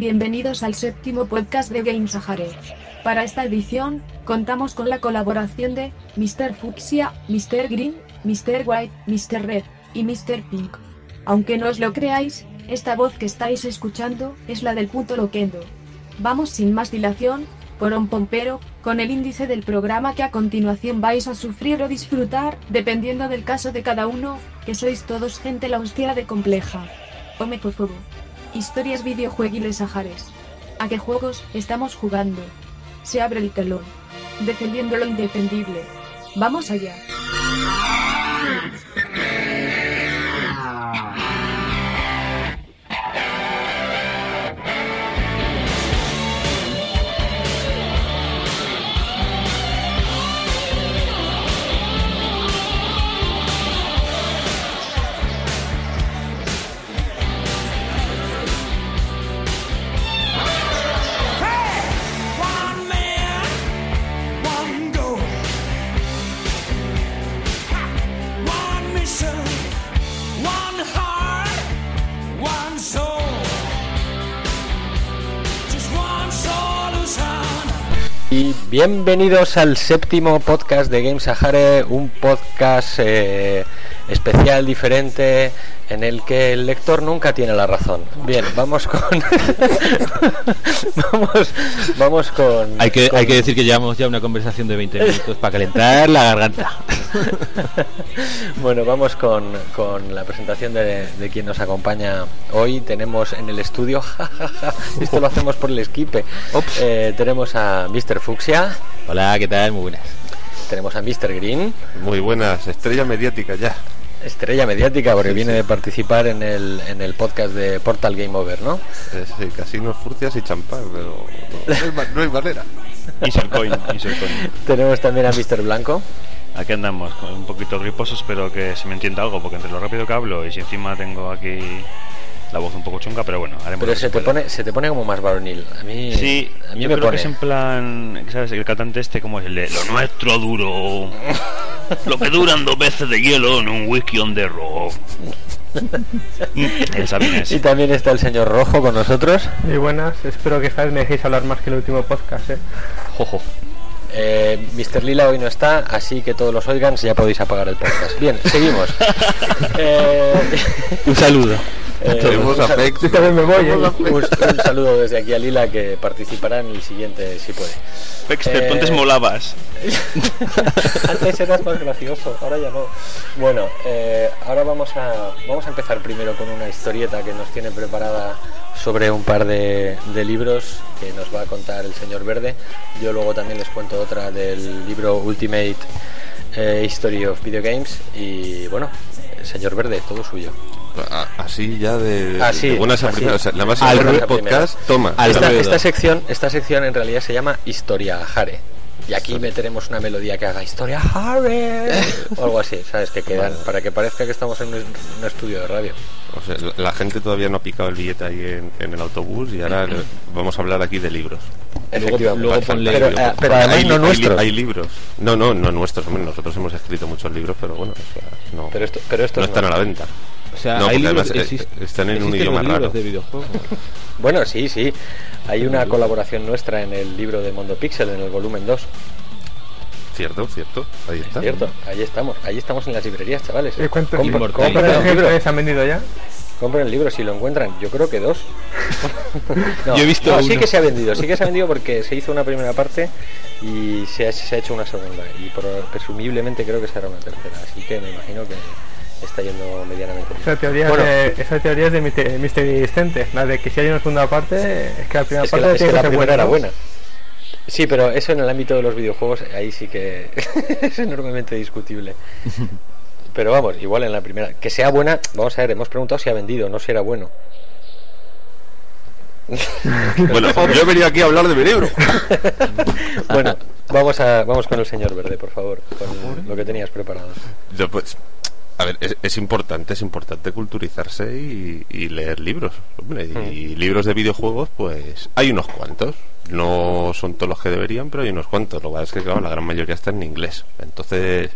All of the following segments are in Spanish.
Bienvenidos al séptimo podcast de Games Sahare. Para esta edición, contamos con la colaboración de Mr. Fuchsia, Mr. Green, Mr. White, Mr. Red y Mr. Pink. Aunque no os lo creáis, esta voz que estáis escuchando es la del puto loquendo. Vamos sin más dilación, por un pompero, con el índice del programa que a continuación vais a sufrir o disfrutar, dependiendo del caso de cada uno, que sois todos gente la hostia de compleja. Home por favor. Historias videojueguiles sahares. ¿A qué juegos estamos jugando? Se abre el telón. Defendiendo lo indefendible. Vamos allá. Bienvenidos al séptimo podcast de Game Sahare, un podcast eh, especial, diferente, en el que el lector nunca tiene la razón. Bien, vamos con. vamos, vamos con. Hay que, con- hay que decir que llevamos ya una conversación de 20 minutos para calentar la garganta. bueno, vamos con, con la presentación de, de quien nos acompaña hoy. Tenemos en el estudio, esto lo hacemos por el esquipe. Eh, tenemos a Mr. Fuxia, Hola, ¿qué tal? Muy buenas. tenemos a Mr. Green. Muy buenas, estrella mediática ya. Estrella mediática porque viene de participar en el, en el podcast de Portal Game Over, ¿no? Eh, sí, casinos, furcias y champán, pero no, no hay, no hay manera. Insercoin, Insercoin. Tenemos también a Mr. Blanco. Aquí andamos, con un poquito griposo, espero que se me entienda algo, porque entre lo rápido que hablo y si encima tengo aquí la voz un poco chunga, pero bueno, haremos Pero se te pueda. pone, se te pone como más varonil. A mí, Sí, a mí yo me creo pone. que es en plan, ¿sabes? El cantante este, como es el de Lo nuestro duro, lo que duran dos veces de hielo en un whisky on the road. El Sabines. Y también está el señor Rojo con nosotros. Muy buenas, espero que esta vez me dejéis hablar más que el último podcast, ¿eh? Jojo. Eh, Mr. Lila hoy no está, así que todos los oigan, ya podéis apagar el podcast. Bien, seguimos. Eh, Un saludo. Eh, Tenemos afecto. Yo también me voy, ¿eh? un- un saludo desde aquí a Lila que participará en el siguiente si puede. Pexter, Eh, tú antes molabas. Antes eras más gracioso, ahora ya no. Bueno, eh, ahora vamos a, vamos a empezar primero con una historieta que nos tiene preparada sobre un par de, de libros que nos va a contar el señor Verde. Yo luego también les cuento otra del libro Ultimate eh, History of Video Games. Y bueno, el señor Verde, todo suyo. Así ya de, Ah, sí, de buenas a así. primeras. O sea, la más Al importante del ruedo podcast, toma. Esta, esta sección, esta sección en realidad se llama Historia Jare. Y aquí meteremos una melodía que haga Historia Jare o algo así, ¿sabes? Que quedan para que parezca que estamos en un, un estudio de radio. O sea, la- la gente todavía no ha picado el billete ahí en, en el autobús y ahora le- vamos a hablar aquí de libros. Luego ponle- Pero, eh, porque pero además hay, no hay nuestros. Hay libros. No, no, no nuestros. Hombre, nosotros hemos escrito muchos libros, pero bueno, o sea, no, Pero esto, pero esto no no. están a la venta. O sea, No, hay libros, además, eh, existe- están en un idioma raro. de videojuegos. Bueno, sí, sí. Hay una colaboración nuestra en el libro de Mondo Pixel, en el volumen 2. Cierto, cierto. Ahí está. ¿Cierto? Ahí estamos. Ahí estamos en las librerías, chavales. ¿Y cuántos Compra- Inmortal. compren ¿Cuántos el libro. ejemplares han vendido ya? Compren el libro si lo encuentran. Yo creo que dos. No, Yo he visto no, sí que se ha vendido. Sí que se ha vendido porque se hizo una primera parte y se ha, se ha hecho una segunda. Y pro- presumiblemente creo que será una tercera. Así que me imagino que está yendo medianamente bien. Esa teoría, Bueno, es de, esa teoría es de Mr. Existente. La de que si hay una segunda parte, es que la primera es que parte la, es tiene que la ser primera era ¿no? buena. Sí, pero eso en el ámbito de los videojuegos, ahí sí que es enormemente discutible. Pero vamos, igual en la primera. Que sea buena, vamos a ver, hemos preguntado si ha vendido, no si era bueno. Bueno, yo he venido aquí a hablar de mi libro. Bueno, vamos, a, vamos con el señor Verde, por favor, con lo que tenías preparado. Yo, pues, a ver, es, es importante, es importante culturizarse y, y leer libros. Hombre, y libros de videojuegos, pues hay unos cuantos. No son todos los que deberían, pero hay unos cuantos. Lo que pasa es que, claro, la gran mayoría está en inglés. Entonces,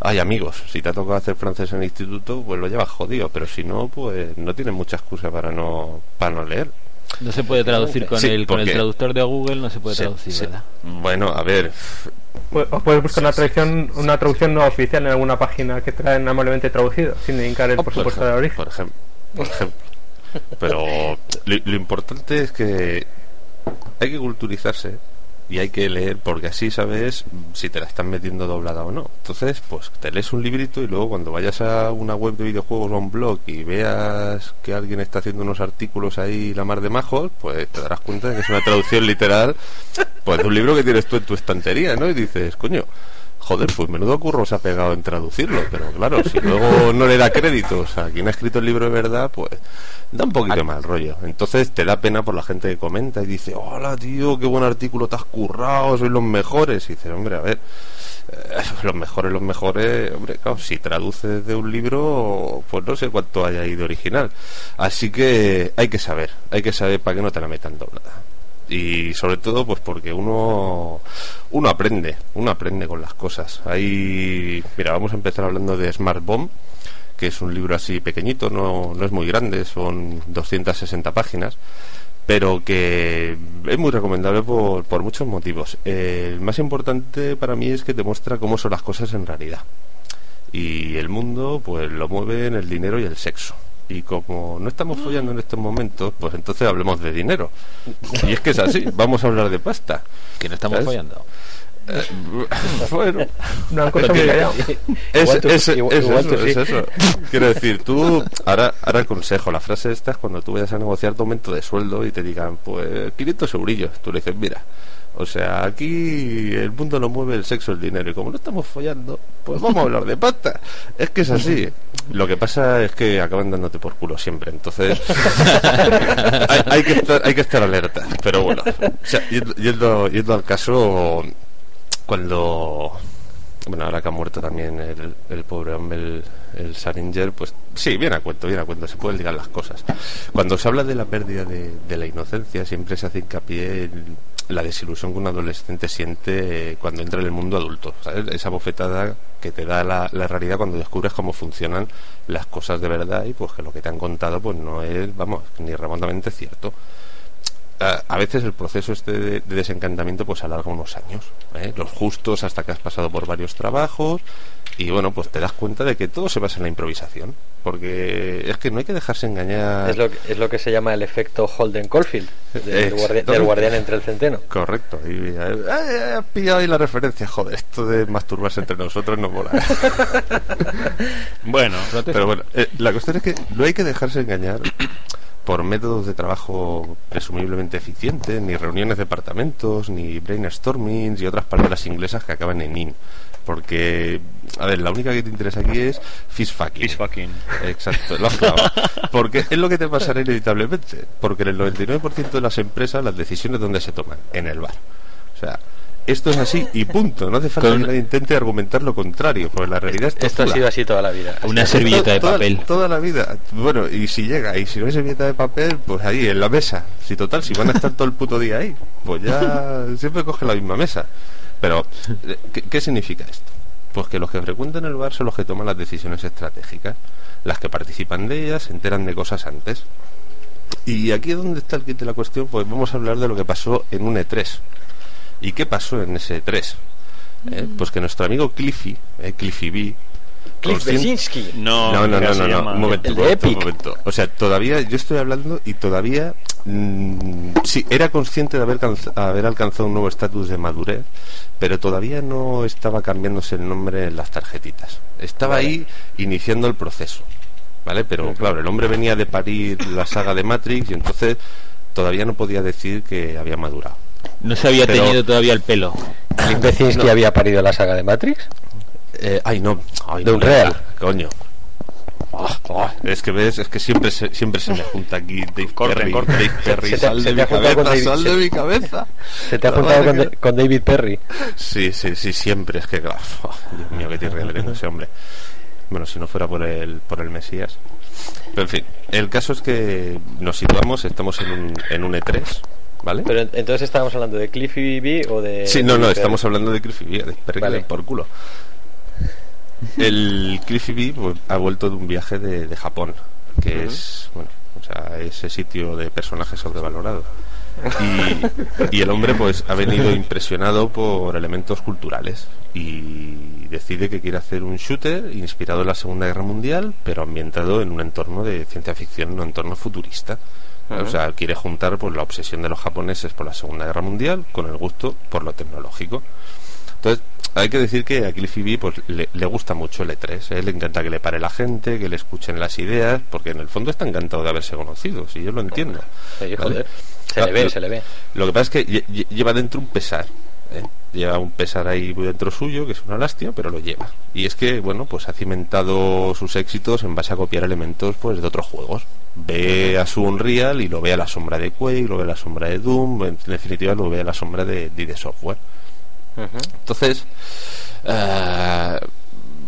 hay amigos. Si te ha tocado hacer francés en el instituto, pues lo llevas jodido. Pero si no, pues no tienes mucha excusa para no, para no leer. No se puede traducir con, Sí, el, con el traductor de Google, no se puede traducir, sí. ¿verdad? Bueno, a ver, O puedes buscar una traducción, una traducción no oficial en alguna página que traen amablemente traducido, sin indicar el por supuesto de origen. por ejemplo. Por ejemplo. Pero lo, lo importante es que hay que culturizarse y hay que leer porque así sabes si te la están metiendo doblada o no. Entonces, pues te lees un librito y luego cuando vayas a una web de videojuegos o a un blog y veas que alguien está haciendo unos artículos ahí la mar de majos, pues te darás cuenta de que es una traducción literal pues de un libro que tienes tú en tu estantería, ¿no? Y dices, coño, Joder, pues menudo curro se ha pegado en traducirlo, pero claro, si luego no le da créditos a quien ha escrito el libro de verdad, pues da un poquito de mal rollo. Entonces te da pena por la gente que comenta y dice, hola tío, qué buen artículo te has currado, sois los mejores. Y dices, hombre, a ver, eh, los mejores, los mejores, hombre, claro, si traduces de un libro, pues no sé cuánto hay ahí de original. Así que hay que saber, hay que saber para que no te la metan doblada y sobre todo pues porque uno uno aprende uno aprende con las cosas. Ahí mira vamos a empezar hablando de Smart Bomb que es un libro así pequeñito no, no es muy grande son 260 páginas pero que es muy recomendable por, por muchos motivos. Eh, el más importante para mí es que te muestra cómo son las cosas en realidad. Y el mundo pues lo mueven el dinero y el sexo y como no estamos follando en estos momentos pues entonces hablemos de dinero y es que es así vamos a hablar de pasta Que no estamos ¿Sabes? follando. Eh, bueno es, eso, es eso. Quiero decir, tú, ahora, ahora el consejo, la frase esta es cuando tú vayas a negociar tu aumento de sueldo y te digan, pues 500 eurillos. Tú le dices, mira, o sea, aquí el mundo lo mueve el sexo, el dinero. Y como no estamos follando, pues vamos a hablar de pasta. Es que es así. Lo que pasa es que acaban dándote por culo siempre. Entonces, hay, hay que estar, hay que estar alerta. Pero bueno, o sea, yendo, yendo, yendo al caso, cuando bueno ahora que ha muerto también el, el pobre hombre el, el Salinger pues sí viene a cuento viene a cuento se pueden ligar las cosas cuando se habla de la pérdida de, de la inocencia siempre se hace hincapié en la desilusión que un adolescente siente eh, cuando entra en el mundo adulto esa bofetada que te da la, la realidad cuando descubres cómo funcionan las cosas de verdad y pues que lo que te han contado pues no es vamos ni remotamente cierto a, a veces el proceso este de, de desencantamiento pues alarga unos años ¿eh? los justos hasta que has pasado por varios trabajos y bueno pues te das cuenta de que todo se basa en la improvisación porque es que no hay que dejarse engañar Es lo, que, es lo que se llama el efecto Holden Caulfield, del, Exactamente. guardia- del guardián entre el centeno. correcto y eh, eh, has pillado ahí la referencia joder esto de masturbarse entre nosotros no mola Bueno, Pero bueno, eh, la cuestión es que no hay que dejarse engañar por métodos de trabajo presumiblemente eficientes, ni reuniones de departamentos, ni brainstormings y otras palabras inglesas que acaban en in. Porque, a ver, la única que te interesa aquí es fish fucking. Fish fucking. Exacto, lo has clavado. Porque es lo que te pasará inevitablemente. Porque en el 99% de las empresas las decisiones donde se toman, en el bar. O sea, esto es así y punto. No hace falta Con- que nadie intente argumentar lo contrario, porque la realidad es Esto ha sido así toda la vida. Una servilleta de Toda- papel. Toda la vida. Bueno, y si llega, y si no hay servilleta de papel, pues ahí, en la mesa. Si total, si van a estar todo el puto día ahí, pues ya siempre coge la misma mesa. Pero, ¿qué, qué significa esto? Pues que los que frecuentan el bar son los que toman las decisiones estratégicas. Las que participan de ellas se enteran de cosas antes. Y aquí es donde está el kit de la cuestión, pues vamos a hablar de lo que pasó en un E3. ¿Y qué pasó en ese E3? Eh, Pues que nuestro amigo Cliffy, eh, Cliffy B, Cliff Besinski. no, no, no, no, no, un momento, El un momento, un Epic. momento. O sea, todavía, yo estoy hablando y todavía, mm, sí, era consciente de haber, alcanz- haber alcanzado un nuevo estatus de madurez, pero todavía no estaba cambiándose el nombre en las tarjetitas. Estaba Vale. ahí iniciando el proceso, ¿vale? Pero claro, el hombre venía de parir la saga de Matrix y entonces todavía no podía decir que había madurado. No se había Pero- teñido todavía el pelo. Cliff Besinski había parido la saga de Matrix. Eh, ay, no. Ay, De no, Unreal. Coño. Ah, ah, es que ves, es que siempre se, siempre se me junta aquí Dave Corten, Perry, corten. Dave Perry, Se te- sal se de mi cabeza, David- sal de se- mi cabeza. Se te ha juntado con, que- con David Perry. Sí, sí, sí, siempre, es que claro, oh, Dios mío, qué tirria le tengo ese hombre. Bueno, si no fuera por el, por el Mesías. Pero en fin, el caso es que nos situamos, estamos en un, en un E3, ¿vale? Pero en- entonces estábamos hablando de Cliffy B o de. Sí, no, no, estamos hablando de Cliffy B, de Perry Vale. por culo. El Cliffy B pues, ha vuelto de un viaje de, de Japón, que es, bueno, o sea, ese sitio de personajes sobrevalorados. Y, y el hombre pues ha venido impresionado por elementos culturales y decide que quiere hacer un shooter inspirado en la Segunda Guerra Mundial, pero ambientado en un entorno de ciencia ficción, un entorno futurista. O sea, quiere juntar pues la obsesión de los japoneses por la Segunda Guerra Mundial con el gusto por lo tecnológico. Entonces, hay que decir que a Cliffy B pues, le, le gusta mucho el E3. ¿eh? Le encanta que le pare la gente, que le escuchen las ideas, porque en el fondo está encantado de haberse conocido, si yo lo entiendo. Se le ve, lo- se le ve. Lo que pasa es que lle- lle- lleva dentro un pesar. ¿eh? Lleva un pesar ahí dentro suyo, que es una lástima, pero lo lleva. Y es que, bueno, pues ha cimentado sus éxitos en base a copiar elementos pues de otros juegos. Ve a su Unreal y lo ve a la sombra de Quake, lo ve a la sombra de Doom, en definitiva lo ve a la sombra de, de ID Software. Entonces, eh,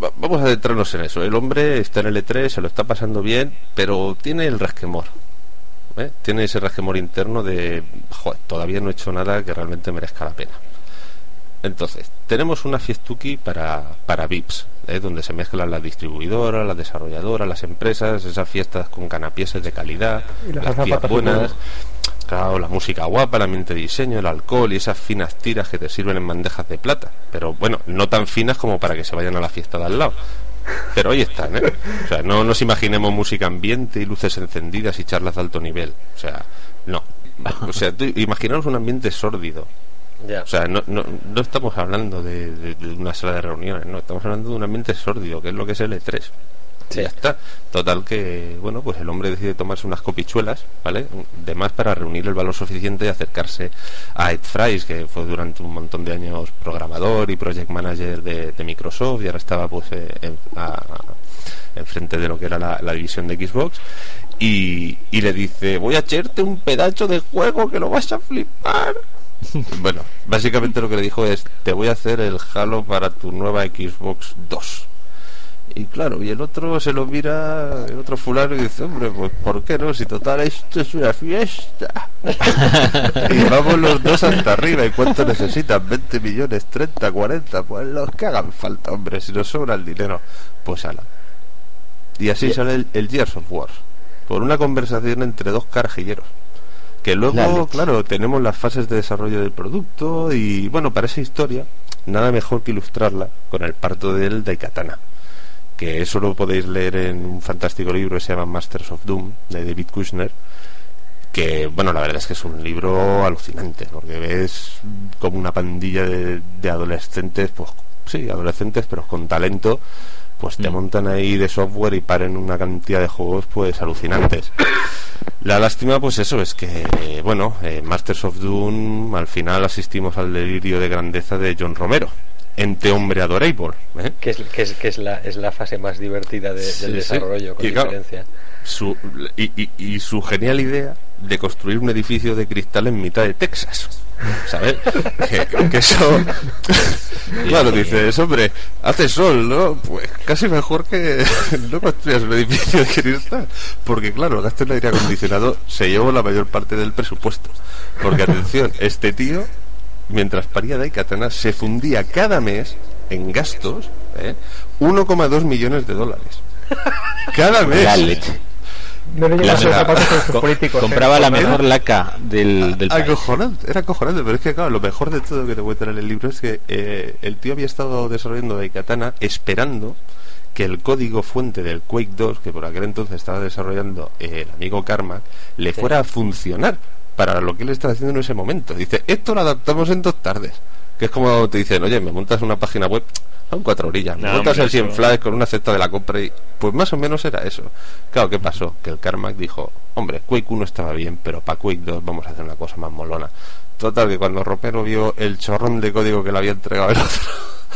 va- vamos a adentrarnos en eso. El hombre está en el E3, se lo está pasando bien, pero tiene el resquemor. ¿eh? Tiene ese resquemor interno de, joder, todavía no he hecho nada que realmente merezca la pena. Entonces, tenemos una fiestuki para, para VIPs, ¿eh? donde se mezclan las distribuidoras, las desarrolladoras, las empresas, esas fiestas con canapieses de calidad, Y las las tías buenas, claro, la música guapa, el ambiente de diseño, el alcohol y esas finas tiras que te sirven en bandejas de plata. Pero bueno, no tan finas como para que se vayan a la fiesta de al lado. Pero ahí están, ¿eh? O sea, no nos imaginemos música ambiente y luces encendidas y charlas de alto nivel. O sea, no. O sea, tú imaginaos un ambiente sórdido, O sea, no, no, no estamos hablando de, de- de una sala de reuniones, no, estamos hablando de un ambiente sórdido, que es lo que es el E3. Sí. Ya está. Total que, bueno, pues el hombre decide tomarse unas copichuelas, ¿vale? De más para reunir el valor suficiente y acercarse a Ed Fries, que fue durante un montón de años programador y project manager de, de Microsoft y ahora estaba pues eh, en, a- enfrente de lo que era la, la división de Xbox y, y le dice, voy a echarte un pedazo de juego que lo vas a flipar. Bueno, básicamente lo que le dijo es, te voy a hacer el Halo para tu nueva Xbox 2. Y claro, y el otro se lo mira, el otro fulano y dice, hombre, pues ¿por qué no? Si total esto es una fiesta. y vamos los dos hasta arriba. ¿Y cuánto necesitan? ¿20 millones? ¿30? ¿40? Pues los que hagan falta, hombre. Si nos sobra el dinero, pues ala. Y así sale el, el Gears of War. Por una conversación entre dos carajilleros. Que luego, claro, tenemos las fases de desarrollo del producto y, bueno, para esa historia, nada mejor que ilustrarla con el parto del Daikatana. Que eso lo podéis leer en un fantástico libro que se llama Masters of Doom, de David Kushner. Que, bueno, la verdad es que es un libro alucinante, porque ves como una pandilla de, de adolescentes, pues sí, adolescentes, pero con talento, pues te Mm. montan ahí de software y paren una cantidad de juegos, pues alucinantes. La lástima, pues eso, es que, bueno, eh, Masters of Doom, al final asistimos al delirio de grandeza de John Romero, ente hombre adorable, ¿eh? Que es, que es, que es, la, es la fase más divertida de- Sí, del sí. desarrollo, con Y claro, diferencia. su, y, y- y su genial idea de construir un edificio de cristal en mitad de Texas. ¿Sabes? que, que eso. claro, dices, hombre, hace sol, ¿no? Pues casi mejor que no construyas un edificio de cristal. Porque, claro, gasto en aire acondicionado se llevó la mayor parte del presupuesto. Porque, atención, este tío, mientras paría Daikatana, se fundía cada mes en gastos ¿eh? 1,2 millones de dólares. Cada mes. No le los zapatos sus políticos. compraba ¿eh? la mejor laca del, del país. Acojonante, era acojonante, pero es que claro, lo mejor de todo que te cuentan en el libro es que eh, el tío había estado desarrollando Daikatana esperando que el código fuente del Quake 2, que por aquel entonces estaba desarrollando eh, el amigo Carmack, le fuera a funcionar para lo que él estaba haciendo en ese momento. Dice, esto lo adaptamos en dos tardes. Que es como te dicen, oye, me montas una página web, son cuatro orillas, me No, montas el 100 eso- flags con una cesta de la compra y pues más o menos era eso. Claro, ¿qué pasó? Que el Carmack dijo, hombre, Quake 1 estaba bien, pero para Quake 2 vamos a hacer una cosa más molona. Total, que cuando Romero vio el chorrón de código que le había entregado el otro,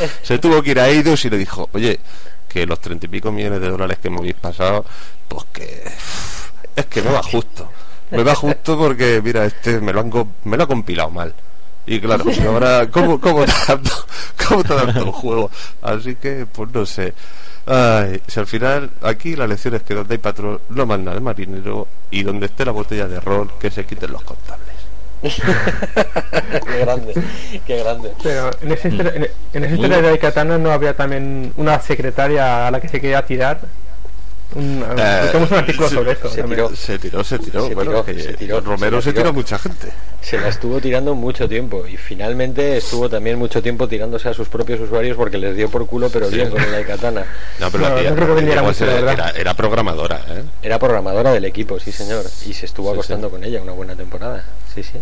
se tuvo que ir a Eidos y le dijo, oye, que los treinta y pico millones de dólares que me habéis pasado, pues que es que me va justo. Me va justo porque, mira, este me lo, han, me lo ha compilado mal. Y claro, pues ahora, ¿cómo, cómo, te adapto, ¿cómo te adapto el juego? Así que, pues no sé. Ay, si al final, aquí la lección es que donde hay patrón no manda de marinero y donde esté la botella de ron, que se quiten los contables. qué grande, qué grande. Pero en esa historia, en, en esa historia de Katana no había también una secretaria a la que se quería tirar. Un, Eh, tenemos un artículo se- sobre eso. se también. tiró. Se tiró, se tiró. Se bueno, tiró, que se tiró, Romero se se, tiró. tiró mucha gente. Se la estuvo tirando mucho tiempo y finalmente estuvo también mucho tiempo tirándose a sus propios usuarios porque les dio por culo, pero Sí. bien con el Katana. No, pero No, la tía- no creo que mucho, la era, era programadora, ¿eh? Era programadora del equipo, sí señor, y se estuvo Sí, acostando sí. con ella una buena temporada. Sí, sí.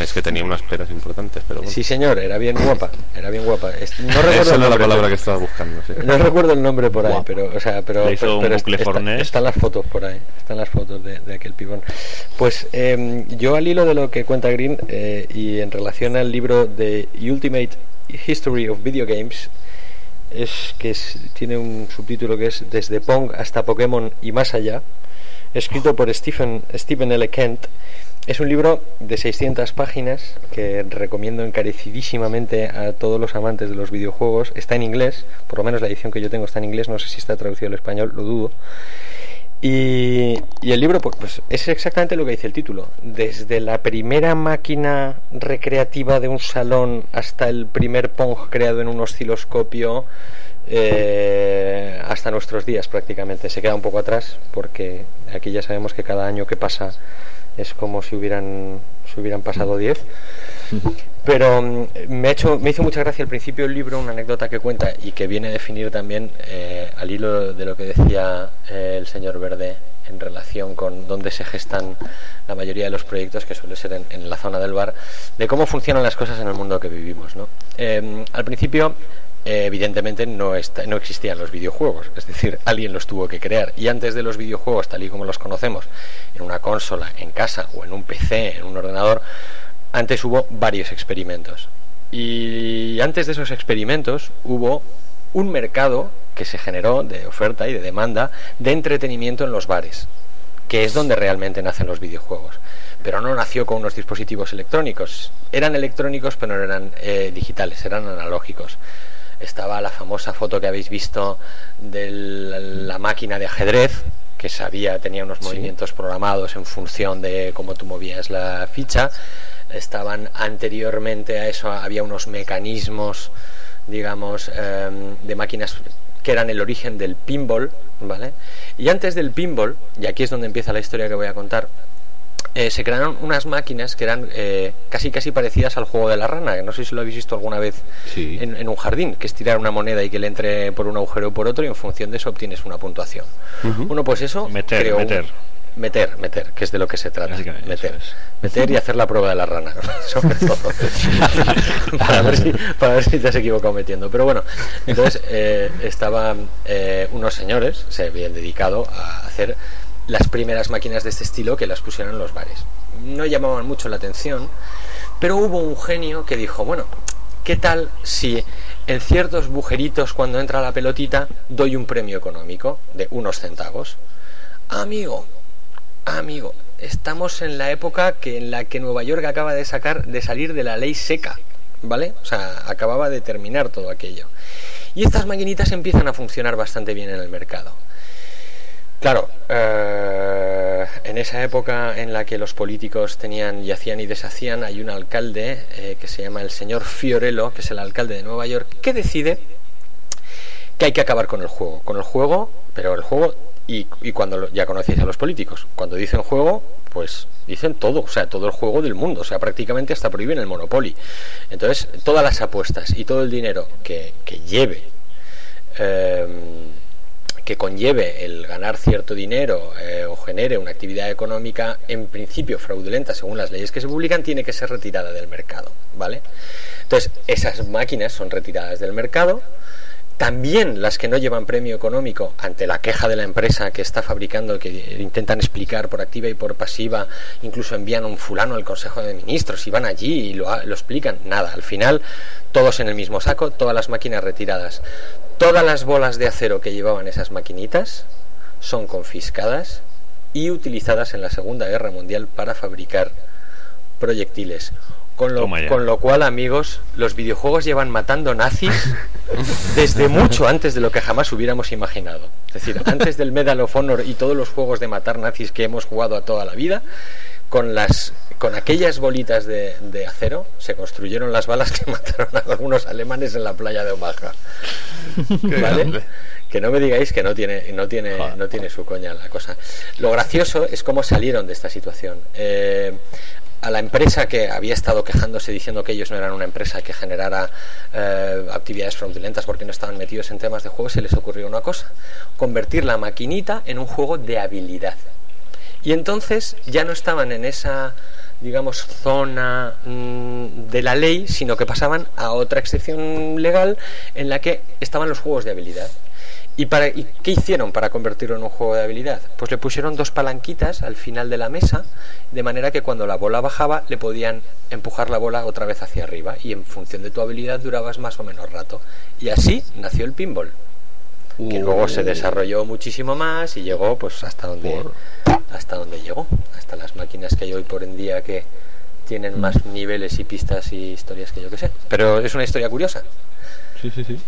Es que tenía unas peras importantes, pero bueno. Sí, señor, era bien guapa, era bien guapa. No recuerdo Esa el es la nombre, palabra que pero- estaba buscando. sí. No recuerdo el nombre por ahí, Guapa. pero, o sea, pero, pero, un pero bucle está- fornés. están las fotos por ahí, están las fotos de, de aquel pibón. Pues eh, yo al hilo de lo que cuenta Green eh, y en relación al libro de Ultimate History of Video Games, es que es- tiene un subtítulo que es Desde Pong hasta Pokémon y más allá, escrito por Stephen, Stephen L. Kent. Es un libro de 600 páginas que recomiendo encarecidísimamente a todos los amantes de los videojuegos. Está en inglés, por lo menos la edición que yo tengo está en inglés, no sé si está traducido al español, lo dudo. Y, y el libro pues, pues, es exactamente lo que dice el título. Desde la primera máquina recreativa de un salón hasta el primer Pong creado en un osciloscopio eh, hasta nuestros días prácticamente. Se queda un poco atrás porque aquí ya sabemos que cada año que pasa es como si hubieran, si hubieran pasado 10. Pero mm, me, ha hecho, me hizo mucha gracia al principio el libro, una anécdota que cuenta y que viene a definir también eh, al hilo de lo que decía eh, el señor Verde en relación con dónde se gestan la mayoría de los proyectos, que suele ser en, en la zona del bar, de cómo funcionan las cosas en el mundo que vivimos. ¿no? Eh, al principio, eh, evidentemente, no, está- no existían los videojuegos, es decir, alguien los tuvo que crear. Y antes de los videojuegos, tal y como los conocemos, en una consola, en casa o en un PC, en un ordenador, antes hubo varios experimentos. Y antes de esos experimentos hubo un mercado que se generó de oferta y de demanda de entretenimiento en los bares, que es donde realmente nacen los videojuegos. Pero no nació con unos dispositivos electrónicos. Eran electrónicos, pero no eran eh, digitales, eran analógicos. Estaba la famosa foto que habéis visto de la máquina de ajedrez, que sabía, tenía unos movimientos programados en función de cómo tú movías la ficha. Estaban anteriormente a eso, había unos mecanismos, digamos, em, de máquinas que eran el origen del pinball, ¿vale? Y antes del pinball, y aquí es donde empieza la historia que voy a contar, eh, se crearon unas máquinas que eran eh, casi casi parecidas al juego de la rana, que no sé si lo habéis visto alguna vez Sí. en, en un jardín, que es tirar una moneda y que le entre por un agujero o por otro y en función de eso obtienes una puntuación. Bueno, pues eso... Meter, un- meter. Meter, meter, que es de lo que se trata. Meter. es. Meter y hacer la prueba de la rana, sobre todo. para, ver si, para ver si te has equivocado metiendo. Pero bueno, entonces eh, estaban eh, unos señores, se habían dedicado a hacer las primeras máquinas de este estilo que las pusieron en los bares. No llamaban mucho la atención, pero hubo un genio que dijo, bueno, ¿qué tal si en ciertos bujeritos cuando entra la pelotita doy un premio económico de unos centavos? Amigo, amigo, estamos en la época que en la que Nueva York acaba de sacar de salir de la ley seca, ¿vale? O sea, acababa de terminar todo aquello. Y estas maquinitas empiezan a funcionar bastante bien en el mercado. Claro, eh, en esa época en la que los políticos tenían y hacían y deshacían, hay un alcalde eh, que se llama el señor Fiorello, que es el alcalde de Nueva York, que decide que hay que acabar con el juego. Con el juego, pero el juego, y, y cuando lo- ya conocéis a los políticos, cuando dicen juego, pues dicen todo, o sea, todo el juego del mundo, o sea, prácticamente hasta prohíben el Monopoly. Entonces, todas las apuestas y todo el dinero que, que lleve. em, que conlleve el ganar cierto dinero eh, o genere una actividad económica en principio fraudulenta según las leyes que se publican tiene que ser retirada del mercado, ¿vale? Entonces, esas máquinas son retiradas del mercado. También las que no llevan premio económico ante la queja de la empresa que está fabricando, que intentan explicar por activa y por pasiva, incluso envían un fulano al Consejo de Ministros y van allí y lo, lo explican. Nada, al final todos en el mismo saco, todas las máquinas retiradas. Todas las bolas de acero que llevaban esas maquinitas son confiscadas y utilizadas en la Segunda Guerra Mundial para fabricar proyectiles. Con lo, con lo cual, amigos, los videojuegos llevan matando nazis desde mucho antes de lo que jamás hubiéramos imaginado. Es decir, antes del Medal of Honor y todos los juegos de matar nazis que hemos jugado a toda la vida, con las con aquellas bolitas de, de acero se construyeron las balas que mataron a algunos alemanes en la playa de Omaha. ¿Vale? Que no me digáis que no tiene, no tiene, no tiene su coña la cosa. Lo gracioso es cómo salieron de esta situación. Eh, a la empresa que había estado quejándose diciendo que ellos no eran una empresa que generara eh, actividades fraudulentas porque no estaban metidos en temas de juego, se les ocurrió una cosa, convertir la maquinita en un juego de habilidad. Y entonces ya no estaban en esa, digamos, zona mm, de la ley, sino que pasaban a otra excepción legal en la que estaban los juegos de habilidad. ¿Y, para, ¿Y qué hicieron para convertirlo en un juego de habilidad? Pues le pusieron dos palanquitas al final de la mesa, de manera que cuando la bola bajaba le podían empujar la bola otra vez hacia arriba y en función de tu habilidad durabas más o menos rato. Y así nació el pinball, que luego se desarrolló muchísimo más y llegó pues hasta donde, hasta donde llegó, hasta las máquinas que hay hoy por en día que tienen más niveles y pistas y historias que yo que sé. Pero es una historia curiosa. Sí, sí, sí.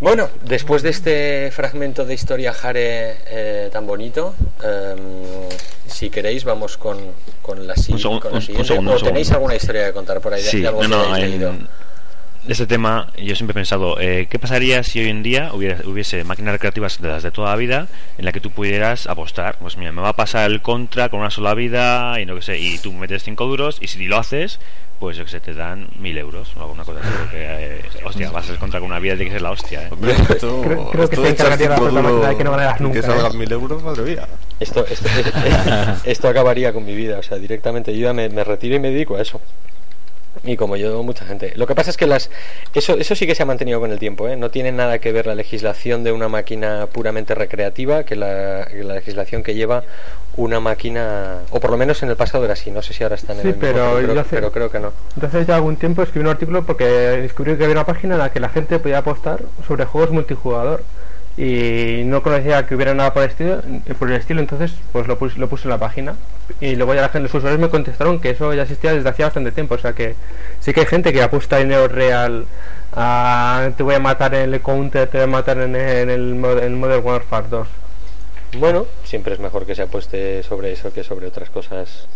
Bueno, después de este fragmento de historia Jare eh, tan bonito, em, si queréis vamos con, con la, si- Un segun- con la un- un siguiente. segundo, ¿O un tenéis alguna historia que contar por ahí? de- Sí, de algo no, que no, en este tema yo siempre he pensado, eh, ¿qué pasaría si hoy en día hubiera, hubiese máquinas recreativas de las de toda la vida en la que tú pudieras apostar? Pues mira, me va a pasar el contra con una sola vida y no que sé, y tú metes 5 duros y si lo haces, pues yo que sé, te dan mil euros o alguna cosa así. Porque, eh, hostia, vas a contra con una vida, tiene que ser la hostia, ¿eh? Hombre, esto, creo- creo que esto se de echar encargaría la propia máquina de que no ganaras y nunca, Que salgan ¿eh? mil euros, madre mía. Esto, esto, esto acabaría con mi vida, o sea, directamente yo ya me, me retiro y me dedico a eso. Y como yo, mucha gente. Lo que pasa es que las eso, eso sí que se ha mantenido con el tiempo, ¿eh? No tiene nada que ver la legislación de una máquina puramente recreativa que la, que la legislación que lleva una máquina, o por lo menos en el pasado era así, no sé si ahora están en Sí, el mismo, pero pero, hace- pero creo que no. Entonces ya algún tiempo escribí un artículo porque descubrí que había una página en la que la gente podía apostar sobre juegos multijugador y no conocía que hubiera nada por el estilo, por el estilo entonces pues lo puse, lo puse en la página y luego ya la gente, los usuarios me contestaron que eso ya existía desde hacía bastante tiempo, o sea que sí que hay gente que apuesta dinero real a te voy a matar en el counter, te voy a matar en el, en el, en Modern Warfare 2. Bueno, siempre es mejor que se apueste sobre eso que sobre otras cosas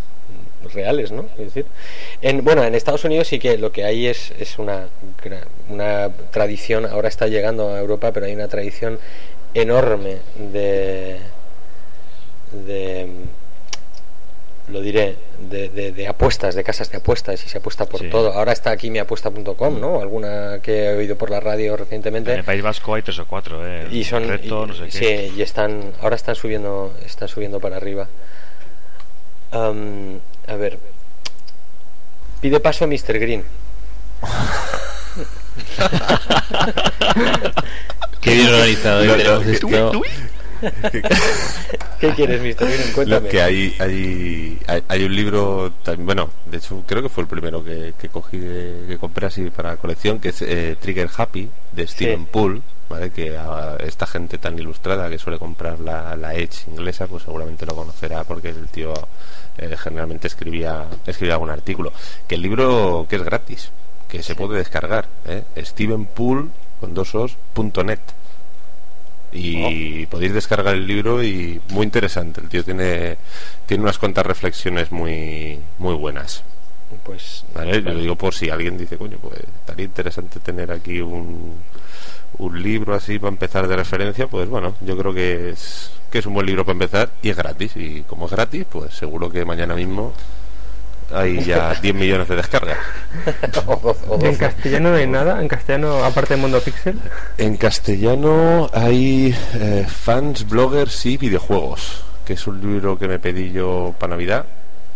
reales, ¿no? Es decir, en, bueno, en Estados Unidos sí que lo que hay es, es una, una tradición, ahora está llegando a Europa, pero hay una tradición enorme de, de lo diré, de, de- de apuestas, de casas de apuestas y se apuesta por Sí. todo. Ahora está aquí miapuesta.com, ¿no? Alguna que he oído por la radio recientemente. En el País Vasco hay tres o cuatro, ¿eh? y son Reto, y- no sé qué. sí y están ahora están subiendo están subiendo para arriba a ver pide paso a Mr. Green Qué bien organizado. ¿eh? ¿qué quieres Mr. Green? cuéntame Lo que hay, hay, hay, hay un libro, tam- bueno, de hecho creo que fue el primero que, que cogí, de- que compré así para colección, que es eh, Trigger Happy, de Stephen Sí. Poole, ¿vale? Que a esta gente tan ilustrada que suele comprar la, la Edge inglesa, pues seguramente lo conocerá porque el tío eh, generalmente escribía, escribía algún artículo. Que el libro que es gratis, que se puede descargar, ¿eh? Stephen Poole, con dos os, punto net y podéis descargar el libro y muy interesante el tío tiene tiene unas cuantas reflexiones muy muy buenas pues ¿vale? Yo digo por si alguien dice coño pues estaría interesante tener aquí un un libro así para empezar de referencia pues bueno yo creo que es que es un buen libro para empezar y es gratis y como es gratis pues seguro que mañana mismo hay ya 10 millones de descargas en castellano no hay nada, en castellano aparte de Mundo Pixel. En castellano hay eh, fans, bloggers y videojuegos, que es un libro que me pedí yo para Navidad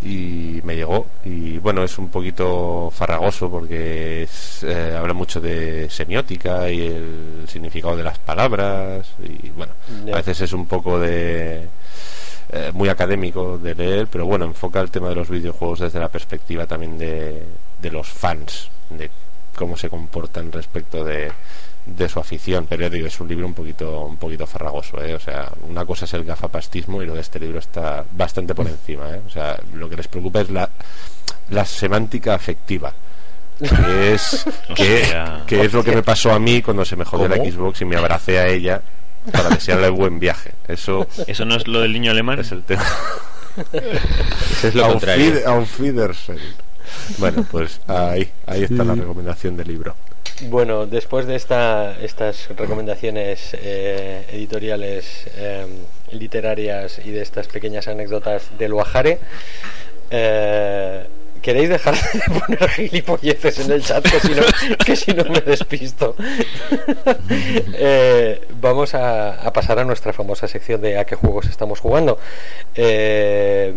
y me llegó. Y bueno, es un poquito farragoso porque es, eh, habla mucho de semiótica y el significado de las palabras. Y bueno, a veces es un poco de. eh, muy académico de leer, pero bueno, enfoca el tema de los videojuegos desde la perspectiva también de, de los fans, de cómo se comportan respecto de, de su afición. Pero ya digo, es un libro un poquito, un poquito farragoso, ¿eh? O sea, una cosa es el gafapastismo y lo de este libro está bastante por encima, ¿eh? O sea, lo que les preocupa es la, la semántica afectiva. Que es, que, es lo que me pasó a mí cuando se me jodió la. Xbox y me abracé a ella para desearle buen viaje. Eso ¿Eso no es lo del niño alemán? es el tema. Eso es lo contrario. Bueno, pues ahí, ahí está la recomendación del libro. Bueno, después de esta, estas recomendaciones eh, editoriales, eh, literarias y de estas pequeñas anécdotas del Guajare, eh, ¿queréis dejar de poner gilipolleces en el chat? Que si no, que si no me despisto. Eh, vamos a, a pasar a nuestra famosa sección de a qué juegos estamos jugando. Eh,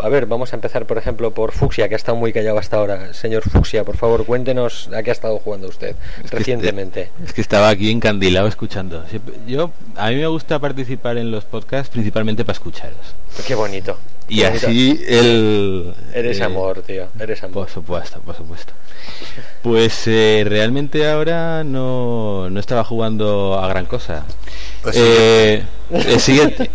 a ver, vamos a empezar, por ejemplo, por Fuxia, que ha estado muy callado hasta ahora. Señor Fuxia, por favor, cuéntenos a qué ha estado jugando usted recientemente. Es que estaba aquí encandilado escuchando. Yo, a mí me gusta participar en los podcasts principalmente para escucharos. Qué bonito. Y así el... Eres eh, amor, tío. Eres amor. Por supuesto, por supuesto. Pues eh, realmente ahora no, no estaba jugando a gran cosa. Pues Eh, el siguiente.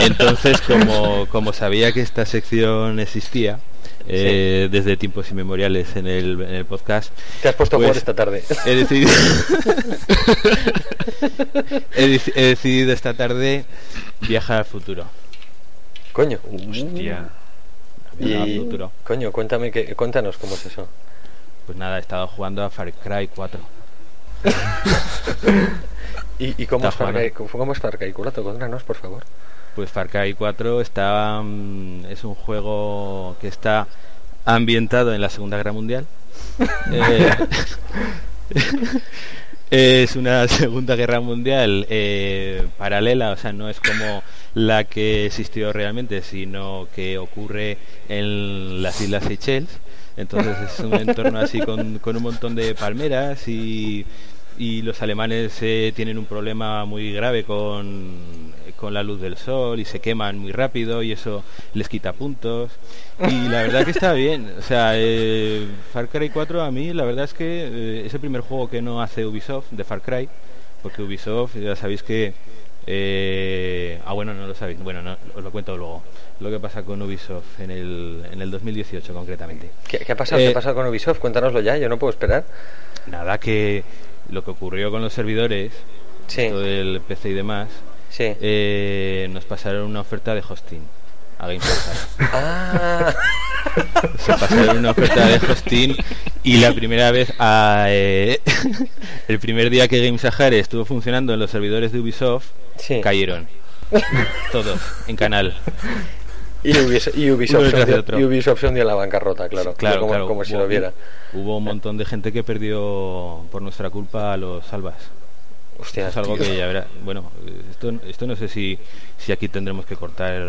Entonces, como, como sabía que esta sección existía eh, desde tiempos inmemoriales en el, en el podcast, Te has puesto a pues, jugar esta tarde. he decidido, he, dec- he decidido esta tarde viajar al futuro. Coño. Hostia. Al Y, futuro. coño, cuéntame que, cuéntanos cómo es eso. Pues nada, he estado jugando a Far Cry 4. ¿Y, y cómo, es Far Cry, cómo es Far Cry? Curato, cuéntanos, por favor. Pues Far Cry 4 está, mm, es un juego que está ambientado en la Segunda Guerra Mundial. Eh, es una Segunda Guerra Mundial eh, paralela, o sea, no es como la que existió realmente, sino que ocurre en las Islas Seychelles. Entonces es un entorno así con, con un montón de palmeras y, y los alemanes eh, tienen un problema muy grave con, con la luz del sol y se queman muy rápido y eso les quita puntos. Y la verdad que está bien. O sea, eh, Far Cry 4 a mí la verdad es que eh, es el primer juego que no hace Ubisoft de Far Cry, porque Ubisoft ya sabéis que... eh, ah, bueno, no lo sabéis. Bueno, no, os lo cuento luego. Lo que pasa con Ubisoft en el, en el 2018 concretamente. ¿Qué, qué ha pasado? Eh, ¿Qué ha pasado con Ubisoft? Cuéntanoslo ya, yo no puedo esperar. Nada que lo que ocurrió con los servidores, Sí. todo el PC y demás, Sí. eh, nos pasaron una oferta de hosting a Game. Ah, Se pasaron una oferta de hosting y la primera vez, a, eh, el primer día que Game Sahara estuvo funcionando en los servidores de Ubisoft, Sí. cayeron. Todos, en canal. y Ubisoft, y Ubisoft, y Ubisoft se hundió en la bancarrota, claro. Claro, como, claro. como si hubo- lo viera. Hubo un montón de gente que perdió por nuestra culpa a los salvas. Hostia, es algo tío. que ya verá. Bueno, esto, esto no sé si, si aquí tendremos que cortar.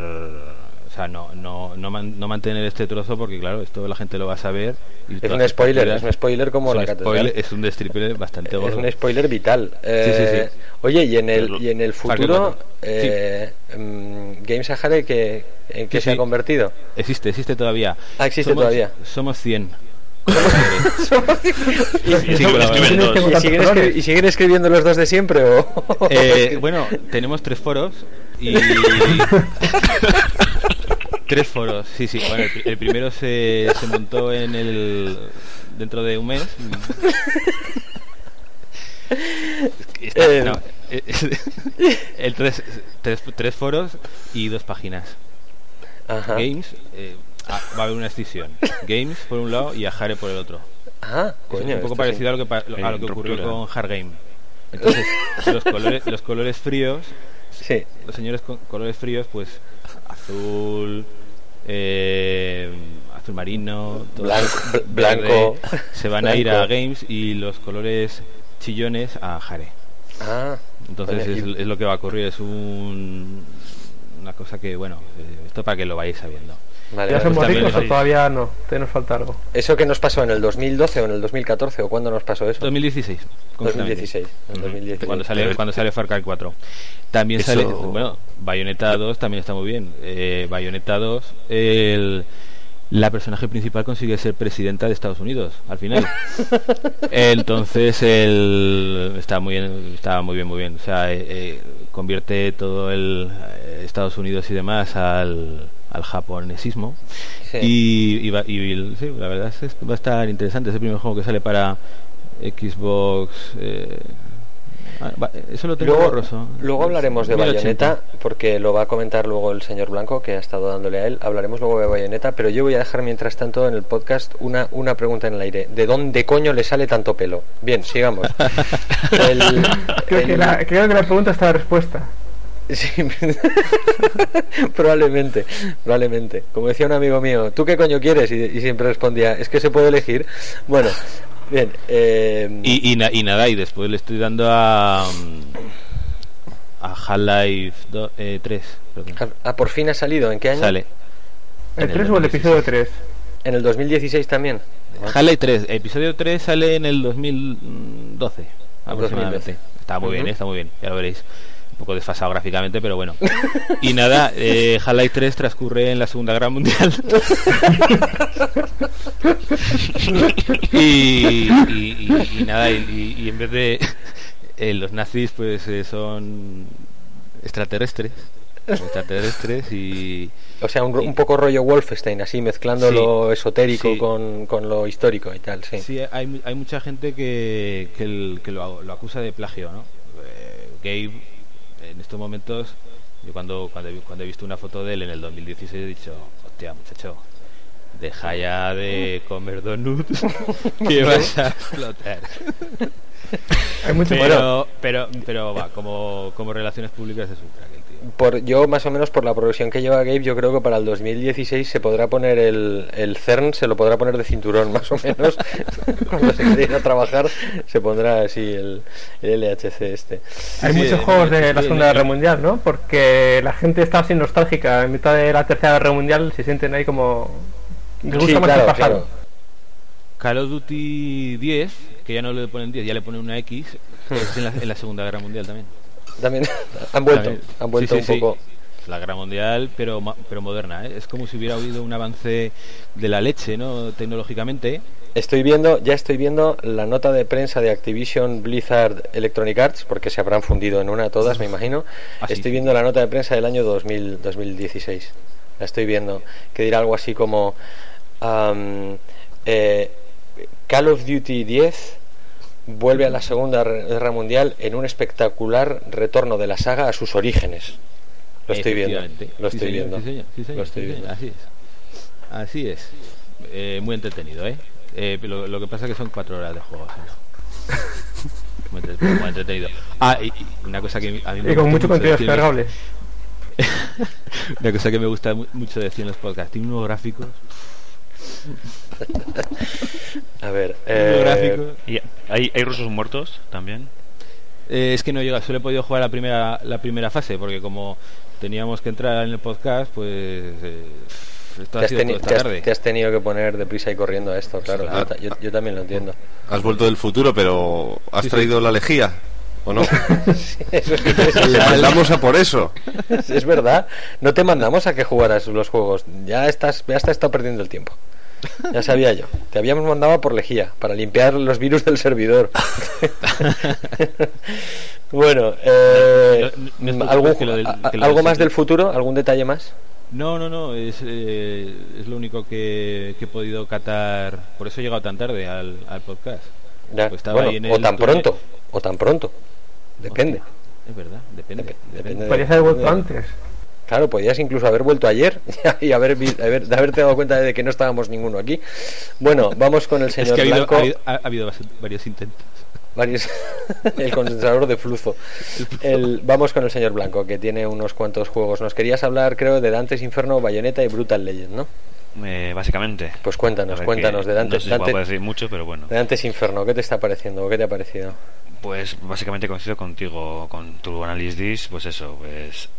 O sea, no, no, no, man- no mantener este trozo porque, claro, esto la gente lo va a saber. y Es un spoiler, es un spoiler como es la un catedral. Es un destriple bastante Es gordo. un spoiler vital. sí, Eh, sí. Oye, y en el, y en el futuro, 4. eh, mm, Game Sahara, ¿qué, ¿en qué Sí, se ha convertido? Existe, existe todavía. Ah, existe Somos- todavía. Somos 100. Sí, Sí, colaboradores. escriben todos. ¿Y siguen, y escribiendo los dos de siempre? O... Eh, bueno, tenemos tres foros y. tres foros, sí, sí. Bueno, el, pri- el primero se, se montó en el. dentro de un mes. Está- Eh. no, eh, el tres, tres, tres foros y dos páginas. Ajá. Games, eh, ah, va a haber una escisión. Games por un lado y Ajare por el otro. Ah, Es coño. un poco parecido sí. a lo que, pa- a lo que ocurrió con Hard Game. Entonces, los colores, los colores fríos Sí. los señores con colores fríos, pues azul, eh, azul marino, Blanco- verde, se van a ir a. Games y los colores chillones a Jare. Ah. Entonces es, es lo que va a ocurrir, es un, una cosa que, bueno, eh, esto para que lo vayáis sabiendo. Vale, ¿Ya somos ricos o todavía no? Todavía nos falta algo. ¿Eso que nos pasó en el 2012 o en el 2014 o cuándo nos pasó eso? 2016. concretamente. 2016. en 2016. Cuando sale, cuando sale Far Cry 4. También Eso- sale, bueno, Bayonetta 2 también está muy bien. Eh, Bayonetta 2, el, la personaje principal consigue ser presidenta de Estados Unidos al final. Entonces el, está muy bien, está muy bien, muy bien. O sea, eh, eh, convierte todo el eh, Estados Unidos y demás al, al japonesismo. Sí. Y, y va- y sí, la verdad es que va a estar interesante. Es el primer juego que sale para Xbox. eh, Ah, va, Eso lo tengo Luego, borroso. luego hablaremos de 1080. Bayonetta, porque lo va a comentar luego el señor Blanco, que ha estado dándole a él. Hablaremos luego de Bayonetta, pero yo voy a dejar mientras tanto en el podcast una, una pregunta en el aire. ¿De dónde coño le sale tanto pelo? Bien, sigamos. El- Creo, que la, creo que la pregunta está la respuesta. Sí, probablemente, probablemente. Como decía un amigo mío, ¿tú qué coño quieres? Y, y siempre respondía, es que se puede elegir. Bueno, bien. eh, Y, y, na- y nada, y después le estoy dando a. mm, A Half-Life do- eh, 3. perdón. ah, por fin ha salido. ¿En qué año? Sale. ¿El En el 3 o el 2016. episodio 3? En el 2016 también. Half-Life 3, episodio 3 sale en el 2012 aproximadamente. 2012. Está muy bien, eh, está muy bien, ya lo veréis. Un poco desfasado gráficamente, pero bueno. Y nada, eh, Half-Life 3 transcurre en la Segunda Guerra Mundial. y, y- y- y nada, y, en vez de eh, los nazis, pues eh, son extraterrestres. Extraterrestres y. O sea, un, un poco rollo Wolfenstein, así mezclando Sí, lo esotérico sí. con, con lo histórico y tal, sí. Sí, hay, hay mucha gente que, que, el- que lo, lo acusa de plagio, ¿no? Eh, Gabe, en estos momentos, yo cuando, cuando, he- cuando he visto una foto de él en el 2016 he dicho, hostia, muchacho, deja ya de comer donuts que vas a explotar. Hay mucho Pero, pero, pero va, como, como relaciones públicas es un crack. Por, yo, más o menos, por la progresión que lleva Gabe, yo creo que para el 2016 se podrá poner el, el CERN, se lo podrá poner de cinturón, más o menos. Cuando se quiera ir a trabajar, se pondrá así el, el LHC este. Hay Sí, muchos sí, juegos de la Segunda. Guerra Mundial, ¿no? Porque la gente está así nostálgica. En mitad de la Tercera Guerra Mundial se sienten ahí como... Les gusta Sí, más claro, el pájaro. claro. Call of Duty 10, que ya no le ponen 10, ya le ponen una X, es en la, en la Segunda Guerra Mundial también. También han vuelto, También. han vuelto Sí, sí, un poco. sí. La guerra mundial, pero pero moderna. ¿eh? Es como si hubiera habido un avance de la leche, ¿no? Tecnológicamente. Estoy viendo, ya estoy viendo la nota de prensa de Activision Blizzard Electronic Arts, porque se habrán fundido en una todas, me imagino. Ah, estoy viendo la nota de prensa del año 2000, 2016. La estoy viendo. Que dirá algo así como am, eh, Call of Duty 10 vuelve a la Segunda Guerra Mundial en un espectacular retorno de la saga a sus orígenes. Lo estoy viendo. Lo estoy viendo. Así es. Así es. Eh, muy entretenido, ¿eh? Eh, lo, lo que pasa es que son cuatro horas de juego. Muy, entre- muy entretenido. Ah, y, y una cosa que a mí me Y con gusta mucho contenido descargable. Una cosa que me gusta mu- mucho decir en los podcasts, tiene unos gráficos. A ver, eh. ¿Y hay, hay rusos muertos también? Eh, es que no llega, solo he podido jugar la primera la primera fase, porque como teníamos que entrar en el podcast, pues eh, esto te ha has, sido esta te has- tarde. te has tenido que poner deprisa y corriendo a esto, claro. claro. Yo, yo- también lo entiendo. Has vuelto del futuro, pero ¿has Sí, sí. traído la lejía? ¿O no? Eso es, es- Te mandamos a por eso. es- es verdad. No te mandamos a que jugaras los juegos. Ya estás, ya has estado perdiendo el tiempo. Ya sabía yo. Te habíamos mandado a por lejía para limpiar los virus del servidor. bueno, eh, No, no estoy ¿algún- seguro que lo del- a- que lo ¿algo del más del futuro? ¿Algún detalle más? No, no, no, es, eh, es lo único que, que he podido catar. Por eso he llegado tan tarde al, al podcast. Ya, Pues estaba bueno, ahí en o el tan pronto, o tan pronto. Depende. Es verdad, depende. Dep- depende. depende de- Podrías haber vuelto de- antes. Claro, podías incluso haber vuelto ayer y haber, haber- de haberte dado cuenta de que no estábamos ninguno aquí. Bueno, vamos con el Es señor que ha habido, Blanco. ha habido- ha- ha habido varios intentos. Varios- el condensador de flujo. El- vamos con el señor Blanco, que tiene unos cuantos juegos. Nos querías hablar, creo, de Dantes Inferno, Bayonetta y Brutal Legend, ¿no? Eh, básicamente. Pues cuéntanos, cuéntanos de Dantes, No sé si Dante- decir mucho, pero bueno. de Dantes Inferno. ¿Qué te está pareciendo? o ¿Qué te ha parecido? Pues básicamente coincido contigo con tu análisis, pues eso, pues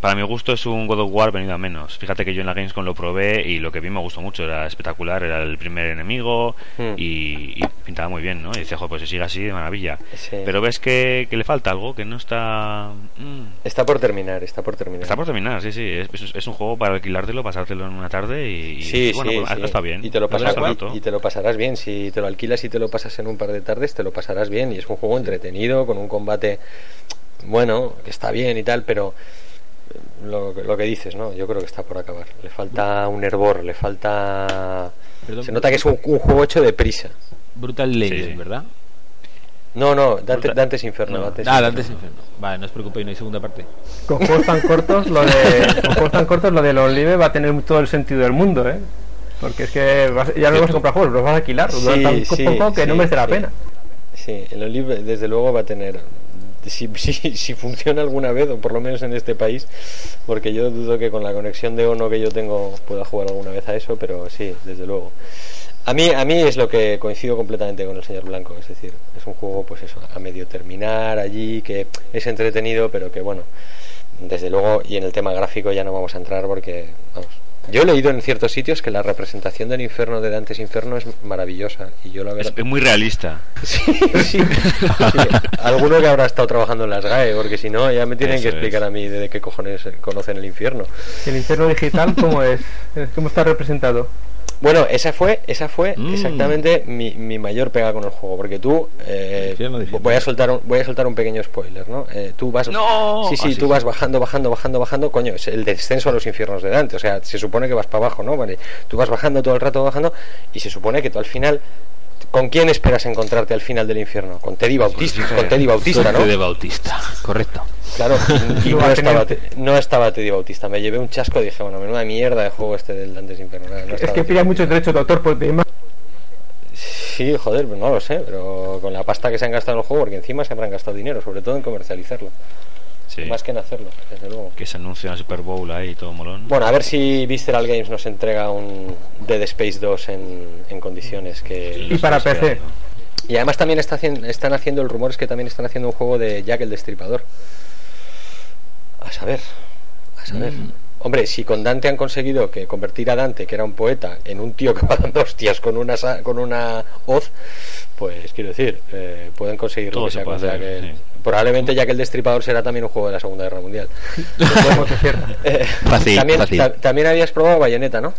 para mi gusto es un God of War venido a menos. Fíjate que yo en la Gamescom lo probé y lo que vi me gustó mucho, era espectacular, era el primer enemigo Hmm. y, y pintaba muy bien, ¿no? Y decía, "Jo, pues si sigue así, de maravilla. Sí. Pero ves que, que le falta algo, que no está... mm, Está por terminar, está por terminar. Está por terminar, sí, sí. Es, es- es un juego para alquilártelo, pasártelo en una tarde y, y, Sí, bueno, sí, pues, sí. está bien. Y te, lo Pasa pasarás, y te lo pasarás bien. Si te lo alquilas y te lo pasas en un par de tardes, te lo pasarás bien. Y es un juego entretenido, con un combate bueno, que está bien y tal, pero lo, lo que dices, ¿no? Yo creo que está por acabar. Le falta un hervor, le falta... Perdón. Se nota que es un, un juego hecho de prisa. Brutal Legend, sí. ¿verdad? No, no, Dante. Dante's Inferno. No. Dante's Ah, Inferno. antes Inferno. Vale, no os preocupéis, no hay segunda parte. Con juegos tan cortos, lo de, con juegos tan cortos, lo de los live va a tener todo el sentido del mundo, ¿eh? Porque es que vas- ya no vas a comprar juegos, los vas a alquilar. Sí, tan sí, poco que no sí, merece la sí. pena. Sí, el Olive desde luego va a tener, si, si, si funciona alguna vez, o por lo menos en este país, porque yo dudo que con la conexión de ONO que yo tengo pueda jugar alguna vez a eso, pero sí, desde luego. A mí, a mí es lo que coincido completamente con el señor Blanco, es decir, es un juego pues eso, a medio terminar allí, que es entretenido, pero que bueno, desde luego, y en el tema gráfico ya no vamos a entrar porque, vamos, yo he leído en ciertos sitios que la representación del infierno de Dantes Inferno es maravillosa, y yo la Es, verdad... es muy realista. Sí, sí, sí. Alguno que habrá estado trabajando en las GAE, porque si no, ya me tienen que explicar es. a mí de qué cojones conocen el infierno. El infierno digital, ¿cómo es? ¿Cómo está representado? Bueno, esa fue, esa fue Mm. exactamente mi, mi mayor pega con el juego, porque tú, eh, voy a soltar un, voy a soltar un pequeño spoiler, ¿no? Eh, tú vas, ¡No! sí, sí, Ah, sí, tú sí. vas bajando, bajando, bajando, bajando, coño, es el descenso a los infiernos de Dante, o sea, se supone que vas para abajo, ¿no? Vale, tú vas bajando todo el rato, bajando, y se supone que tú al final, ¿con quién esperas encontrarte al final del infierno? Con Teddy Bautista, con Teddy Bautista, ¿no? de Bautista, correcto. Claro, y no estaba, no estaba Teddy Bautista. Me llevé un chasco y dije, bueno, menuda mierda de juego este del Dantes Inferno. No, Es que Teddy pilla muchos derechos de autor por tema. Sí, joder, no lo sé, pero con la pasta que se han gastado en el juego, porque encima se habrán gastado dinero, sobre todo en comercializarlo, Sí. más que en hacerlo, desde luego. Que se anuncia en la Super Bowl ahí, todo molón. Bueno, a ver si Visceral Games nos entrega un Dead Space 2 en, en condiciones que... Y para PC. Y además también está haciendo, están haciendo, el rumor es que también están haciendo un juego de Jack el Destripador. A saber, a saber. Hombre, si con Dante han conseguido que convertir a Dante, que era un poeta, en un tío que va dando hostias con una, sa- con una hoz, pues quiero decir, eh, pueden conseguir lo Todo que se sea puede con Jack hacer, el- sí. Probablemente Jack el Destripador será también un juego de la Segunda Guerra Mundial. Eh, Fácil, también, fácil. ta- también habías probado Bayonetta, ¿no?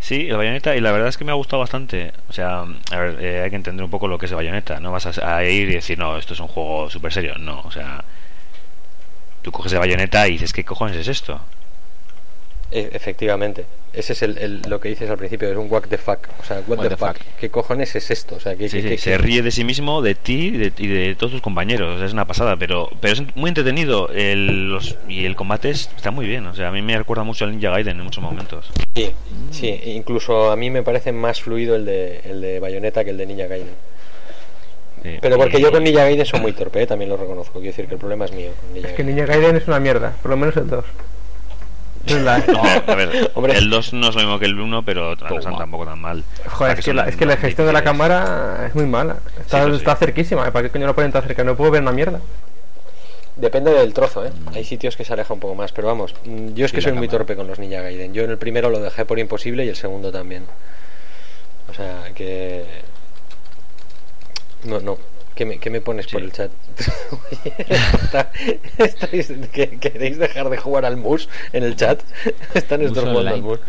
Sí, el Bayonetta, y la verdad es que me ha gustado bastante. O sea, a ver, eh, hay que entender un poco lo que es el Bayonetta. No vas a, a ir y decir, no, esto es un juego súper serio. No, o sea, tú coges el Bayonetta y dices, ¿qué cojones es esto? E- efectivamente. Ese es el, el- lo que dices al principio, es un what the fuck. O sea, what, the, fuck. ¿Qué cojones es esto? O sea, ¿qué, Sí, qué- sí, qué- se qué- ríe de sí mismo, de ti y de, y de todos tus compañeros. O sea, es una pasada, pero, pero es muy entretenido. El, los, y el combate es- está muy bien. O sea, a mí me recuerda mucho al Ninja Gaiden en muchos momentos. Sí, sí, incluso a mí me parece más fluido el de, el de Bayonetta que el de Ninja Gaiden. Sí. Pero porque Y- yo con Ninja Gaiden soy muy torpe, ¿eh? también lo reconozco. Quiero decir que el problema es mío con Ninja Es que. Ninja Gaiden es una mierda, por lo menos el 2. Es la- No, a ver, Hombre. el 2 no es lo mismo que el 1, pero no están Toma. tampoco tan mal. Joder, es que, la, son es que la más gestión de la cámara es muy mala. Está, Sí, sí. cerquísima. ¿eh? ¿Para qué coño lo ponen tan cerca? No puedo ver una mierda. Depende del trozo, ¿eh? Hay sitios que se aleja un poco más, pero vamos, mm, yo es que soy muy cámara. torpe con los Ninja Gaiden. Yo en el primero lo dejé por imposible y el segundo también. O sea, que... No, no. ¿Qué me, qué me pones por el chat? Oye, está- estáis- ¿que- ¿Queréis dejar de jugar al mus en el chat? Están estos mus.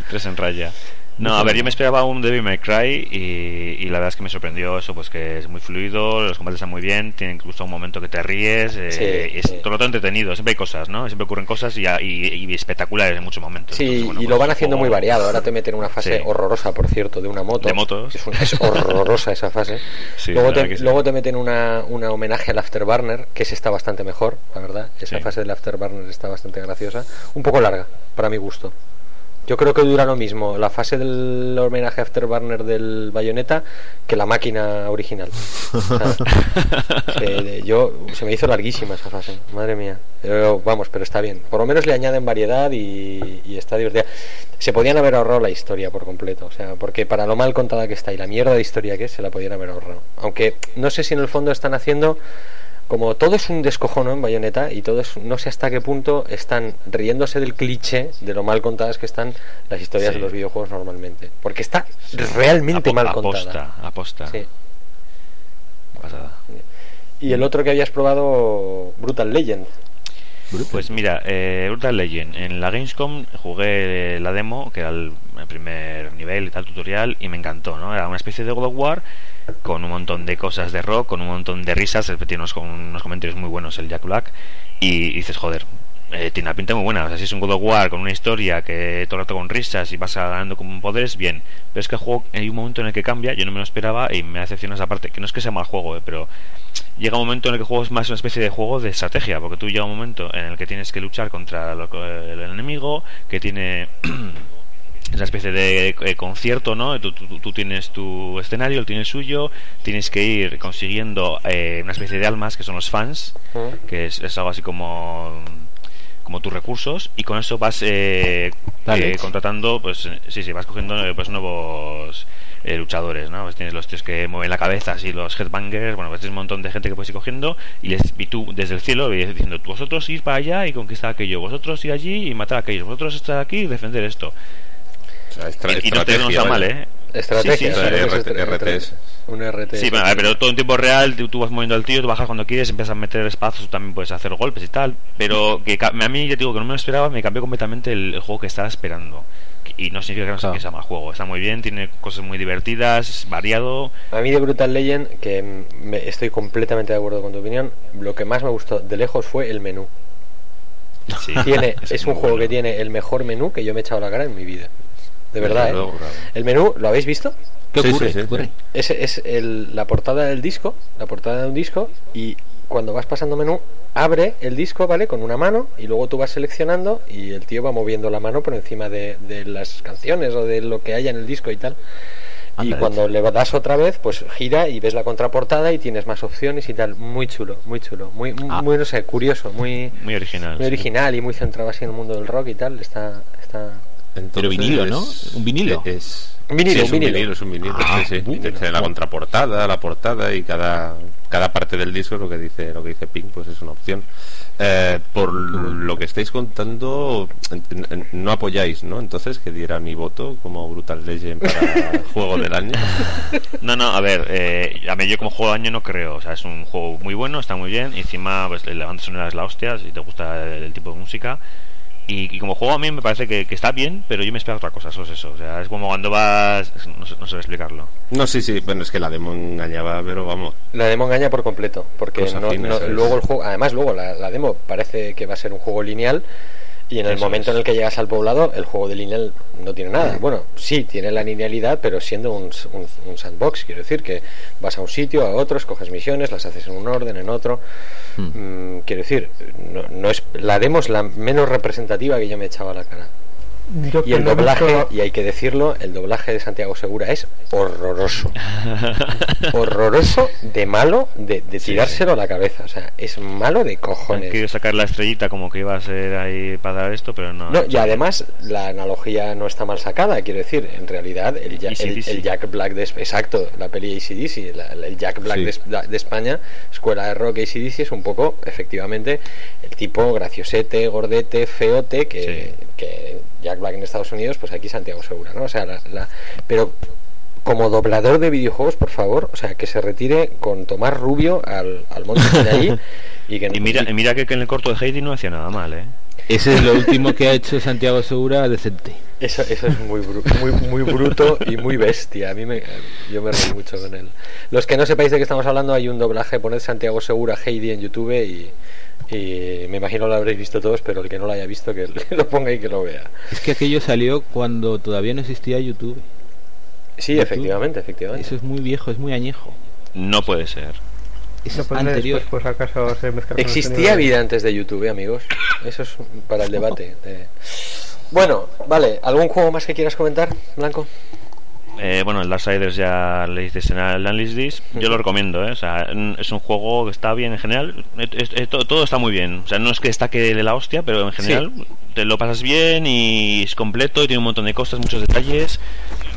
Tres en raya. No, a ver, yo me esperaba un Devil May Cry y, y la verdad es que me sorprendió eso, pues que es muy fluido, los combates están muy bien, tiene incluso un momento que te ríes, eh, Sí, es sí. todo entretenido, siempre hay cosas, ¿no? Siempre ocurren cosas y, y- y espectaculares en muchos momentos. Sí, Entonces, bueno, y pues lo van es un haciendo muy variado. Ahora te meten una fase Sí. horrorosa, por cierto, de una moto. De motos. Es, horrorosa esa fase. Sí, luego, te, luego te meten una, una homenaje al Afterburner, que ese está bastante mejor, la verdad. Esa fase del Afterburner está bastante graciosa. Un poco larga, para mi gusto. Yo creo que dura lo mismo la fase del homenaje Afterburner del Bayonetta que la máquina original. O sea, que yo se me hizo larguísima esa fase, madre mía. Pero, vamos, pero está bien. Por lo menos le añaden variedad y, y está divertida. Se podían haber ahorrado la historia por completo, o sea, porque para lo mal contada que está y la mierda de historia que es, se la podían haber ahorrado. Aunque no sé si en el fondo están haciendo como todo es un descojono en Bayonetta y todo es, no sé hasta qué punto están riéndose del cliché de lo mal contadas que están las historias Sí. de los videojuegos normalmente. Porque está realmente Apo- mal contada. aposta, aposta. Sí. Pasada. Y el otro que habías probado, Brutal Legend. Pues mira, eh, Brutal Legend, en la Gamescom jugué la demo, que era el, el primer nivel y tal tutorial, y me encantó, ¿no? Era una especie de God of War con un montón de cosas de rock, con un montón de risas, tiene unos, unos comentarios muy buenos el Jack Black, y dices, joder, eh, tiene una pinta muy buena, o sea, si es un God of War con una historia que todo el rato con risas y vas ganando con poderes, bien, pero es que el juego hay un momento en el que cambia, yo no me lo esperaba y me decepciona esa parte, que no es que sea mal juego, eh, pero llega un momento en el que el juego es más una especie de juego de estrategia, porque tú llega un momento en el que tienes que luchar contra el enemigo, que tiene es una especie de eh, concierto, ¿no? Tú, tú- tú tienes tu escenario, él tiene el suyo, tienes que ir consiguiendo eh, una especie de almas que son los fans, que es, es algo así como como tus recursos y con eso vas eh, eh, contratando pues sí sí vas cogiendo eh, pues nuevos eh, luchadores no pues tienes los tíos que mueven la cabeza así los headbangers bueno pues tienes un montón de gente que puedes ir cogiendo y, les, y tú desde el cielo vas diciendo vosotros ir para allá y conquistar aquello vosotros ir allí y matar a aquellos vosotros estar aquí y defender esto estra- y, y no te no está mal eh Estrategia. Sí, sí, RTS. Un RTS. Sí, bueno, pero todo en tiempo real, tú, tú vas moviendo al tío, tú bajas cuando quieres, empiezas a meter espacios, tú también puedes hacer golpes y tal. Pero que a mí, ya te digo que no me lo esperaba, me cambió completamente el, el juego que estaba esperando. Y no significa que no sea, Ah. que sea mal juego, está muy bien, tiene cosas muy divertidas, es variado. A mí de Brutal Legend, que me- estoy completamente de acuerdo con tu opinión, lo que más me gustó de lejos fue el menú. Sí, Tiene, es un juego bueno. que tiene el mejor menú que yo me he echado la cara en mi vida. De verdad, ¿eh? luego, claro. El menú, ¿lo habéis visto? ¿Qué Sí, ocurre? sí, sí, ¿Qué ocurre? sí. Es, es el- la portada del disco, la portada de un disco, y cuando vas pasando menú, abre el disco, ¿vale? Con una mano, y luego tú vas seleccionando, y el tío va moviendo la mano por encima de, de las canciones o de lo que haya en el disco y tal. Y Anda, cuando le das otra vez, pues gira y ves la contraportada y tienes más opciones y tal. Muy chulo, muy chulo. Muy, Ah. muy no sé, curioso, muy, Muy original. muy sí. original y muy centrado así en el mundo del rock y tal. Está, está, Entonces, vinilo, ¿no? Un vinilo. Es, Un vinilo, sí, es un un vinilo. vinilo, es un vinilo. Ah, sí, sí. trae la contraportada, la portada y cada, cada parte del disco lo que dice lo que dice Pink, pues es una opción. Eh, por lo que estáis contando, no apoyáis, ¿no? Entonces que diera mi voto como Brutal Legend para juego del año. No, no, a ver, eh, a mí yo como juego de año no creo. O sea, es un juego muy bueno, está muy bien. Y encima, pues la banda sonora es la hostia, si te gusta el, el tipo de música. Y, y como juego a mí me parece que, que está bien, pero yo me espero otra cosa, solo es eso. O sea, es como cuando vas. No sé, no sé explicarlo. No, sí, sí, bueno, es que la demo engañaba, pero vamos. La demo engaña por completo, porque no- no- luego el juego, además luego la, la demo parece que va a ser un juego lineal y en el Eso momento es. en el que llegas al poblado el juego de lineal no tiene nada. Bueno, sí, tiene la linealidad, pero siendo un, s- un- un sandbox, quiero decir que vas a un sitio, a otro, escoges misiones, las haces en un orden, en otro. Mm, quiero decir, no, no es la demo es la menos representativa que yo me echaba a la cara. Yo Y el doblaje, visto- y hay que decirlo, el doblaje de Santiago Segura es horroroso. horroroso de malo, de, de tirárselo a la cabeza. O sea, es malo de Han cojones. querido sacar la estrellita como que iba a ser ahí para dar esto, pero no. No, y además la analogía no está mal sacada, quiero decir, en realidad el, Ja- el, AC/DC. el Jack Black de exacto, la peli ACDC, la- la- el Jack Black Sí. de, de España, escuela de rock ACDC es un poco, efectivamente, el tipo graciosete, gordete, feote, que, que Jack Black en Estados Unidos, pues aquí Santiago Segura, ¿no? O sea, la- la- pero como doblador de videojuegos, por favor, o sea, que se retire con Tomás Rubio al, al monte Sinaí y que Y mira, y mira que, que en el corto de Heidi no hacía nada mal, ¿eh? Ese es lo último que ha hecho Santiago Segura decente. Eso, eso es muy, bru- muy, muy bruto y muy bestia. A mí me, yo me reí mucho con él. Los que no sepáis de qué estamos hablando, hay un doblaje, poned Santiago Segura Heidi en YouTube y, y me imagino lo habréis visto todos, pero el que no lo haya visto que lo ponga y que lo vea. Es que aquello salió cuando todavía no existía YouTube. Sí, YouTube. efectivamente, efectivamente. Eso es muy viejo, es muy añejo. No puede ser. Es Lo pondré anterior. después, si acaso se Existía vida antes de YouTube, eh, amigos. Eso es para el debate. de- Bueno, vale. ¿Algún juego más que quieras comentar, Blanco? Eh, bueno, el Darksiders ya le dices en el Analysis. Yo lo recomiendo, ¿eh? O sea, es un juego que está bien en general. Es- es- es- todo, todo está muy bien. O sea, no es que destaque de la hostia, pero en general te lo pasas bien y es completo y tiene un montón de cosas, muchos detalles.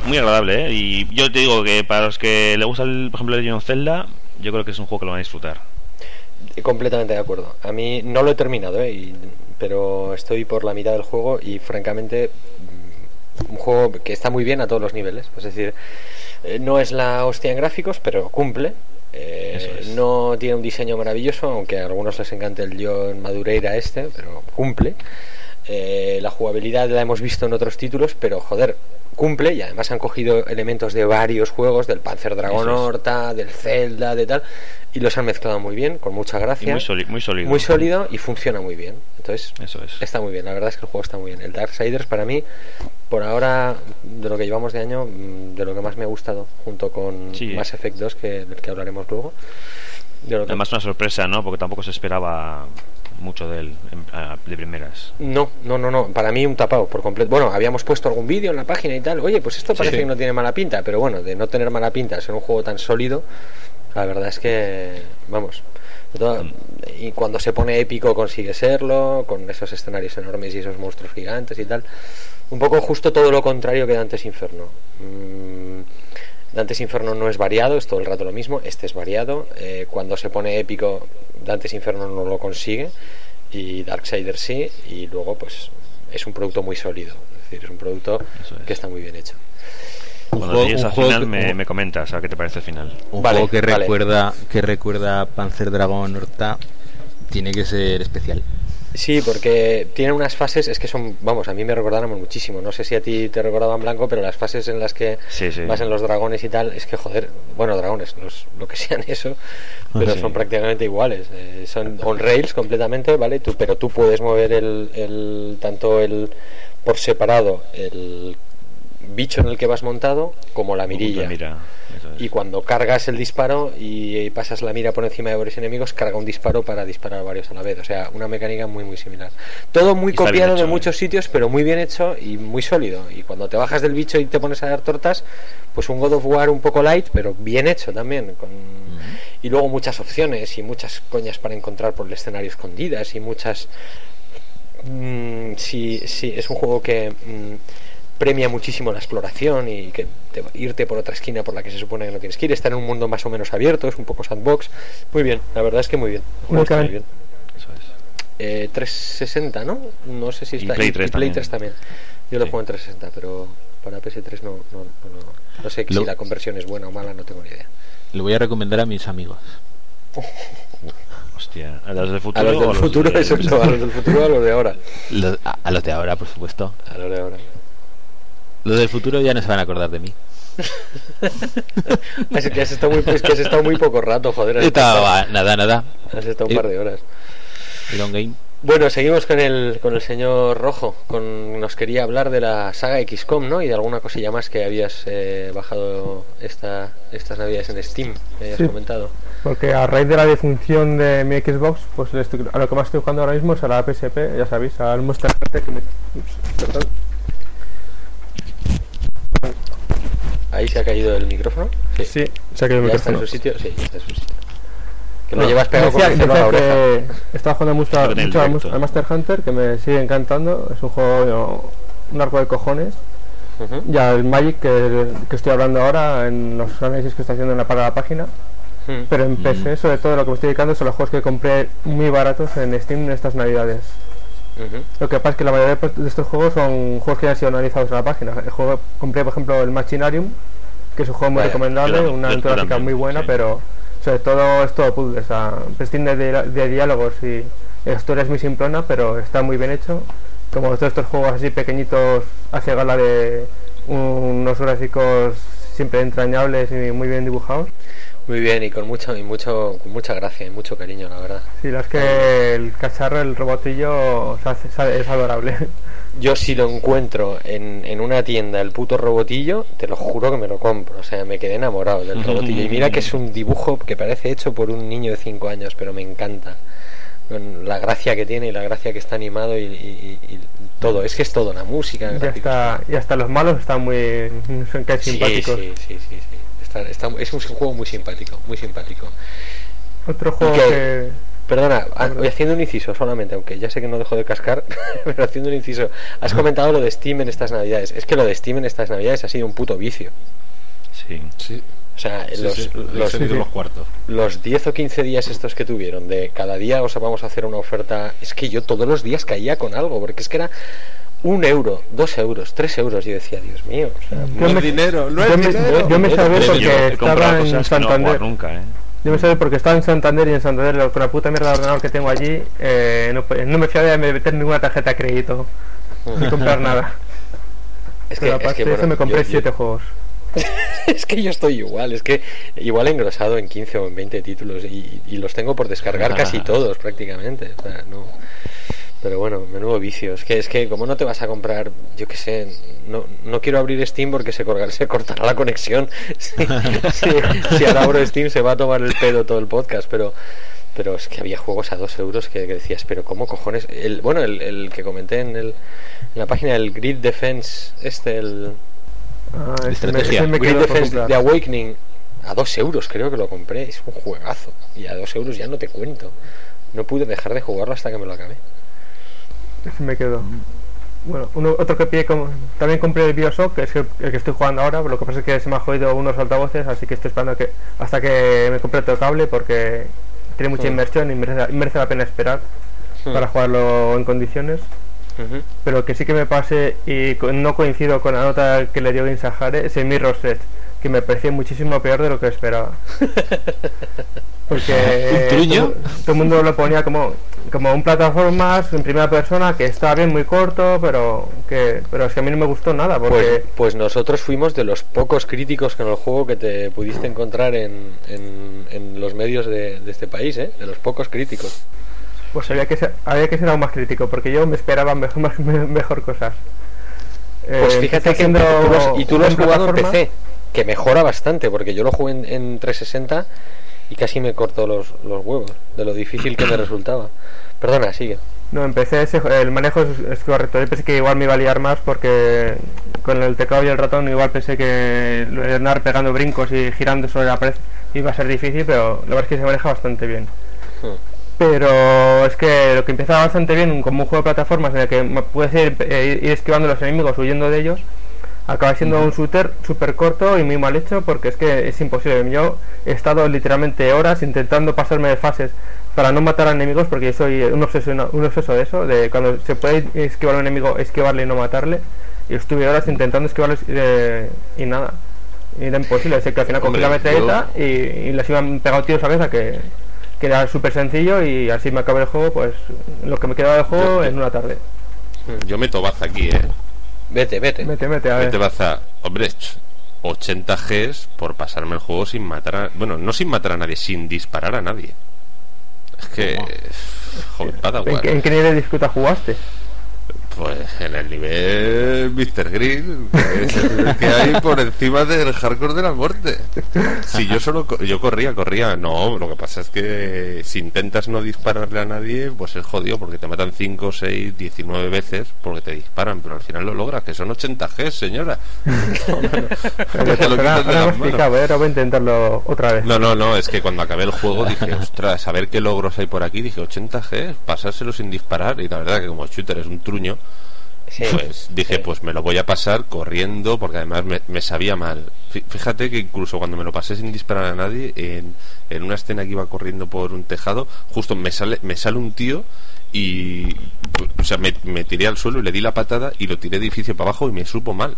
Muy agradable, ¿eh? Y yo te digo que para los que le gusta, el, por ejemplo, Legend of Zelda, yo creo que es un juego que lo van a disfrutar. Completamente de acuerdo. A mí no lo he terminado, ¿eh? Y- pero estoy por la mitad del juego y francamente un juego que está muy bien a todos los niveles. Es decir, eh, no es la hostia en gráficos, pero cumple. Eh, es. No tiene un diseño maravilloso, aunque a algunos les encante el John Madureira este, pero cumple. Eh, la jugabilidad la hemos visto en otros títulos, pero joder, cumple y además han cogido elementos de varios juegos, del Panzer Dragon es. Horta, del Zelda, de tal, y los han mezclado muy bien, con mucha Y gracia. muy, sólido muy sólido. Muy sólido y funciona muy bien. Entonces, Eso es. está muy bien. La verdad es que el juego está muy bien. El Darksiders, para mí, por ahora, de lo que llevamos de año, mm, de lo que más me ha gustado, junto con Sí. Mass Effect 2, que, del que hablaremos luego. Yo lo que- Además una sorpresa, ¿no? Porque tampoco se esperaba mucho de él en- a- de primeras. No, no, no, no. Para mí un tapado por completo. Bueno, habíamos puesto algún vídeo en la página y tal. Oye, pues esto parece Sí. que no tiene mala pinta, pero bueno, de no tener mala pinta, ser un juego tan sólido, la verdad es que, vamos. todo- y cuando se pone épico consigue serlo, con esos escenarios enormes y esos monstruos gigantes y tal. Un poco justo todo lo contrario que Dantes Inferno. Mm, Dantes Inferno no es variado, es todo el rato lo mismo. Este es variado. Eh, cuando se pone épico, Dantes Inferno no lo consigue. Y Darksider sí. Y luego, pues, es un producto muy sólido. Es decir, es un producto es. que está muy bien hecho. Cuando llegues al final que- me, me comentas a qué te parece el final. Un Vale, juego que vale. recuerda que recuerda a Panzer Dragon Horta tiene que ser especial. Sí, porque tiene unas fases, es que son, vamos, a mí me recordaron muchísimo. No sé si a ti te recordaban blanco, pero las fases en las que Sí, sí. vas en los dragones y tal, es que joder, bueno, dragones, los- lo que sean eso, pero Sí. son prácticamente iguales. eh, son on rails completamente, ¿vale? Tú, pero tú puedes mover el, el tanto el por separado el bicho en el que vas montado como la mirilla. Mira. Y cuando cargas el disparo y pasas la mira por encima de varios enemigos, carga un disparo para disparar a varios a la vez. O sea, una mecánica muy, muy similar. Todo muy copiado de hecho, ¿eh? muchos sitios, pero muy bien hecho y muy sólido. Y cuando te bajas del bicho y te pones a dar tortas, pues un God of War un poco light, pero bien hecho también. Con... Y luego muchas opciones y muchas coñas para encontrar por el escenario escondidas y muchas... Mm, sí, sí, es un juego que... mm, premia muchísimo la exploración y que te- irte por otra esquina por la que se supone que no tienes que ir, está en un mundo más o menos abierto, es un poco sandbox, muy bien, la verdad es que muy bien, está muy bien. Eso es. Eh, 360, ¿no? No sé si Y está Play 3 también. 3 también. Yo lo juego en 360, pero para PS3 no, no, no, no, no sé Lo- si la conversión es buena o mala, no tengo ni idea. Lo voy a recomendar a mis amigos. Hostia, ¿a los del futuro? A los del futuro, eso, a los del futuro, o a los de ahora. Los- a, a los de ahora, por supuesto. A los de ahora. Los del futuro ya no se van a acordar de mí. Es que has estado muy, es que has estado muy poco rato, joder. Estaba, nada, nada. has estado un Eh, par de horas. Un game. Bueno, seguimos con el, con el señor Rojo. Con, nos quería hablar de la saga XCOM, ¿no? Y de alguna cosilla más que habías eh, bajado esta, estas navidades en Steam, que habías Sí. comentado. Porque a raíz de la defunción de mi Xbox, pues le estoy- a lo que más estoy jugando ahora mismo es a la PSP, ya sabéis, al Monster Hunter que me... Ups, Ahí se ha caído el micrófono. Sí. Sí, se ha caído el ¿Ya está en micrófono. su sitio? Sí, ya está en su sitio. Que lo No, llevas pegado con el a la oreja. que estaba jugando mucho, mucho al Monster Hunter, que me sigue encantando. Es un juego, yo, un arco de cojones. Ujú. Y al Magic, que, que estoy hablando ahora en los análisis que estoy haciendo en la, para la página. Mm. Pero en PC, sobre todo lo que me estoy dedicando son los juegos que compré muy baratos en Steam en estas navidades. Lo que pasa es que la mayoría de estos juegos son juegos que ya han sido analizados en la página. El juego, compré, por ejemplo, el Machinarium, que es un juego muy Vaya, recomendable, yo una aventura gráfica muy buena, sí. pero sobre todo es todo puzzle. O sea, prescinde de, de diálogos y la historia es muy simplona, pero está muy bien hecho. Como todos estos juegos así pequeñitos, hace gala de unos gráficos siempre entrañables y muy bien dibujados. Muy bien, y con mucho, y mucho, con mucha gracia y mucho cariño, la verdad. Sí, la es que el cacharro, el robotillo, se hace- se- es adorable. Yo si lo encuentro en, en una tienda, el puto robotillo, te lo juro que me lo compro. O sea, me quedé enamorado del robotillo. Y mira que es un dibujo que parece hecho por un niño de 5 años, pero me encanta. Con la gracia que tiene y la gracia que está animado y, y- y- y todo. Es que es todo, la música. Ya gráficos, está, y hasta los malos están muy son casi Sí, simpáticos. sí, sí, sí, sí. Está- está- es un juego muy simpático, muy simpático. Otro juego que Perdona, a- Perdón. voy haciendo un inciso solamente, aunque ya sé que no dejo de cascar, pero haciendo un inciso. Has comentado lo de Steam en estas navidades. Es que lo de Steam en estas navidades ha sido un puto vicio. Sí. Sí, O sea, sí, los, sí, los cuartos. los 10 o 15 días estos que tuvieron, de cada día os vamos a hacer una oferta, es que yo todos los días caía con algo, porque es que era un euro, dos euros, tres euros. Yo decía, Dios mío, o sea, Yo No me- es dinero, no yo es me- yo me sabía porque yo estaba en no Santander. nunca, ¿eh? Yo me sabía porque estaba en Santander y en Santander con la puta mierda de ordenador que tengo allí eh, no, no me fiaba de meter ninguna tarjeta de crédito ni comprar nada. es que, Pero es aparte que, de eso me compré yo- yo- siete juegos. es que yo estoy igual, es que igual he engrosado en 15 o en 20 títulos y, y los tengo por descargar casi todos prácticamente. O sea, no. Pero bueno, menudo vicio. Es que, es que como no te vas a comprar, yo qué sé, no, no quiero abrir Steam porque se, corga- se cortará la conexión. Si, si- si ahora abro Steam se va a tomar el pedo todo el podcast, pero pero es que había juegos a dos euros que, que decías, pero ¿cómo cojones? El, bueno, el, el que comenté en, el, en la página del Grid Defense, este, el Ah, ese me- estrategia. ese me Grid Defense de Awakening, a dos euros creo que lo compré, es un juegazo. Y a dos euros ya no te cuento. No pude dejar de jugarlo hasta que me lo acabé. Ese me quedo. Bueno, uno, otro que pillé, como, también compré el Bioshock, que es el, el que estoy jugando ahora, pero lo que pasa es que se me ha jodido unos altavoces, así que estoy esperando que hasta que me compre otro cable porque tiene mucha Hmm. inversión y merece, merece la pena esperar para jugarlo en condiciones. Pero que sí que me pase y no coincido con la nota que le dio Insahare es el Mirror's Edge, que me parecía muchísimo peor de lo que esperaba. Porque ¿Un truño? todo, todo el mundo lo ponía como, como un plataformas en primera persona que estaba bien muy corto, pero que pero es que a mí no me gustó nada Pues, porque pues nosotros fuimos de los pocos críticos con el juego que te pudiste encontrar en, en, en los medios de, de este país, ¿eh? De los pocos críticos. pues había que ser, había que ser aún más crítico porque yo me esperaba mejor, más- mejor cosas. Pues Eh, fíjate empecé que haciendo tú lo has- y tú lo has jugado en. PC, que mejora bastante, porque yo lo jugué en, en 360 y casi me cortó los, los huevos de lo difícil que me resultaba. Perdona, sigue. No, empecé ese, el manejo es, es correcto. Yo pensé que igual me iba a liar más porque con el teclado y el ratón igual pensé que andar pegando brincos y girando sobre la pared iba a ser difícil, pero la verdad es que se maneja bastante bien. Hmm. Pero es que lo que empieza bastante bien como un juego de plataformas en el que puedes ir, eh, ir esquivando a los enemigos, huyendo de ellos, acaba siendo un shooter súper corto y muy mal hecho porque es que es imposible. Yo he estado literalmente horas intentando pasarme de fases para no matar a enemigos porque yo soy un obsesionado, un obseso de eso, de cuando se puede esquivar a un enemigo, esquivarle y no matarle. Y estuve horas intentando esquivarles eh, y nada. Y era imposible, así que al final cogí Hombre, la metralleta y, y les iban pegado tiros a cabeza que, que era súper sencillo y así me acabé el juego, pues lo que me quedaba del juego yo- en una tarde. Yo meto baza aquí, ¿eh? Vete, vete. Mete, mete, a ver. Mete baza. Hombre, ch, 80 Gs por pasarme el juego sin matar a... Bueno, no sin matar a nadie, sin disparar a nadie. Es que... Joder, ¿En, en qué nivel de disputa jugaste? Pues en el nivel Mr. Green, que es el nivel que hay por encima del hardcore de la muerte. Si yo solo co- yo corría, corría, no, lo que pasa es que si intentas no dispararle a nadie, pues es jodido porque te matan 5, 6, 19 veces porque te disparan, pero al final lo logras, que son 80 G, señora. No, a intentarlo otra vez. No, no, no, es que cuando acabé el juego dije, ostras, a ver qué logros hay por aquí. Dije, 80 G, pasárselo sin disparar. Y la verdad que como shooter es un truño, Sí. pues dije, Sí. pues me lo voy a pasar corriendo porque además me, me sabía mal. Fí- Fíjate que incluso cuando me lo pasé sin disparar a nadie, en, en una escena que iba corriendo por un tejado, justo me sale, me sale un tío y, o sea, me, me tiré al suelo y le di la patada y lo tiré de edificio para abajo y me supo mal.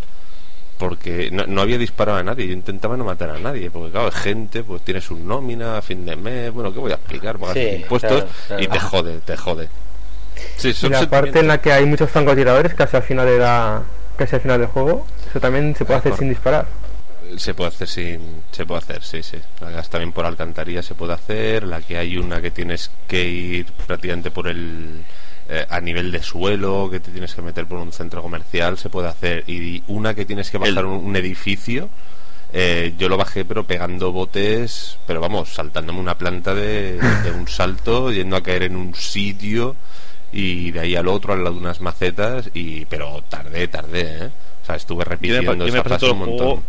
Porque no, no había disparado a nadie, yo intentaba no matar a nadie, porque claro, es gente, pues tiene su nómina a fin de mes, bueno, ¿qué voy a explicar? Pagas Sí, impuestos claro, claro. y te jode, te jode. Sí, y la parte en la que hay muchos francotiradores casi al final de la casi al final del juego, eso también se puede Ah, hacer sin disparar. Se puede hacer sin. Se puede hacer, sí, sí. Además, también por alcantarilla se puede hacer. La que hay una que tienes que ir prácticamente por el. eh, a nivel de suelo, que te tienes que meter por un centro comercial, se puede hacer. Y una que tienes que bajar El- un, un edificio. eh, yo lo bajé, pero pegando botes, pero vamos, saltándome una planta de, de un salto, yendo a caer en un sitio y de ahí al otro, al lado de unas macetas, y pero tardé, tardé, ¿eh? O sea, estuve Yo me, repitiendo yo me esa frase todo un el montón. juego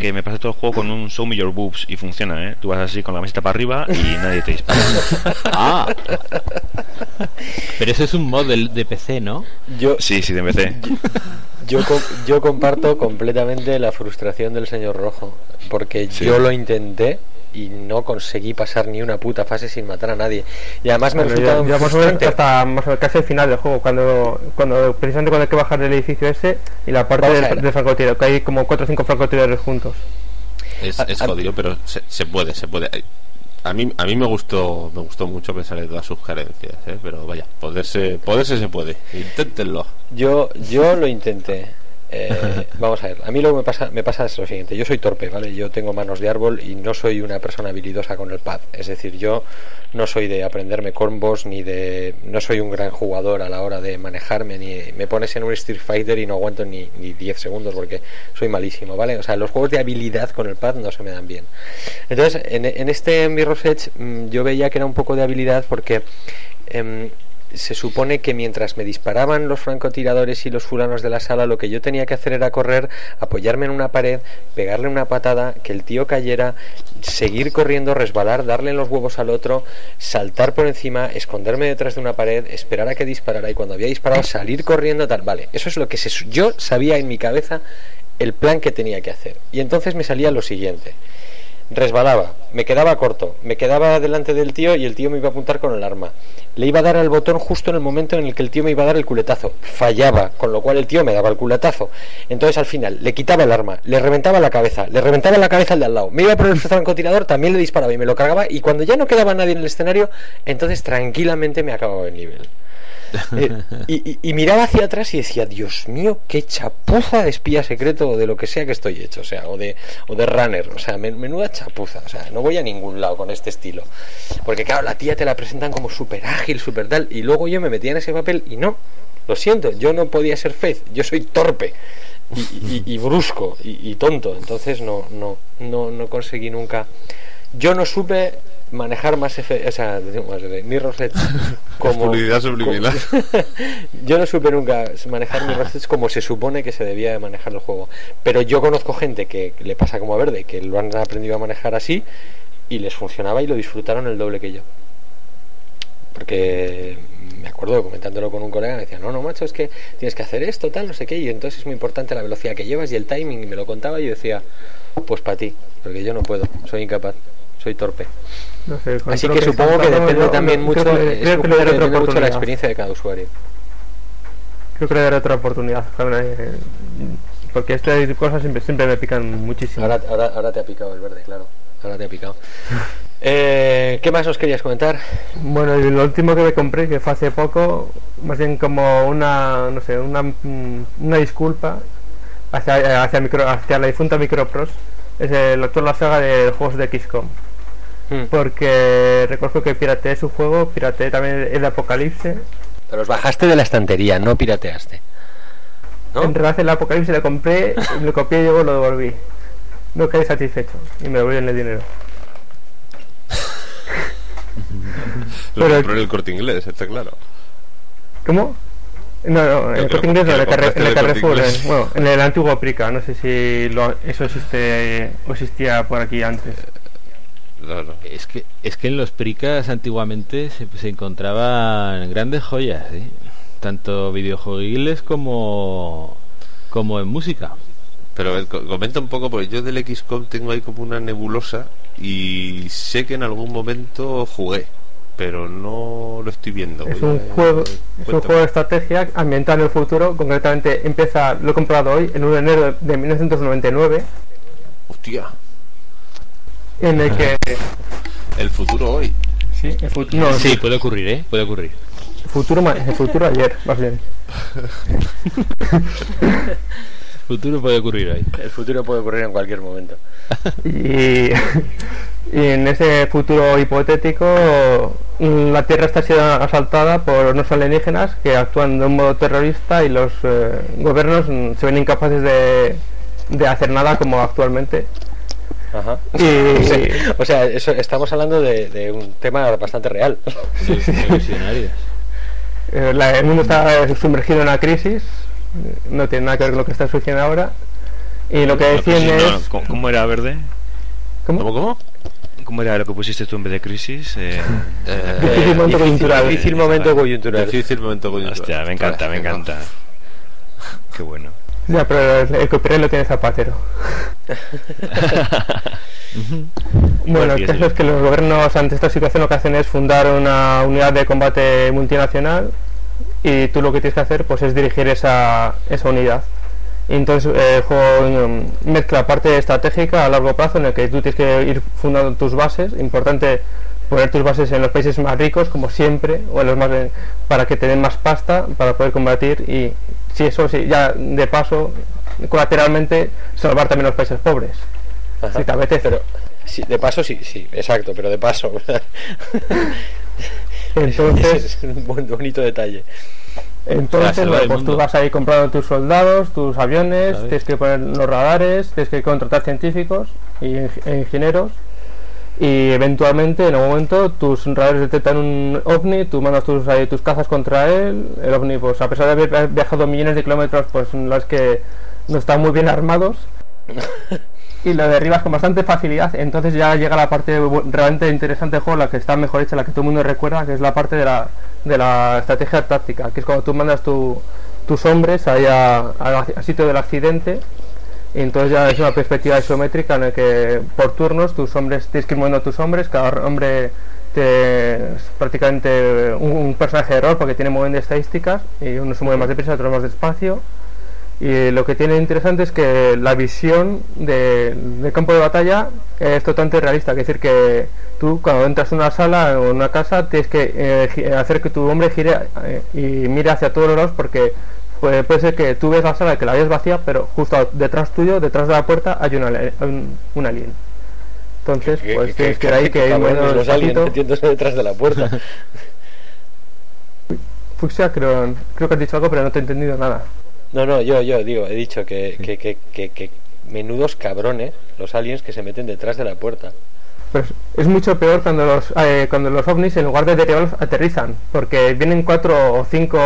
que me pasé todo el juego con un show me your boobs y funciona, ¿eh? Tú vas así con la mesita para arriba y nadie te dispara. Ah. Pero eso es un mod del- de, PC, ¿no? Yo, Sí, sí, de PC. yo, yo comparto completamente la frustración del señor Rojo, porque Sí. yo lo intenté y no conseguí pasar ni una puta fase sin matar a nadie. Y además me Bueno, resulta ya, muy ya más o menos frustrante. hasta más o menos casi el final del juego, cuando, cuando precisamente cuando hay que bajar del edificio ese y la parte del, del francotirador, que hay como 4 o 5 francotiradores juntos. Es, es a- jodido, pero se, se puede, se puede. A mí, a mí me gustó, me gustó mucho a pesar de todas sus sugerencias, ¿eh? pero vaya, poderse, poderse se puede. Inténtenlo. Yo, yo lo intenté. Eh, vamos a ver, a mí lo que me pasa, me pasa es lo siguiente, yo soy torpe, ¿vale? Yo tengo manos de árbol y no soy una persona habilidosa con el pad, es decir, yo no soy de aprenderme combos ni de... no soy un gran jugador a la hora de manejarme, ni me pones en un Street Fighter y no aguanto ni, ni 10 segundos porque soy malísimo, ¿vale? O sea, los juegos de habilidad con el pad no se me dan bien. Entonces, en, en este Mirror's Edge mm, yo veía que era un poco de habilidad porque... em, se supone que mientras me disparaban los francotiradores y los fulanos de la sala, lo que yo tenía que hacer era correr, apoyarme en una pared, pegarle una patada, que el tío cayera, seguir corriendo, resbalar, darle los huevos al otro, saltar por encima, esconderme detrás de una pared, esperar a que disparara y cuando había disparado salir corriendo, tal. Vale, eso es lo que se, yo sabía en mi cabeza el plan que tenía que hacer. Y entonces me salía lo siguiente resbalaba, me quedaba corto, me quedaba delante del tío y el tío me iba a apuntar con el arma. Le iba a dar al botón justo en el momento en el que el tío me iba a dar el culetazo. Fallaba, con lo cual el tío me daba el culetazo. Entonces al final le quitaba el arma, le reventaba la cabeza, le reventaba la cabeza al de al lado. Me iba por el francotirador, también le disparaba y me lo cargaba. Y cuando ya no quedaba nadie en el escenario, entonces tranquilamente me acababa el nivel. Eh, y, miraba hacia atrás y decía, Dios mío, qué chapuza de espía secreto o de lo que sea que estoy hecho, o sea, o de, o de runner, o sea, men- menuda chapuza, o sea, no voy a ningún lado con este estilo. Porque claro, la tía te la presentan como súper ágil, súper tal, y luego yo me metía en ese papel y no, lo siento, yo no podía ser Faith, yo soy torpe. Y, y- brusco y tonto entonces no no no no conseguí nunca yo no supe manejar más F o sea más F- Mirror's Edge como Publicidad subliminal. como- yo no supe nunca manejar Mirror's Edge como se supone que se debía de manejar el juego. Pero yo conozco gente que le pasa como a Verde que lo han aprendido a manejar así y les funcionaba y lo disfrutaron el doble que yo. Porque me acuerdo comentándolo con un colega me decía no no macho es que tienes que hacer esto tal no sé qué y entonces es muy importante la velocidad que llevas y el timing y me lo contaba y yo decía pues para ti porque yo no puedo soy incapaz soy torpe No sé, así que supongo que depende también mucho creo que- creo que otra depende mucho de la experiencia de cada usuario Creo que le daré otra oportunidad. Porque estas cosas siempre, siempre me pican muchísimo. ahora, ahora, ahora te ha picado el verde claro ahora te ha picado Eh, ¿qué más nos querías comentar? Bueno, y lo último que me compré, que fue hace poco, más bien como una, no sé, una, mm, una disculpa hacia, hacia, micro, hacia la difunta Microprose, es el actual la saga de juegos de XCOM. Hmm. Porque reconozco que pirateé su juego, pirateé también el Apocalipse. Pero los bajaste de la estantería, no pirateaste. ¿No? En realidad el Apocalipse lo compré, lo copié y luego lo devolví. No quedé satisfecho y me devolvieron el dinero. Lo Pero- compró en el corte inglés, está claro. ¿Cómo? No, no, en el corte inglés, no, en el, Carre- en Carrefour, eh, bueno, en el antiguo Prica, no sé si lo- eso existe o existía por aquí antes. No. Es que, es que en los pricas antiguamente se, se encontraban grandes joyas, ¿eh? tanto videojuegiles como, como en música. Pero eh, co- comenta un poco, porque yo del XCOM tengo ahí como una nebulosa y sé que en algún momento jugué, pero no lo estoy viendo. Es un a- juego, es un juego de estrategia ambientado en el futuro, concretamente empieza, lo he comprado hoy, el 1 de enero de- de 1999, Hostia, en el que... el futuro hoy. Sí, el futuro, no, Sí, puede ocurrir, ¿eh? Puede ocurrir. el futuro, el futuro ayer, más bien. Futuro puede ocurrir ahí. El futuro puede ocurrir en cualquier momento. Y, y en ese futuro hipotético, la Tierra está siendo asaltada por unos alienígenas que actúan de un modo terrorista y los eh, gobiernos se ven incapaces de, de hacer nada como actualmente. Ajá. Y, Sí, O sea, eso, estamos hablando de, de un tema bastante real. De visionarios. eh, la- el mundo está sumergido en una crisis, no tiene nada que ver con lo que está sucediendo ahora. Y lo que decían sí, no, es... ¿cómo- ¿Cómo era verde? ¿Cómo? ¿Cómo, cómo? ¿Cómo era lo que pusiste tú en vez de crisis? Eh, Eh, Difícil momento coyuntural. Difícil momento coyuntural. difícil momento coyuntural. hostia, me encanta, me encanta. Qué bueno. Ya, pero el, el copyright lo tiene Zapatero. Bueno, el caso es que los gobiernos ante esta situación lo que hacen es fundar una unidad de combate multinacional y tú lo que tienes que hacer pues es dirigir esa, esa unidad. Y entonces eh, el juego mm, mezcla parte estratégica a largo plazo en el que tú tienes que ir fundando tus bases, importante poner tus bases en los países más ricos como siempre o en los más para que te den más pasta para poder combatir y si eso sí, ya de paso colateralmente salvar también los países pobres. Ajá. Si te apetece. Pero, sí, de paso, sí, sí, exacto, pero de paso. Entonces, es un buen, bonito detalle. Entonces, bueno, pues tú vas ahí comprando tus soldados, tus aviones, tienes que poner los radares, tienes que contratar científicos y e ingenieros. Y eventualmente, en algún momento, tus radares detectan un ovni, tú mandas tus, ahí, tus cazas contra él. El ovni, pues a pesar de haber viajado millones de kilómetros, pues la es que no están muy bien armados. y lo derribas con bastante facilidad. Entonces ya llega la parte realmente interesante del juego, la que está mejor hecha, la que todo el mundo recuerda, que es la parte de la, de la estrategia táctica, que es cuando tú mandas tu- tus hombres ahí al sitio del accidente. Y entonces ya es una perspectiva isométrica en la que por turnos tus hombres tienes que ir moviendo a tus hombres, cada hombre te- es prácticamente un, personaje de rol porque tiene de estadísticas y uno se mueve más deprisa, otro más despacio. Y lo que tiene interesante es que la visión de- del campo de batalla es totalmente realista. Es decir, que tú cuando entras en una sala o en una casa tienes que eh, hacer que tu hombre gire eh, y mire hacia todos los lados porque puede, puede ser que tú ves la sala que la veas vacía, pero justo detrás tuyo, detrás de la puerta, hay una, un, un alien. Entonces, pues tienes que ir ahí, que cabrones, moviendo los aliens metiéndose detrás de la puerta. Fuxia, creo, creo que has dicho algo, pero no te he entendido nada. No, no, yo, yo digo, he dicho que, que, que, que, que menudos cabrones los aliens que se meten detrás de la puerta. Pero es- es mucho peor cuando los eh, cuando los ovnis en lugar de derribarlos aterrizan, porque vienen cuatro o cinco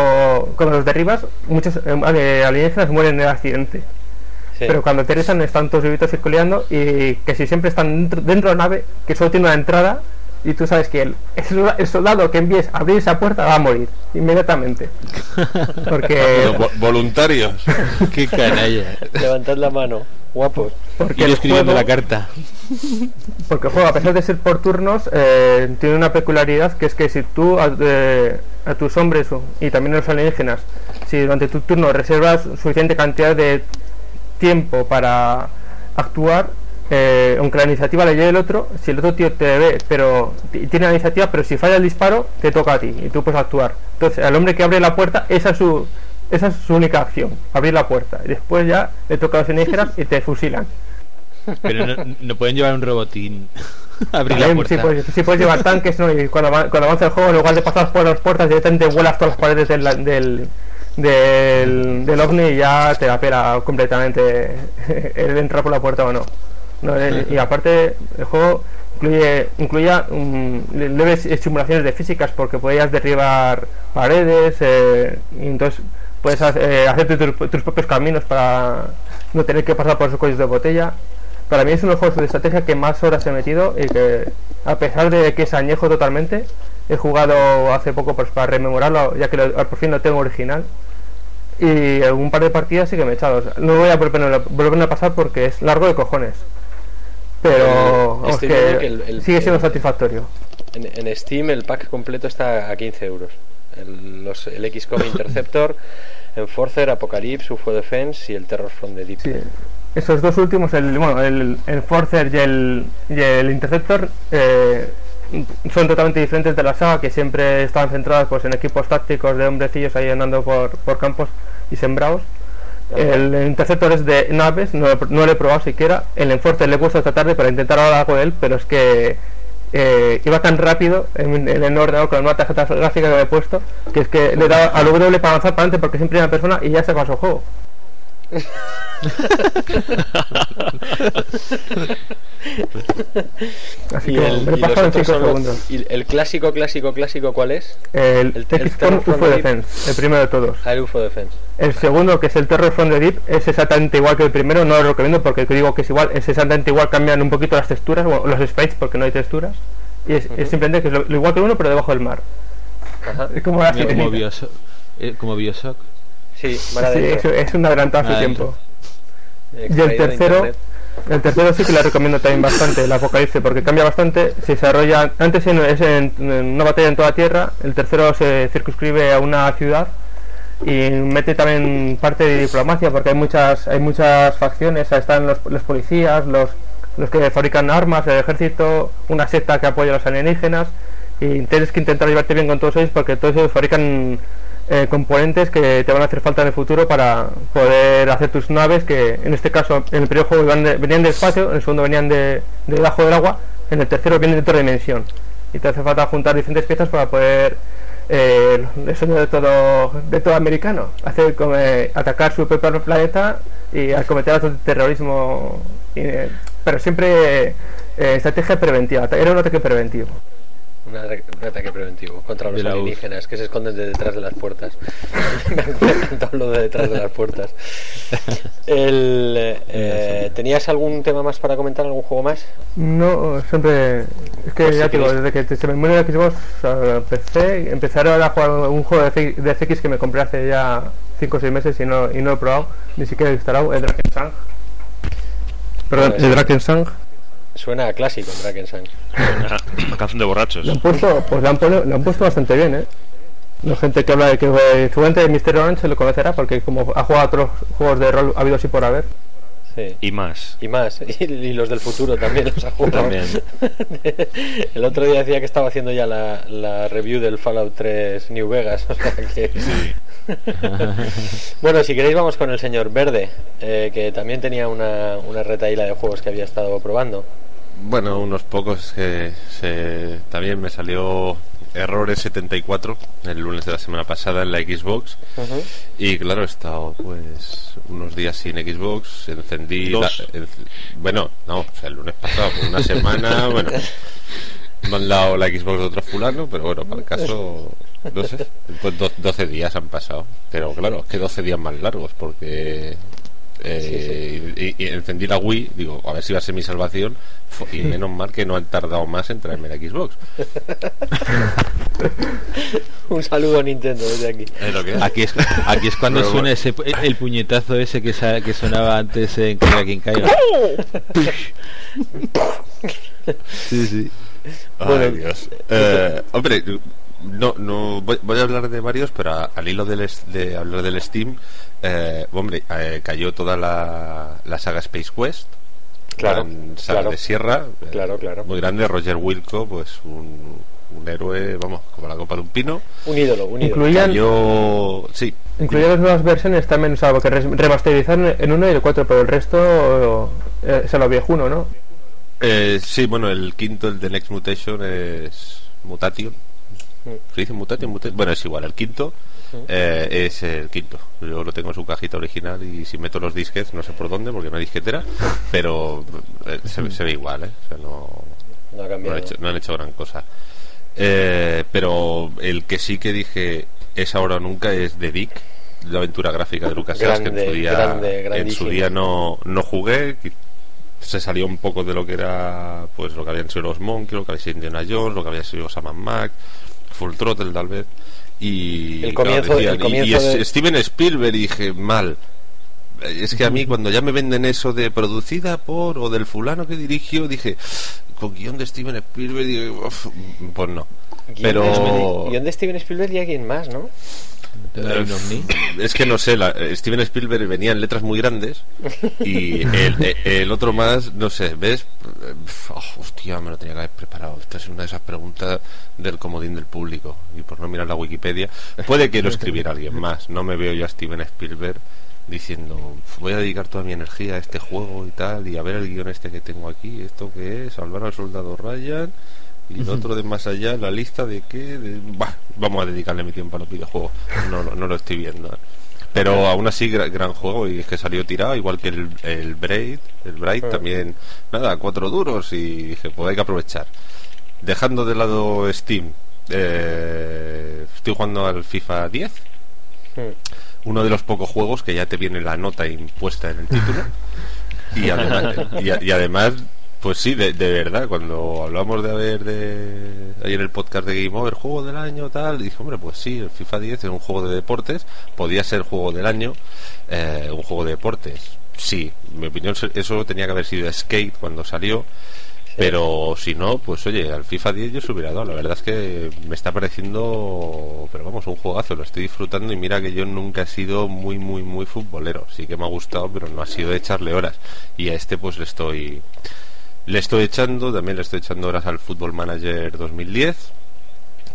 cuando los derribas muchos eh, ale- alienígenas mueren en el accidente. Sí. Pero cuando aterrizan están todos vivitos circulando y que si siempre están dentro, dentro de la nave que solo tiene una entrada y tú sabes que el, el solda- el soldado que envíes a abrir esa puerta va a morir inmediatamente. Porque vo- voluntarios. Qué canalla. Levantad la mano, guapos. porque el escribiendo juego- la carta. Porque el juego, a pesar de ser por turnos, eh, tiene una peculiaridad que es que si tú a, eh, a tus hombres y también a los alienígenas, si durante tu turno reservas suficiente cantidad de tiempo para actuar, eh, aunque la iniciativa le lleve el otro, si el otro tío te ve, pero tiene la iniciativa, pero si falla el disparo, te toca a ti y tú puedes actuar. Entonces, al hombre que abre la puerta, esa es su, esa es su única acción, abrir la puerta. Y después ya le toca a los alienígenas y te fusilan. Pero no, no pueden llevar un robotín. Abrir la También, puerta. Sí, puedes, sí puedes llevar tanques, ¿no? Y cuando, cuando avanza el juego, en lugar de pasar por las puertas, directamente vuelas todas las paredes del, del, del, del ovni y ya te la pela completamente el entrar por la puerta o no. No, y aparte, el juego incluye, incluía um, le- leves simulaciones de físicas porque podías derribar paredes eh, y entonces puedes hacer, eh, hacerte tus, tus propios caminos para no tener que pasar por esos cuellos de botella. Para mí es los juegos de estrategia que más horas he metido y que a pesar de que es añejo totalmente, he jugado hace poco pues, para rememorarlo, ya que lo- por fin lo tengo original. Y un par de partidas sí que me he echado. O sea, no voy a volver, volver a pasar porque es largo de cojones. Pero vamos, que viendo que el- el- sigue siendo el- satisfactorio. En, en Steam el pack completo está a 15 euros. El, los, el XCOM Interceptor, Enforcer, Apocalypse, UFO Defense y el Terror from the Deep. Sí. Esos dos últimos, el, bueno, el, el Forcer y el, y el Interceptor, eh, son totalmente diferentes de la saga, que siempre estaban centradas pues, en equipos tácticos de hombrecillos ahí andando por, por campos y sembrados. El Interceptor es de naves, no, no lo he probado siquiera. El Enforcer le he puesto esta tarde para intentar hablar algo de él, pero es que eh, iba tan rápido en, en el ordenador con una tarjeta gráfica que he puesto, que es que le dado al W para avanzar para adelante porque es en primera persona y ya se pasó el juego. Así que el, me en otros 5 son los- segundos. ¿Y el clásico, clásico, clásico cuál es? El, el- el from UFO. Defense, el primero de todos. Ah, el UFO Defense. El segundo, que es el Terror from the Deep, es exactamente igual que el primero, no lo recomiendo porque te digo que es igual, es exactamente igual, cambian un poquito las texturas, bueno, los sprites porque no hay texturas, y es, es simplemente que es lo, lo igual que el uno pero debajo del mar. Ajá. Es como la como. Bioshock, eh, como Bioshock. Sí, Sí, es, es un adelantado su Ah, tiempo. Y el tercero, el tercero sí que le recomiendo también bastante, el Apocalipsis, porque cambia bastante, se desarrolla, antes en- es en, en una batalla en toda tierra, el tercero se circunscribe a una ciudad y mete también parte de diplomacia porque hay muchas hay muchas facciones, están los, los policías, los, los que fabrican armas, el ejército, una secta que apoya a los alienígenas. Y tienes que intentar llevarte bien con todos ellos porque todos ellos fabrican eh, componentes que te van a hacer falta en el futuro para poder hacer tus naves que en este caso en el primer juego venían del espacio, en el segundo venían de debajo del agua, en el tercero vienen de otra dimensión. Y te hace falta juntar diferentes piezas para poder eh, el sueño de todo de todo americano hacer como, eh, atacar su propio planeta y cometer actos de terrorismo eh, pero siempre eh, estrategia preventiva era un ataque preventivo Un ataque, un ataque preventivo contra los alienígenas que se esconden de detrás de las puertas. Me ha encantado lo de detrás de las puertas. El, eh, ¿Tenías algún tema más para comentar? ¿Algún juego más? No, siempre. Es que Pues si ya te digo, desde que se me muere el Xbox, empecé, empecé ahora a jugar un juego de, CX que me compré hace ya 5 o 6 meses y no, y no lo he probado, ni siquiera he instalado, el Drakensang. Perdón, Bueno, el sí. Drakensang. Suena a clásico, Drakensang. Una, una canción de borrachos. Lo han puesto, pues lo han, pone- lo han puesto bastante bien, ¿eh? La gente que habla de que eh, seguramente Mr. Orange se lo conocerá porque como ha jugado a otros juegos de rol habidos y por haber. Sí. Y más. Y más, y, y los del futuro también los ha jugado. También. El otro día decía que estaba haciendo ya la, la review del Fallout 3 New Vegas. O sea que... bueno, si queréis vamos con el señor Verde, eh, que también tenía una, una retaíla de juegos que había estado probando. Bueno, unos pocos que se, también me salió errores 74 el lunes de la semana pasada en la Xbox. Y claro he estado pues unos días sin Xbox encendí la- bueno no o sea el lunes pasado por una semana bueno. Me han dado la Xbox de otro fulano pero bueno para el caso no sé pues do- 12 días han pasado. Pero claro es que 12 días más largos porque eh, Y, y encendí la Wii, digo, a ver si va a ser mi salvación. Y menos mal que no han tardado más en traerme la Xbox. Un saludo a Nintendo desde aquí. Es lo que es. Aquí es, aquí es cuando Pero suena bueno. ese, el, el puñetazo ese que, sa- que sonaba antes en Caiga quien caiga. Sí, sí. Ay, Bueno, Dios. Eh, hombre, no, no voy, voy a hablar de varios, pero a- al hilo del de hablar del Steam, eh, hombre, eh, cayó toda la, la saga Space Quest. Claro, saga claro. de Sierra. eh, Claro, claro. Muy grande, Roger Wilco, pues un, un héroe, vamos, como la copa de un pino. Un ídolo, un ídolo. Incluían, Cayó, sí, incluían las nuevas versiones también, o sea, res- remasterizaron en uno y el 4, pero el resto eh, a lo viejuno, ¿no? Eh, sí, bueno, el quinto, el de Next Mutation, es Mutation. ¿Se dice Mutation? Mutation? Bueno, es igual, el quinto eh, es el quinto. Yo lo tengo en su cajita original y si meto los disquets, no sé por dónde, porque no hay disquetera, pero eh, se, ve- se ve igual, ¿eh? O sea, no, No ha no, han hecho, no han hecho gran cosa. Eh, pero el que sí que dije es ahora o nunca es The Dick, la aventura gráfica de Lucas que en Grande, su día, grande, en su día no, no jugué. Se salió un poco de lo que era pues lo que habían sido los Monkey, lo que había sido Indiana Jones, lo que había sido Sam Mac, Full Throttle tal vez. Y, El claro, comienzo- el y- comienzo y es- de- Steven Spielberg y dije mal. Es que a mí cuando ya me venden eso de producida por o del fulano que dirigió, dije, con guion de Steven Spielberg, "Uf, pues no. Pero guion de Steven Spielberg y alguien más, ¿no? ¿Tendrá un ovni? es que no sé, la- eh, Steven Spielberg venía en letras muy grandes y el, eh, el otro más, no sé, ¿ves? Eh, oh, hostia, me lo tenía que haber preparado. Esta es una de esas preguntas del comodín del público y por no mirar la Wikipedia, puede que lo escribiera alguien más. No me veo yo a Steven Spielberg diciendo voy a dedicar toda mi energía a este juego y tal y a ver el guion este que tengo aquí esto que es salvar al soldado Ryan y el otro de más allá la lista de que de- bah, vamos a dedicarle mi tiempo a los videojuegos. No, no, no lo estoy viendo. Pero aún así gra- gran juego y es que salió tirado igual que el, el Braid el Braid también nada cuatro duros y dije pues hay que aprovechar. Dejando de lado Steam eh, estoy jugando al FIFA 10 uno de los pocos juegos que ya te viene la nota impuesta en el título. Y además, y además pues sí, de, verdad, cuando hablamos de haber de ahí en el podcast de Game Over, juego del año, tal, dije, hombre, pues sí, el FIFA 10 es un juego de deportes, podía ser juego del año, eh, un juego de deportes. Sí, en mi opinión eso tenía que haber sido Skate cuando salió, pero si no, pues oye, al FIFA 10 yo se hubiera dado. La verdad es que me está pareciendo, pero vamos, un juegazo, lo estoy disfrutando y mira que yo nunca he sido muy, muy, muy futbolero. Sí que me ha gustado, pero no ha sido de echarle horas. Y a este pues le estoy, le estoy echando, también le estoy echando horas al Football Manager 2010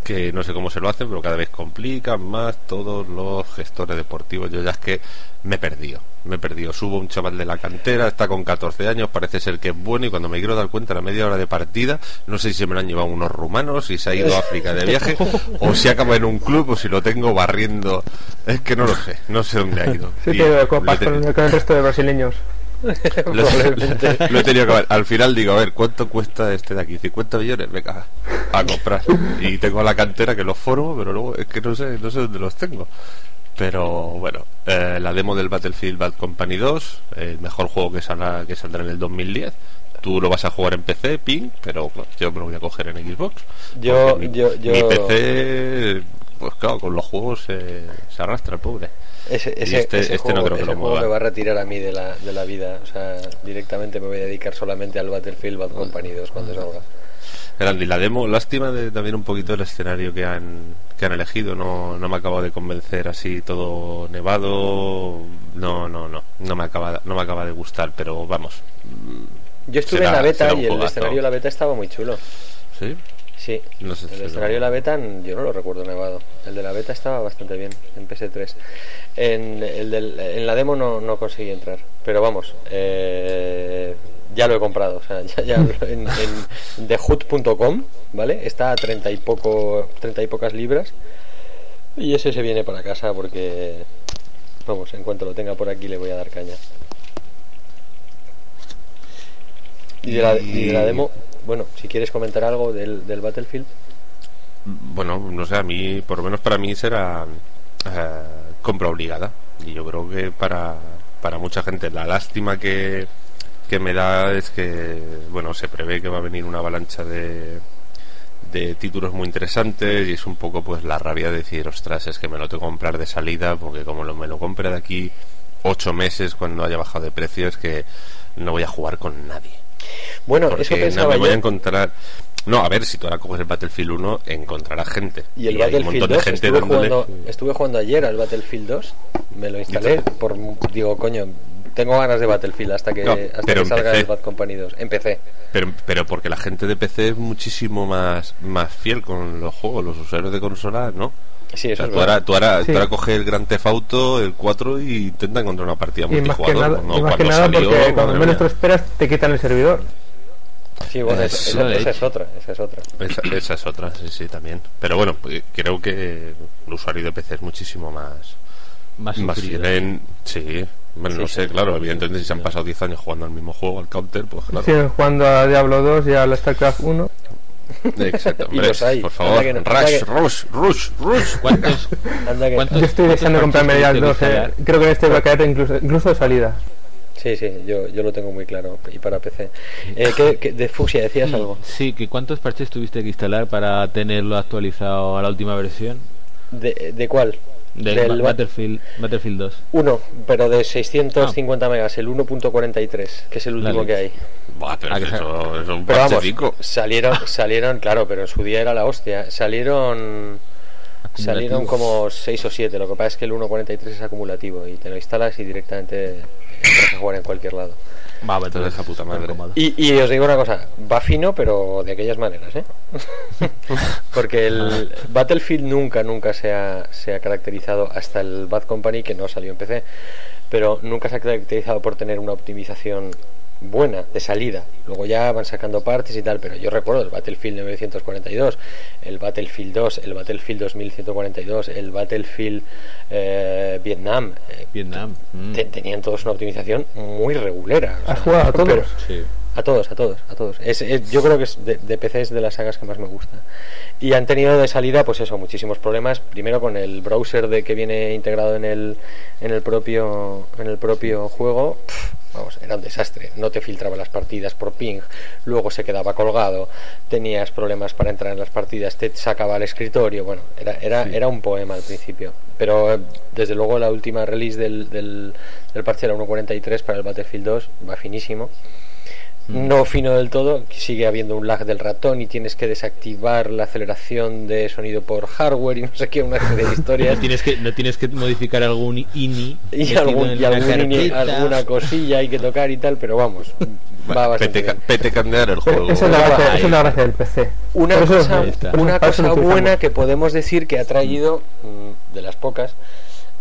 que no sé cómo se lo hacen, pero cada vez complican más todos los gestores deportivos. Yo ya es que me he perdido, me he perdido. Subo un chaval de la cantera, está con 14 años, parece ser que es bueno y cuando me quiero dar cuenta a la media hora de partida, no sé si se me lo han llevado unos rumanos, si se ha ido a África de viaje, o si acaba en un club, o si lo tengo barriendo. Es que no lo sé, no sé dónde ha ido. Sí, Y copas te- con, con el resto de brasileños. lo, lo he tenido que ver. Al final digo, a ver, ¿cuánto cuesta este de aquí? ¿50 millones? Venga, a comprar. Y tengo la cantera que los formo, pero luego es que no sé, no sé dónde los tengo. Pero bueno, eh, la demo del Battlefield Bad Company 2, el mejor juego que, saldrá, que saldrá en el 2010. Tú lo vas a jugar en PC, ping, pero yo me lo voy a coger en Xbox. Yo- mi, yo- yo- mi PC, pues claro, con los juegos se arrastra el pobre. Ese, ese, este- ese este no juego, creo que ese lo juego me va a retirar a mí de la, de la vida. O sea, directamente me voy a dedicar solamente al Battlefield Bad Company 2 cuando salga. Grande, y la demo, lástima de también un poquito el escenario que han, que han elegido, no, no me acaba de convencer así todo nevado, no, no, no, no me acaba, no me acaba de gustar, pero vamos, Yo estuve Será- en la beta y el escenario de la beta estaba muy chulo. ¿sí? Sí, No sé si el escenario de la beta yo no lo recuerdo nevado. El de la beta estaba bastante bien en PS3. En, el del- en la demo no, no conseguí entrar, pero vamos, eh, ya lo he comprado. O sea, ya, ya en, en thehood.com, ¿vale? Está a 30 y, poco, 30 y pocas libras. Y ese se viene para casa porque, vamos, en cuanto lo tenga por aquí le voy a dar caña. Y de la, y de la demo, bueno, si quieres comentar algo del, del Battlefield. Bueno, no sé, a mí, por lo menos para mí será eh, compra obligada. Y yo creo que para, para mucha gente la lástima que, que me da es que, bueno, se prevé que va a venir una avalancha de, de títulos muy interesantes y es un poco pues la rabia de decir, ostras, es que me lo tengo que comprar de salida porque como lo, me lo compre de aquí ocho meses cuando haya bajado de precio es que no voy a jugar con nadie. Bueno, Porque eso no pensaba me voy yo. a encontrar. No, a ver, si tú ahora coges el Battlefield 1, encontrarás gente. Y el un Battlefield montón 2, de gente estuve, dándole. jugando, estuve jugando ayer al Battlefield 2, me lo instalé, por, digo, coño, tengo ganas de Battlefield hasta que, No, hasta pero que salga empecé. el Bad Company 2. Empecé. Pero, pero porque la gente de PC es muchísimo más, más fiel con los juegos, los usuarios de consola, ¿no? Sí, O eso sea, es tú, ahora, tú, ahora, Sí. tú ahora coges el Gran Theft Auto, el 4 y intenta encontrar una partida Y más que nada, ¿no? y más que nada salió, porque cuando menos te esperas te quitan el servidor. Sí, bueno, Eso esa, esa- es. esa es otra, esa es otra. Esa, esa es otra, sí, sí, también. Pero bueno, pues, creo que el usuario de PC es muchísimo más, Más más fiel en... Sí, bueno, Sí, no sí. sé, claro, evidentemente si se han pasado 10 años jugando al mismo juego, al Counter, pues claro. Jugando a Diablo 2 y al StarCraft 1. Exacto, hombre, por favor, no- rush, que- rush, rush, rush. ¿Cuántos, Anda que- cuántos- Yo estoy cuántos deseando comprarme ya el tuviste 2. que eh. instalar? Creo que este va a caer incluso, incluso de salida. Sí, sí, yo, yo lo tengo muy claro. Y para PC. Eh, ¿qué, qué- de Fusia decías algo? Sí, que ¿cuántos parches tuviste que instalar para tenerlo actualizado a la última versión? ¿De, de cuál? Del, Del Ba- Ba- Battlefield, Battlefield 2. Uno, pero de 650 megas, el 1.43, que es el último Dale. que hay. Buah, pero que eso, es un Pero vamos, salieron, salieron, claro, pero en su día era la hostia. Salieron salieron como 6 o 7. Lo que pasa es que el 1.43 es acumulativo y te lo instalas y directamente entras a jugar en cualquier lado. Va, Te deja puta madre. Y, y os digo una cosa, va fino, pero de aquellas maneras, ¿eh? Porque el Battlefield nunca, nunca se ha, se ha caracterizado, hasta el Bad Company, que no salió en PC, pero nunca se ha caracterizado por tener una optimización buena de salida. Luego ya van sacando partes y tal, pero yo recuerdo el Battlefield 942, el Battlefield 2, el Battlefield 2142, el Battlefield eh, Vietnam. eh, Vietnam. mm. te- tenían todos una optimización muy regulera. o ¿Has sea, jugado a todos? pero- Sí. a todos, a todos, a todos. Es, es- yo creo que es de, de PC es de las sagas que más me gusta. Y han tenido de salida, pues eso, muchísimos problemas. Primero con el browser de que viene integrado en el, en el propio, en el propio juego. Vamos, era un desastre. No te filtraba las partidas por ping, luego se quedaba colgado, tenías problemas para entrar en las partidas, te sacaba al escritorio. Bueno, era, era, era un poema al principio. Pero eh, desde luego la última release del, del, del parche era 1.43 para el Battlefield 2, va finísimo no fino del todo, sigue habiendo un lag del ratón y tienes que desactivar la aceleración de sonido por hardware y no sé qué, una serie de No historias. tienes que, no tienes que modificar algún INI y algún, y ini- alguna cosilla hay que tocar y tal, pero vamos, va bastante Pete, pete candear el juego. Esa es la gracia, es la del PC. Una cosa, una cosa buena que podemos decir que ha traído, mm, de las pocas,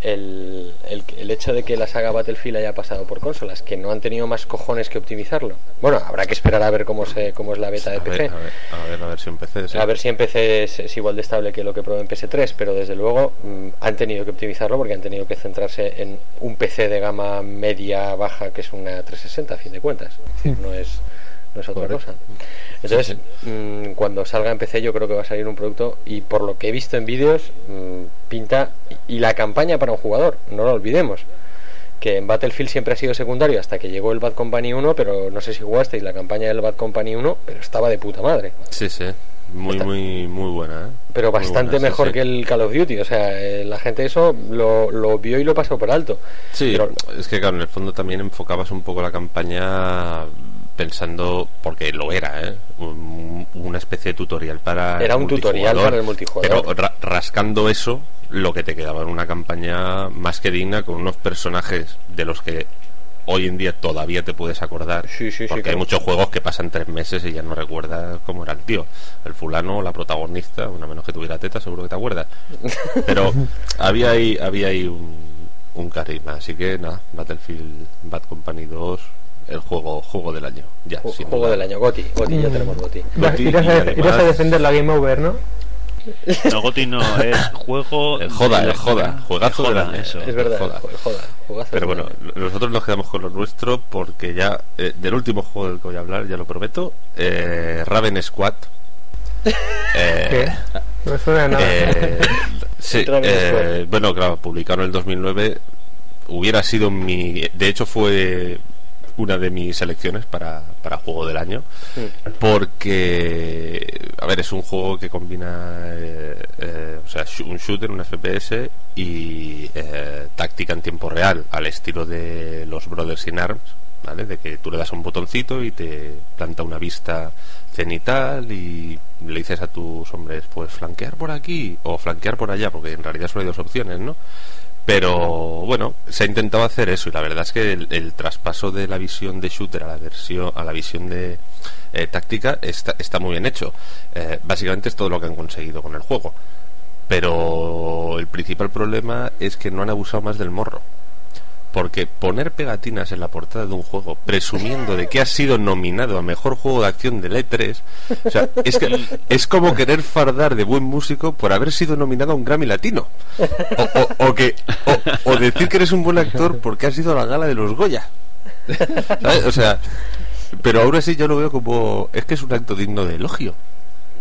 el, el, el hecho de que la saga Battlefield haya pasado por consolas, que no han tenido más cojones que optimizarlo. Bueno, habrá que esperar a ver cómo, se, cómo es la beta de A ver, PC. a ver, a ver la versión PC. sí. A ver si en PC es, es igual de estable que lo que probé en PS3, pero desde luego mm, han tenido que optimizarlo porque han tenido que centrarse en un PC de gama media baja que es una 360 a fin de cuentas. Es decir, no es no es otra cosa. Entonces, mm, cuando salga en PC yo creo que va a salir un producto y por lo que he visto en vídeos mm, pinta y la campaña para un jugador, no lo olvidemos. Que en Battlefield siempre ha sido secundario hasta que llegó el Bad Company 1, pero no sé si jugasteis la campaña del Bad Company 1, pero estaba de puta madre Sí, sí. Muy, Está- muy, muy buena. ¿eh? pero bastante buena, sí, mejor sí. que el Call of Duty. O sea, eh, la gente eso lo, lo vio y lo pasó por alto. Sí, Pero- es que claro, en el fondo también enfocabas un poco la campaña pensando, porque lo era, ¿eh? Un- una especie de tutorial para... Era un tutorial para el multijugador. Pero ra- rascando eso, lo que te quedaba era una campaña más que digna con unos personajes de los que hoy en día todavía te puedes acordar. Sí, sí, sí, porque hay muchos juegos que pasan tres meses y ya no recuerdas cómo era el tío. El fulano la protagonista, una menos que tuviera teta, seguro que te acuerdas. Pero había ahí, había ahí un, un carisma. Así que nada, Battlefield Bad Company 2, el juego juego del año. Ya, Ju- sin juego duda. del año, Goti, Goti, ya Mm. tenemos Goti. Goti irás y a, además- irás a defender la Game Over, ¿no? No, Goti no, es juego. El joda, de la el joda, juegazo joda, año. eso. Es verdad, Joda. joda, Pero bueno, nosotros nos quedamos con lo nuestro porque ya eh, del último juego del que voy a hablar, ya lo prometo, eh, Raven Squad. Eh, ¿Qué? No me suena de nada. Eh, sí, eh, bueno, claro, publicaron en el 2009. Hubiera sido mi. De hecho, fue una de mis selecciones para, para juego del año. Porque, a ver, es un juego que combina. eh, eh, o sea, un shooter, un FPS y eh, táctica en tiempo real, al estilo de los Brothers in Arms. ¿Vale? De que tú le das un botoncito y te planta una vista cenital y le dices a tus hombres, pues flanquear por aquí o flanquear por allá, porque en realidad solo hay dos opciones, ¿no? Pero bueno, se ha intentado hacer eso y la verdad es que el, el traspaso de la visión de shooter a la versión a la visión de eh, táctica está, está muy bien hecho. Eh, básicamente es todo lo que han conseguido con el juego. Pero el principal problema es que no han abusado más del morro. Porque poner pegatinas en la portada de un juego presumiendo de que ha sido nominado a mejor juego de acción del E3, o sea, es que es como querer fardar de buen músico por haber sido nominado a un Grammy Latino. O, o- que o, decir que eres un buen actor porque has ido a la gala de los Goya. ¿Sabes? O sea, pero aún así yo lo veo como es que es un acto digno de elogio.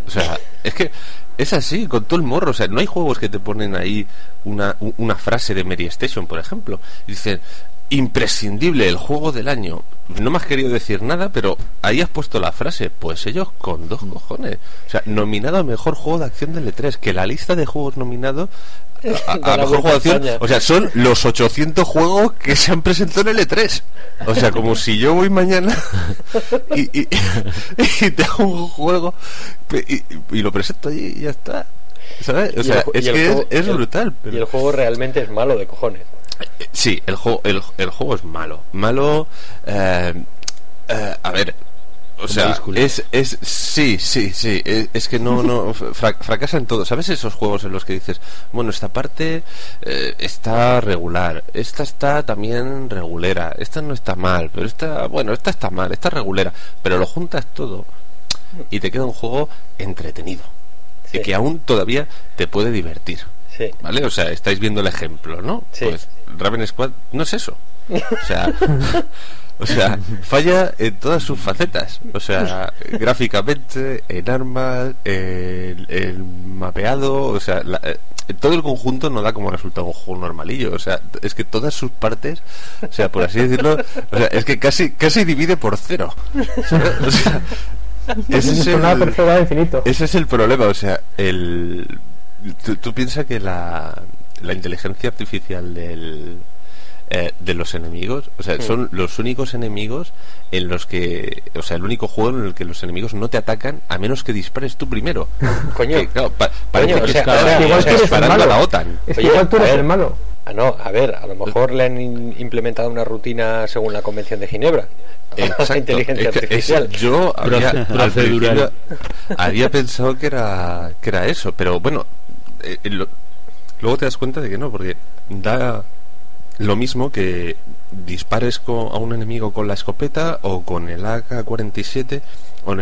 O sea, es que es así, con todo el morro. O sea, no hay juegos que te ponen ahí una, una frase de Mary Station, por ejemplo. Dicen, imprescindible, el juego del año. No me has querido decir nada, pero ahí has puesto la frase. Pues ellos con dos cojones. O sea, nominado mejor juego de acción del E3. Que la lista de juegos nominados a, a- mejor España. O sea, son los 800 juegos que se han presentado en el E3. O sea, como si yo voy mañana y, y, y te hago un juego y, y lo presento allí y ya está. ¿Sabes? O el sea, es que juego- es, brutal. pero- Y el juego realmente es malo de cojones. Sí, el juego, el, el juego es malo. Malo, eh, eh, a ver, o sea, es, es, sí, sí, sí, es, es que no, no, fra- fracasa en todo. ¿Sabes esos juegos en los que dices, bueno, esta parte eh, está regular, esta está también regulera, esta no está mal, pero esta, bueno, esta está mal, esta es regulera, pero lo juntas todo y te queda un juego entretenido Sí. y que aún todavía te puede divertir. Sí. ¿Vale? O sea, estáis viendo el ejemplo, ¿no? Sí. Pues Raven Squad no es eso. O sea, o sea, falla en todas sus facetas. O sea, gráficamente, en armas, el, el mapeado, o sea, la- eh, todo el conjunto no da como resultado un juego normalillo. O sea, es que todas sus partes, o sea, por así decirlo, o sea, es que casi, casi divide por cero. O sea, ese es el- ese es el problema, o sea, el tú, tú piensas que la, la inteligencia artificial del eh, de los enemigos. O sea, son los únicos enemigos en los que. O sea, el único juego en el que los enemigos no te atacan a menos que dispares tú primero. Coño. Que, claro, pa- parece Coño, o que sea, ahora- igual o sea, tú eres el disparando a malo. la OTAN. Es que Oye, igual tú eres el malo. Ah, no, a ver, a lo mejor le han in- implementado una rutina según la Convención de Ginebra. Exacto. Inteligencia Es que- es- artificial. yo había, principio había pensado que era que era eso, pero bueno, eh, eh, lo- luego te das cuenta de que no, porque da lo mismo que dispares a un enemigo con la escopeta o con el AK-47 o,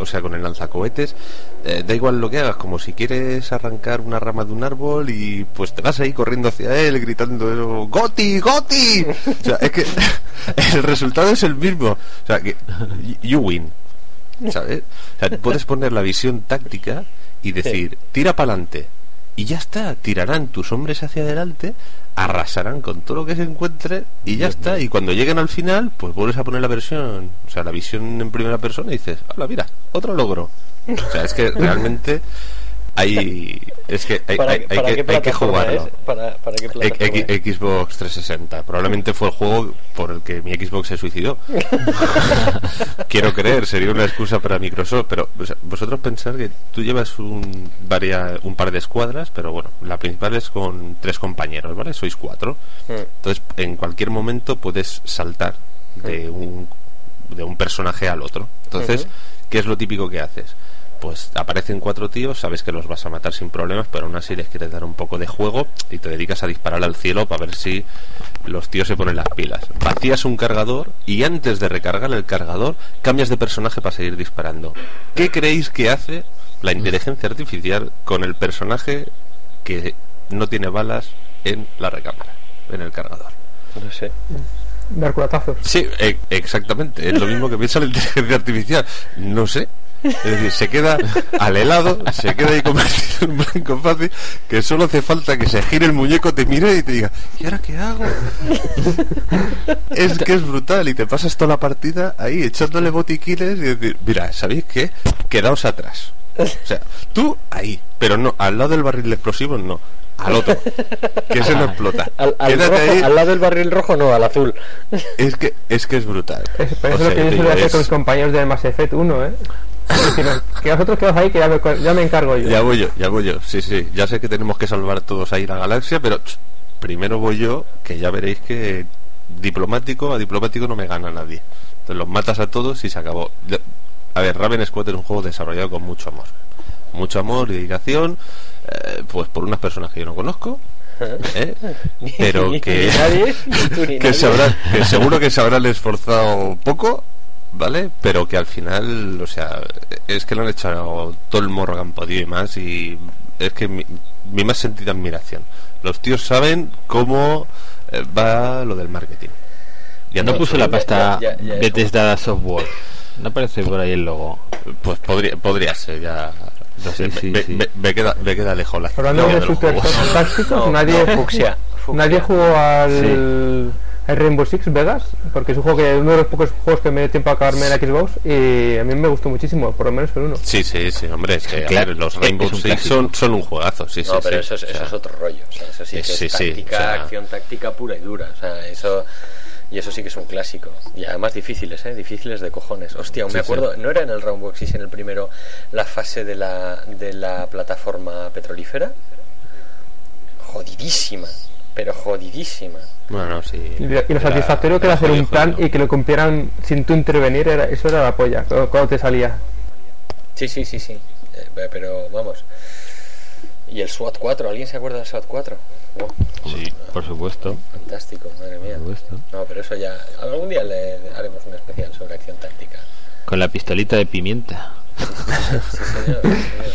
o sea, con el lanzacohetes, eh, da igual lo que hagas, como si quieres arrancar una rama de un árbol y pues te vas ahí corriendo hacia él gritando ¡Goti! ¡Goti! O sea, es que el resultado es el mismo. O sea, que you win. ¿Sabes? O sea, puedes poner la visión táctica y decir, tira para adelante. Y ya está, tirarán tus hombres hacia adelante, arrasarán con todo lo que se encuentre y ya está. Y cuando lleguen al final, pues vuelves a poner la versión, o sea, la visión en primera persona y dices, hola, mira, otro logro. O sea, es que realmente hay, es que hay, ¿Para, hay- hay para que, hay que jugarlo. ¿Para, para qué X- Xbox 360. Probablemente fue el juego por el que mi Xbox se suicidó. Quiero creer, sería una excusa para Microsoft. Pero o sea, vosotros pensar que tú llevas un, varia- un par de escuadras, pero bueno, la principal es con tres compañeros, ¿vale? Sois cuatro. Mm. Entonces, en cualquier momento puedes saltar de un, de un personaje al otro. Entonces. ¿qué es lo típico que haces? Pues aparecen cuatro tíos, sabes que los vas a matar sin problemas, pero aún así les quieres dar un poco de juego y te dedicas a disparar al cielo para ver si los tíos se ponen las pilas. Vacías un cargador y antes de recargar el cargador cambias de personaje para seguir disparando. ¿Qué creéis que hace la inteligencia artificial con el personaje que no tiene balas en la recámara, en el cargador? No sé. Dar culatazos. Sí, e- exactamente. Es lo mismo que piensa la inteligencia artificial. No sé. Es decir, se queda al helado, se queda ahí convertido en blanco fácil, que solo hace falta que se gire el muñeco, te mire y te diga, ¿y ahora qué hago? es que es brutal y te pasas toda la partida ahí echándole botiquines y decir, mira, ¿sabéis qué? Quedaos atrás. O sea, tú ahí, pero no, al lado del barril de explosivos no, al otro, que ese no explota. Al, al Quédate rojo- ahí. al lado del barril rojo, no, al azul. Es que es que es brutal. Es, pero O eso es sea, lo que yo suelo hacer es- con mis compañeros de Mass Effect 1, ¿eh? Decir, que vosotros quedaos ahí, que ya me, ya me encargo yo. Ya voy yo, ya voy yo. Sí, sí. Ya sé que tenemos que salvar todos ahí la galaxia, pero ch, primero voy yo, que ya veréis que diplomático a diplomático no me gana nadie. Entonces los matas a todos y se acabó. A ver, Raven Squad es un juego desarrollado con mucho amor. Mucho amor y dedicación, eh, pues por unas personas que yo no conozco, ¿eh? pero que, nadie, que, que seguro que se habrán esforzado poco, ¿vale? Pero que al final, o sea, es que lo han echado todo el morro que han podido y más, y es que mi, mi más sentida admiración. Los tíos saben cómo eh, va lo del marketing. Ya no puso la pasta ya- ya Bethesda Software. No aparece por ahí el logo. Pues podría, podría ser, ya. No sé, Sí, sí, me, sí. me- me queda, me queda lejos la Hablando de super juegos. tácticos, No, nadie, no, fucsia, fucsia. nadie jugó al, al Rainbow Six Vegas, porque es un juego que uno de los pocos juegos que me dio tiempo a acabarme en la Xbox y a mí me gustó muchísimo, por lo menos el uno. Sí, sí, sí, hombre, es que a Claro, ver, los Rainbow Six son, son un juegazo, sí, sí. No, pero sí. eso, es, O eso es otro rollo. O sea, eso sí que Sí, es sí, táctica, o sea- acción táctica pura y dura. O sea, eso. Y eso sí que es un clásico. Y además difíciles, ¿eh? Difíciles de cojones. Hostia, aún me Sí, sí. acuerdo. ¿No era en el Rainbow Six en el primero la fase de la, de la plataforma petrolífera? Jodidísima. Pero jodidísima. Bueno, sí. Y, lo- y lo Era- satisfactorio que era hacer un plan y que lo cumplieran sin tú intervenir, era, eso era la polla, cuando, cuando te salía. Sí, sí, sí, sí. Eh, pero vamos. ¿Y el SWAT 4? ¿Alguien se acuerda del SWAT 4? Wow, Sí, por supuesto. fantástico, madre mía. Por supuesto. No, pero eso ya. Algún día le haremos un especial sobre acción táctica. Con la pistolita de pimienta.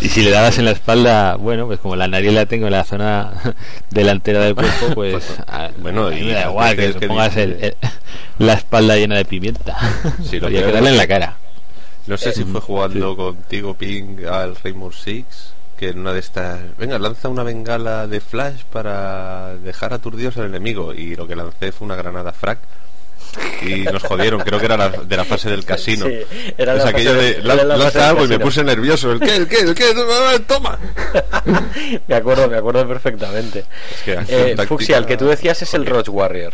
Y si le dabas en la espalda, bueno, pues como la nariz la tengo en la zona delantera del cuerpo, pues a- Bueno, a mí y me da igual que pongas el- la espalda llena de pimienta. Sí, lo que darle en la cara. No sé si fue Sí. jugando contigo, Ping, al Rainbow Six, que en una de estas. Venga, lanza una bengala de flash para dejar aturdidos al enemigo. Y lo que lancé fue una granada frac. Y nos jodieron, creo que era la- de la fase del casino. Sí, era es la aquello de la lanza algo y me puse nervioso. ¿El qué? ¿El qué? ¿El qué? ¡Toma! me acuerdo, me acuerdo perfectamente. Es que acción Eh, Fuxia, el que tú decías es el Roach Warrior.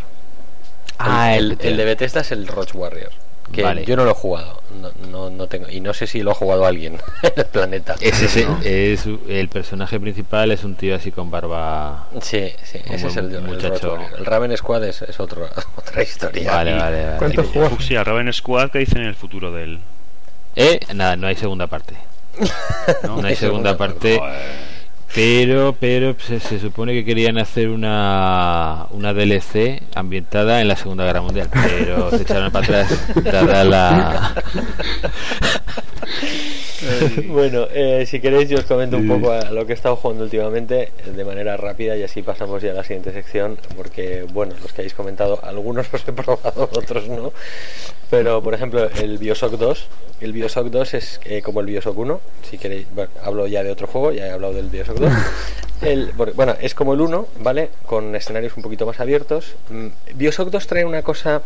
Ah, el, el- el de Bethesda es el Roach Warrior. Que Vale. yo no lo he jugado. No, no, no tengo, y no sé si lo ha jugado alguien en el planeta. Es ese, es el personaje principal es un tío así con barba. Sí, sí, ese es el, muchacho. El Raven Squad es, es otro, otra historia. Vale, vale, vale. ¿Cuántos juegos? Fuxia, Raven Squad, ¿qué dicen en el futuro de él? Eh, nada, no hay segunda parte. ¿No? No hay segunda parte. Pero, pero se, supone que querían hacer una, una DLC ambientada en la Segunda Guerra Mundial, pero se echaron para atrás dada la... Bueno, eh, si queréis yo os comento un poco a lo que he estado jugando últimamente eh, de manera rápida y así pasamos ya a la siguiente sección porque, bueno, los que habéis comentado, algunos los he probado, otros no. Pero, por ejemplo, el Bioshock 2, el Bioshock 2 es eh, como el Bioshock 1, si queréis, bueno, hablo ya de otro juego, ya he hablado del Bioshock 2. El, bueno, es como el 1, ¿vale? Con escenarios un poquito más abiertos. Mm, Bioshock 2 trae una cosa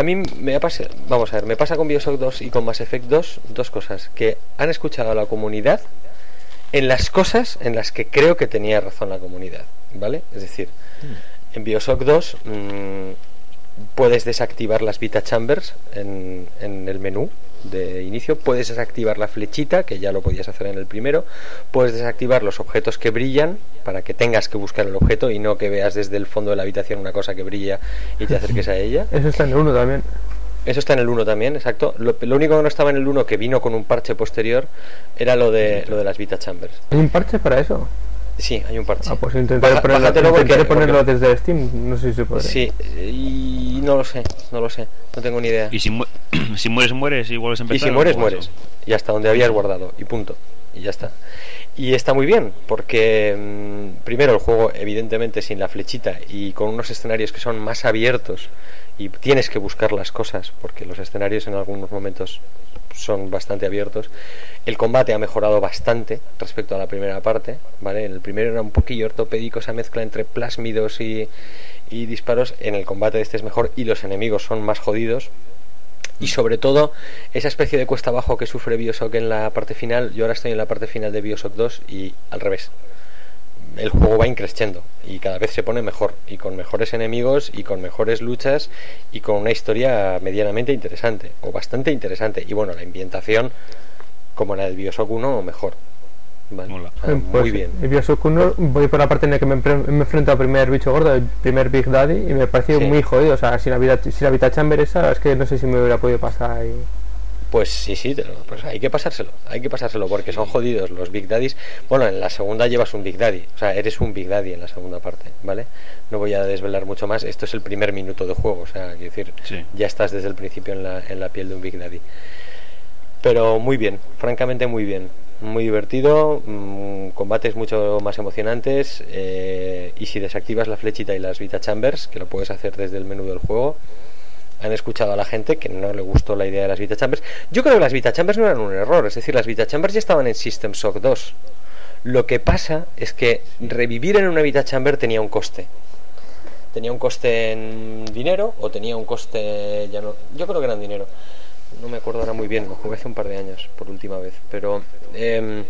a mí me ha pasado, vamos a ver, me pasa con Bioshock 2 y con Mass Effect 2 dos cosas, que han escuchado a la comunidad en las cosas en las que creo que tenía razón la comunidad, ¿vale? Es decir, en Bioshock 2 mm, puedes desactivar las Vita Chambers en, en el menú de inicio, puedes desactivar la flechita, que ya lo podías hacer en el primero, puedes desactivar los objetos que brillan para que tengas que buscar el objeto y no que veas desde el fondo de la habitación una cosa que brilla y te acerques a ella. Eso está en el 1 también. Eso está en el 1 también, exacto. Lo, lo único que no estaba en el 1 que vino con un parche posterior era lo de lo de las Vita Chambers. ¿Hay un parche para eso? Sí, hay un parche. Ah, pues intentaré, Baja- ponerlo, porque- intentaré ponerlo porque- desde Steam. No sé si se puede. Sí, y no lo sé, no lo sé, no tengo ni idea. Y si, mu- si mueres, mueres y vuelves a Y empezar. si mueres, ¿o mueres. eso? Y hasta donde habías guardado. Y punto. Y ya está. Y está muy bien, porque mm, primero el juego, evidentemente, sin la flechita y con unos escenarios que son más abiertos y tienes que buscar las cosas, porque los escenarios en algunos momentos son bastante abiertos. El combate ha mejorado bastante respecto a la primera parte, ¿vale? En el primero era un poquillo ortopédico esa mezcla entre plásmidos y, y disparos. En el combate de este es mejor y los enemigos son más jodidos, y sobre todo esa especie de cuesta abajo que sufre Bioshock en la parte final yo ahora estoy en la parte final de Bioshock 2 y al revés el juego va increciendo y cada vez se pone mejor y con mejores enemigos y con mejores luchas y con una historia medianamente interesante o bastante interesante y bueno la ambientación como la del Bioshock 1 o mejor Eh, pues, muy bien El Bioshock 1, voy por la parte en la que me, me enfrento al primer bicho gordo, el primer Big Daddy, y me pareció Sí. muy jodido. O sea, sin la, vida, sin la Vita Chamber esa, es que no sé si me hubiera podido pasar. Y... Pues sí, sí, pues hay que pasárselo, hay que pasárselo porque son jodidos los Big Daddies. Bueno, en la segunda llevas un Big Daddy, o sea, eres un Big Daddy en la segunda parte, ¿vale? No voy a desvelar mucho más, esto es el primer minuto de juego, o sea, quiero decir, Sí. ya estás desde el principio en la, en la piel de un Big Daddy. Pero muy bien, francamente muy bien, muy divertido, mm, combates mucho más emocionantes eh, y si desactivas la flechita y las Vita Chambers, que lo puedes hacer desde el menú del juego, han escuchado a la gente que no le gustó la idea de las Vita Chambers. Yo creo que las Vita Chambers no eran un error, es decir, las Vita Chambers ya estaban en System Shock 2. Lo que pasa es que revivir en una Vita Chamber tenía un coste. Tenía un coste en dinero o tenía un coste ya no, yo creo que era en dinero. No me acuerdo ahora muy bien, lo jugué hace un par de años por última vez, pero em,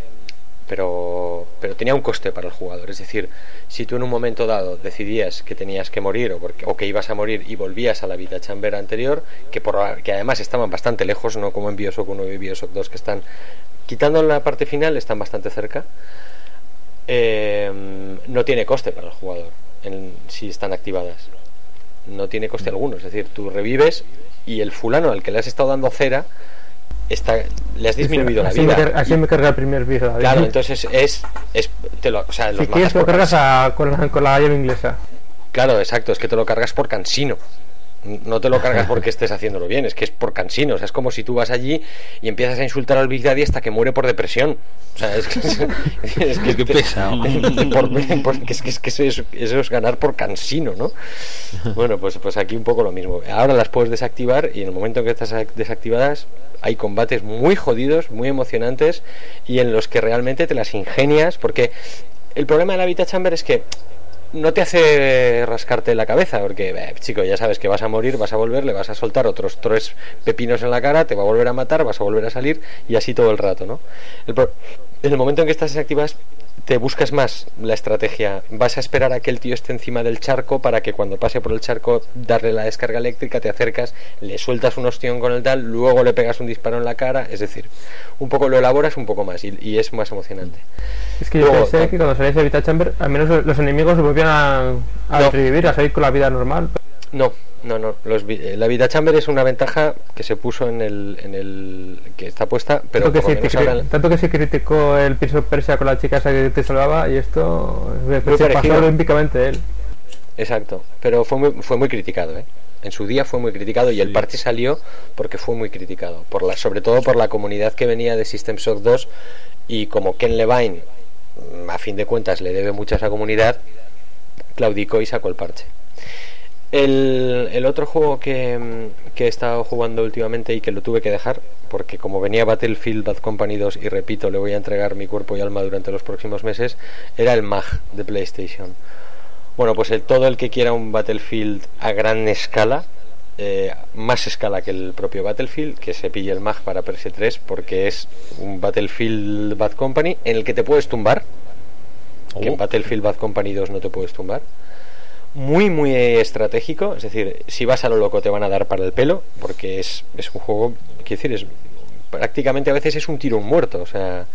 pero pero tenía un coste para el jugador, es decir, si tú en un momento dado decidías que tenías que morir o, porque- o que ibas a morir y volvías a la vida chamber anterior, que, por, que además estaban bastante lejos, no como en Bioshock 1 y Bioshock 2 que están, quitando la parte final, están bastante cerca, eh, no tiene coste para el jugador si están activadas. No tiene coste alguno, es decir, tú revives y el fulano al que le has estado dando cera está, le has disminuido la así vida. Me así me carga el primer Daddy. Claro, entonces es, es te lo, o sea, los si quieres, lo cargas a- con, la, con la llave inglesa. Claro, exacto, es que te lo cargas por cansino. No te lo cargas porque estés haciéndolo bien, es que es por cansino. O sea, es como si tú vas allí y empiezas a insultar al Big Daddy hasta que muere por depresión. O sea, es que es, que Qué te- pesado. por- por- que es que, es que eso, es, eso es ganar por cansino, ¿no? Bueno, pues, pues aquí un poco lo mismo. Ahora las puedes desactivar y en el momento en que estás desactivadas hay combates muy jodidos, muy emocionantes y en los que realmente te las ingenias porque el problema de la Vita Chamber es que no te hace rascarte la cabeza, porque, eh, chico, ya sabes que vas a morir, vas a volver, le vas a soltar otros tres pepinos en la cara, te va a volver a matar, vas a volver a salir y así todo el rato, ¿no? El en el momento en que estás desactivas, te buscas más la estrategia. Vas a esperar a que el tío esté encima del charco para que cuando pase por el charco darle la descarga eléctrica, te acercas, le sueltas un ostión con el tal, luego le pegas un disparo en la cara. Es decir, un poco lo elaboras un poco más y, y es más emocionante. Es que yo pensé que cuando salías de Vita Chamber, al menos los enemigos se volvían a, a No. revivir, a salir con la vida normal. No, no, no. Los, vi- eh, la vida chamber es una ventaja que se puso en el, en el que está puesta, pero tanto, que se, ahora- tanto que se criticó el Prince of Persia con la chica esa que te salvaba y esto se parecido. pasó olímpicamente él. Exacto, pero fue muy, fue muy criticado, ¿eh? En su día fue muy criticado y el parche salió porque fue muy criticado, por la, sobre todo por la comunidad que venía de System Shock 2 y como Ken Levine, mm, a fin de cuentas, le debe mucho a esa comunidad, claudicó y sacó el parche. El, el otro juego que, mm, que he estado jugando últimamente y que lo tuve que dejar, porque como venía Battlefield Bad Company 2 y repito, le voy a entregar mi cuerpo y alma durante los próximos meses, era el MAG de PlayStation. Bueno, pues el, todo el que quiera un Battlefield a gran escala, eh, más escala que el propio Battlefield, que se pille el MAG para PS3, porque es un Battlefield Bad Company en el que te puedes tumbar, que en Oh. Battlefield Bad Company 2 no te puedes tumbar. Muy, muy estratégico, es decir, si vas a lo loco te van a dar para el pelo, porque es, es un juego, quiero decir, es prácticamente a veces es un tiro muerto, o sea,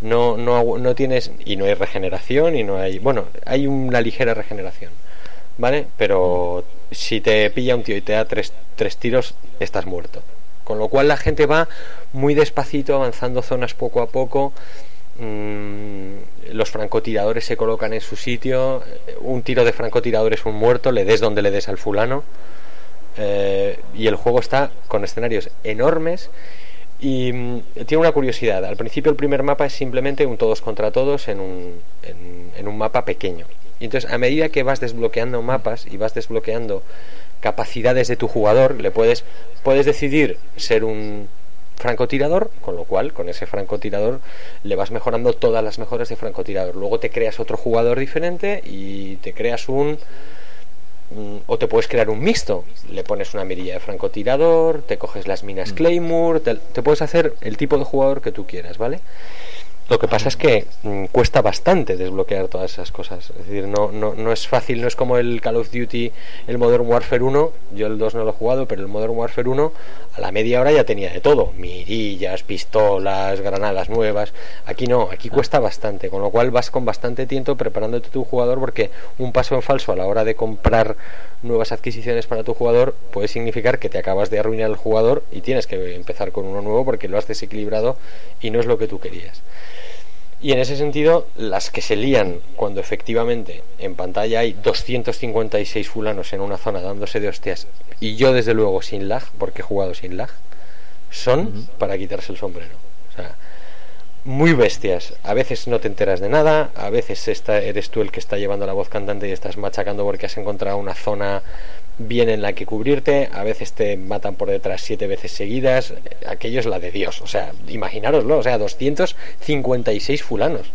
no, no, no tienes, y no hay regeneración, y no hay, bueno, hay una ligera regeneración, ¿vale? Pero si te pilla un tío y te da tres, tres tiros, estás muerto. Con lo cual la gente va muy despacito, avanzando zonas poco a poco. Mm, los francotiradores se colocan en su sitio. eh, Un tiro de francotirador es un muerto, le des donde le des al fulano. Eh, y el juego está con escenarios enormes y mm, tiene una curiosidad. Al principio el primer mapa es simplemente un todos contra todos en un, en, en un mapa pequeño. Y entonces a medida que vas desbloqueando mapas y vas desbloqueando capacidades de tu jugador, le puedes, puedes decidir ser un francotirador, con lo cual con ese francotirador le vas mejorando todas las mejoras de francotirador. Luego te creas otro jugador diferente y te creas un Mm, o te puedes crear un mixto. Le pones una mirilla de francotirador, te coges las minas Claymore, te, te puedes hacer el tipo de jugador que tú quieras, ¿vale? Lo que pasa es que mm, cuesta bastante desbloquear todas esas cosas. Es decir, no, no, no es fácil, no es como el Call of Duty, el Modern Warfare 1. Yo el 2 no lo he jugado, pero el Modern Warfare 1 a la media hora ya tenía de todo: mirillas, pistolas, granadas nuevas. Aquí no, aquí cuesta bastante, con lo cual vas con bastante tiempo preparándote tu jugador porque un paso en falso a la hora de comprar nuevas adquisiciones para tu jugador puede significar que te acabas de arruinar el jugador y tienes que empezar con uno nuevo porque lo has desequilibrado y no es lo que tú querías. Y en ese sentido, las que se lían cuando efectivamente en pantalla hay 256 fulanos en una zona dándose de hostias y yo desde luego sin lag, porque he jugado sin lag, son para quitarse el sombrero. O sea, muy bestias. A veces no te enteras de nada, a veces está, eres tú el que está llevando la voz cantante y estás machacando porque has encontrado una zona bien en la que cubrirte, a veces te matan por detrás siete veces seguidas, aquello es la de Dios, o sea, imaginároslo, o sea, 256 fulanos.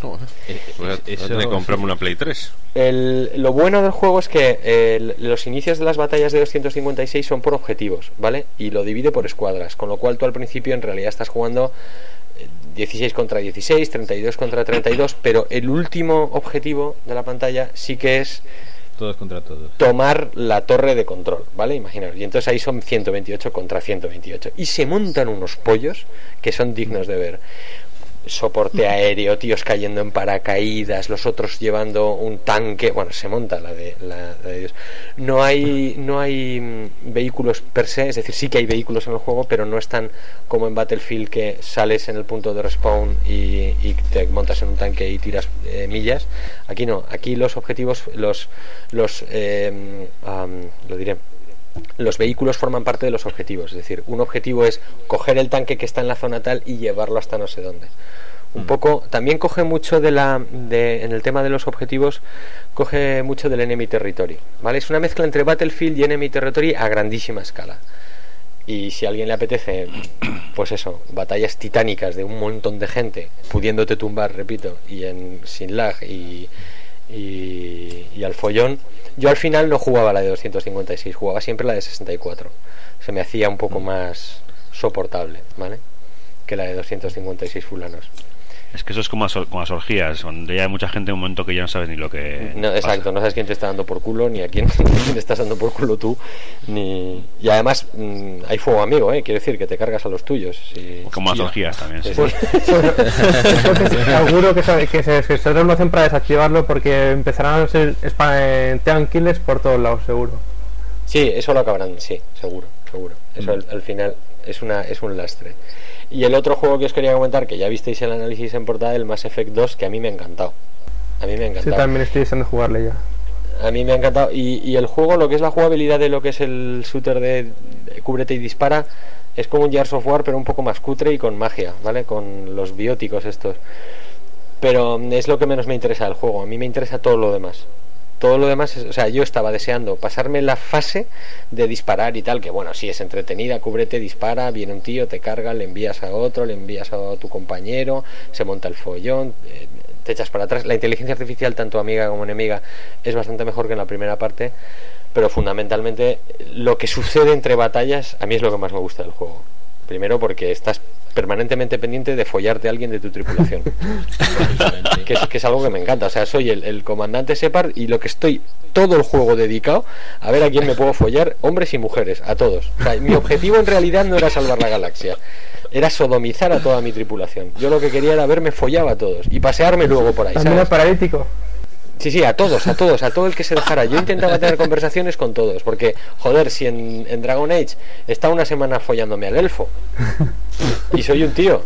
Eh, Voy a, eh, voy a eso- tener que comprarme una Play 3. El- lo bueno del juego es que eh, los inicios de las batallas de 256 son por objetivos, ¿vale? Y lo divide por escuadras, con lo cual tú al principio en realidad estás jugando eh, 16 contra 16, 32 contra 32, pero el último objetivo de la pantalla sí que es Todos contra todos. tomar la torre de control, ¿vale? Imaginaos. Y entonces ahí son 128 contra 128. Y se montan unos pollos que son dignos de ver. Soporte aéreo, tíos cayendo en paracaídas, los otros llevando un tanque. Bueno, se monta la de, la, de Dios. No hay, no hay mm, vehículos per se, es decir, sí que hay vehículos en el juego, pero no están como en Battlefield que sales en el punto de respawn y, te montas en un tanque y tiras eh, millas. Aquí no, aquí los objetivos, los, los, eh, am, lo diré, los vehículos forman parte de los objetivos. Es decir, un objetivo es coger el tanque que está en la zona tal y llevarlo hasta no sé dónde. Un poco, también coge mucho de la, de, en el tema de los objetivos, coge mucho del enemy territory, ¿vale? Es una mezcla entre Battlefield y enemy territory a grandísima escala. Y si a alguien le apetece, pues eso, batallas titánicas de un montón de gente, pudiéndote tumbar, repito, y en sin lag y, y, y al follón, yo al final no jugaba la de 256, jugaba siempre la de 64. Se me hacía un poco más soportable, ¿vale? Que la de 256 fulanos. Es que eso es como las, como las orgías, donde ya hay mucha gente en un momento que ya no sabes ni lo que. No, pasa. exacto, no sabes quién te está dando por culo, ni a quién, quién estás dando por culo tú, ni... Y además mm, hay fuego amigo, ¿eh? Quiero decir, que te cargas a los tuyos. si- Como las orgías también, sí. Sí. Entonces, seguro que, sabe- que se, que se lo hacen para desactivarlo porque empezarán a ser kills por todos lados, seguro. Sí, eso lo acabarán, sí, seguro, seguro. Eso al, al final es una es un lastre. Y el otro juego que os quería comentar, que ya visteis el análisis en portada, el Mass Effect 2, que a mí me ha encantado. A mí me ha Sí, encantado. también estoy deseando jugarle ya. A mí me ha encantado. Y, y el juego, lo que es la jugabilidad de lo que es el shooter de, de cúbrete y dispara, es como un Gears of War, pero un poco más cutre y con magia, ¿vale? Con los bióticos estos. Pero es lo que menos me interesa del juego. A mí me interesa todo lo demás. Todo lo demás, es- o sea, yo estaba deseando pasarme la fase de disparar y tal, que bueno, sí es entretenida, cúbrete, dispara, viene un tío, te carga, le envías a otro, le envías a tu compañero, se monta el follón, eh, te echas para atrás. La inteligencia artificial, tanto amiga como enemiga, es bastante mejor que en la primera parte, pero fundamentalmente lo que sucede entre batallas a mí es lo que más me gusta del juego. Primero porque estás permanentemente pendiente de follarte a alguien de tu tripulación. que, es, que es algo que me encanta. O sea, soy el, el comandante Separ y lo que estoy todo el juego dedicado a ver a quién me puedo follar, hombres y mujeres, a todos. O sea, mi objetivo en realidad no era salvar la galaxia, era sodomizar a toda mi tripulación. Yo lo que quería era verme follado a todos y pasearme luego por ahí. También ¿sabes? el paralítico. Sí, sí, a todos, a todos, a todo el que se dejara. Yo intentaba tener conversaciones con todos, porque, joder, si en, en Dragon Age está una semana follándome al elfo y soy un tío.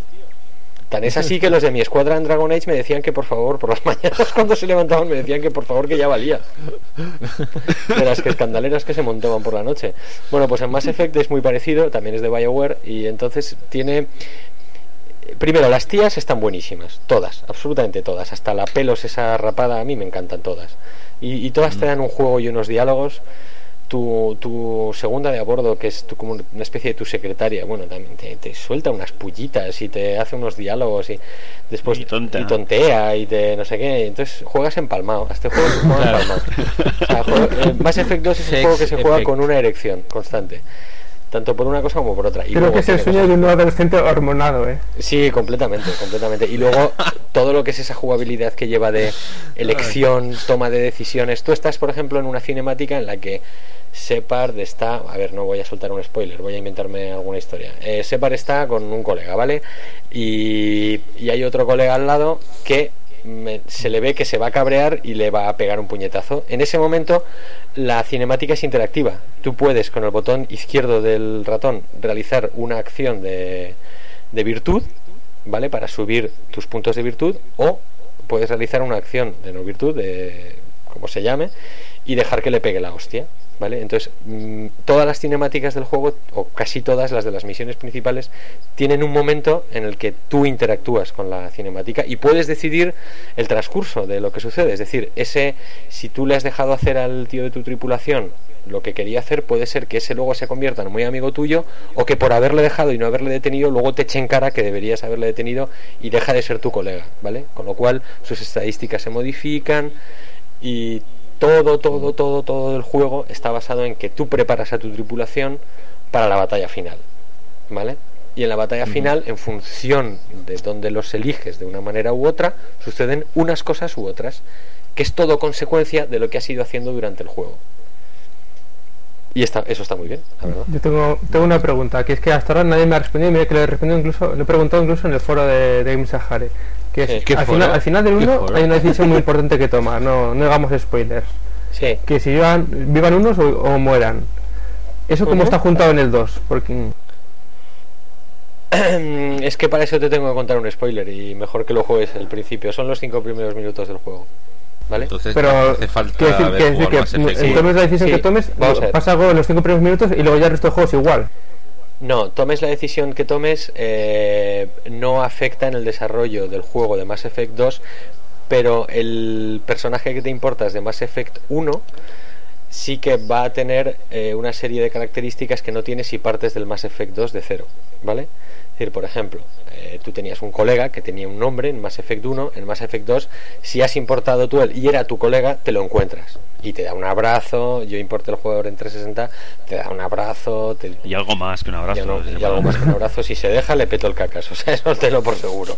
Tan es así que los de mi escuadra en Dragon Age me decían que por favor, por las mañanas cuando se levantaban me decían que por favor que ya valía. De las que escandaleras que se montaban por la noche. Bueno, pues en Mass Effect es muy parecido, también es de BioWare y entonces tiene Primero, las tías están buenísimas, todas, absolutamente todas. Hasta la pelos esa rapada, a mí me encantan todas. Y, y todas te dan un juego y unos diálogos. Tu, tu segunda de a bordo, que es tu- como una especie de tu secretaria, bueno, también te, te suelta unas pullitas y te hace unos diálogos y después Y tonta. y tontea y te no sé qué. Entonces juegas empalmado. Este juego es un juego empalmado. O sea, juego- eh, Mass Effect 2 es un juego que se juega effect. con una erección constante. Tanto por una cosa como por otra. Y Creo que es el sueño cosas- de un adolescente hormonado, ¿eh? Sí, completamente, completamente. Y luego todo lo que es esa jugabilidad que lleva de elección, toma de decisiones. Tú estás, por ejemplo, en una cinemática en la que Separd está, a ver, no voy a soltar un spoiler, voy a inventarme alguna historia. Eh, Separd está con un colega, ¿vale? Y, y hay otro colega al lado que me- se le ve que se va a cabrear y le va a pegar un puñetazo. En ese momento la cinemática es interactiva. Tú puedes con el botón izquierdo del ratón realizar una acción de, de virtud, ¿vale? Para subir tus puntos de virtud o puedes realizar una acción de no virtud, de como se llame, y dejar que le pegue la hostia, ¿vale? Entonces, mm, todas las cinemáticas del juego, o casi todas las de las misiones principales, tienen un momento en el que tú interactúas con la cinemática y puedes decidir el transcurso de lo que sucede. Es decir, ese, si tú le has dejado hacer al tío de tu tripulación lo que quería hacer, puede ser que ese luego se convierta en muy amigo tuyo o que por haberle dejado y no haberle detenido, luego te eche cara que deberías haberle detenido y deja de ser tu colega, ¿vale? Con lo cual sus estadísticas se modifican y todo, todo, todo, todo el juego está basado en que tú preparas a tu tripulación para la batalla final, ¿vale? Y en la batalla final, en función de donde los eliges de una manera u otra, suceden unas cosas u otras, que es todo consecuencia de lo que has ido haciendo durante el juego. Y está, eso está muy bien, la verdad. Yo tengo, tengo una pregunta, que es que hasta ahora nadie me ha respondido, y mira que le he respondido incluso, le he preguntado incluso en el foro de, de Game Sahare, que es, Sí. ¿Qué al, foro? final, al final del ¿Qué 1 foro? hay una decisión muy importante que tomar, no, no hagamos spoilers, Sí, que si vivan, vivan unos o, o mueran. ¿Eso cómo está juntado en el 2? Porque es que para eso te tengo que contar un spoiler y mejor que lo juegues al principio. Son los cinco primeros minutos del juego. ¿Vale? Entonces pero hace falta quiero decir, que tomes la decisión Sí. que tomes, Vamos a ver. pasa algo en los 5 primeros minutos y luego ya el resto del juego es igual. No, tomes la decisión que tomes, eh, no afecta en el desarrollo del juego de Mass Effect 2, pero el personaje que te importas de Mass Effect 1 sí que va a tener eh, una serie de características que no tienes si partes del Mass Effect 2 de cero, ¿vale? Es decir, por ejemplo, eh, tú tenías un colega que tenía un nombre en Mass Effect 1, en Mass Effect 2, si has importado tú él y era tu colega, te lo encuentras. Y te da un abrazo, yo importé el jugador en 360, te da un abrazo, te, Y algo más que un abrazo. no- y algo más que un abrazo, si se deja le peto el cacas, o sea, eso te lo por seguro.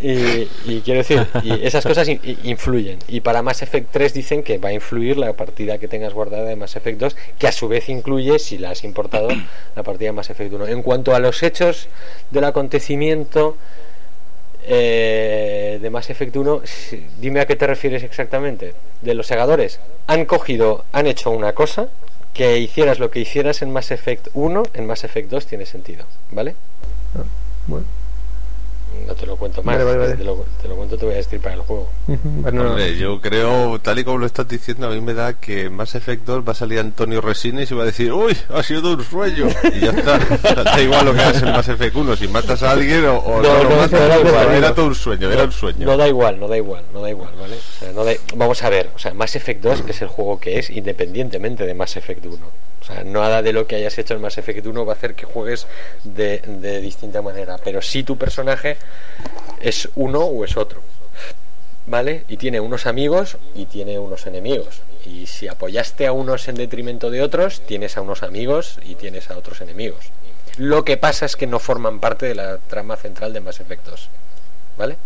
Y, y quiero decir, y esas cosas in- influyen. Y para Mass Effect 3 dicen que va a influir la partida que tengas guardada de Mass Effect 2, que a su vez incluye, si la has importado, la partida de Mass Effect 1. En cuanto a los hechos del acontecimiento eh, de Mass Effect 1, si- dime a qué te refieres exactamente. De los segadores. Han cogido, han hecho una cosa que hicieras lo que hicieras en Mass Effect 1, en Mass Effect 2 tiene sentido, ¿vale? Bueno. No te lo cuento más, Vale, vale, vale. Te, lo, te lo cuento, te voy a decir para el juego. Bueno, no. Hombre, yo creo, tal y como lo estás diciendo, a mí me da que Effect 2 va a salir Antonio Resines y se va a decir, uy, ha sido un sueño. Y ya está. O sea, da igual lo que hagas en Mass Effect 1, si matas a alguien o, o No, lo no, matas, no, da igual, era no. todo un sueño, era un sueño. No da igual, no da igual, no da igual, ¿vale? O sea, no da- vamos a ver, o sea, Mass Effect 2 es el juego que es independientemente de Mass Effect 1. O sea, nada de lo que hayas hecho en Mass Effect 1 va a hacer que juegues de, de distinta manera, pero si tu personaje es uno o es otro. ¿Vale? Y tiene unos amigos y tiene unos enemigos. Y si apoyaste a unos en detrimento de otros, tienes a unos amigos y tienes a otros enemigos. Lo que pasa es que no forman parte de la trama central de Mass Effect 2. ¿Vale?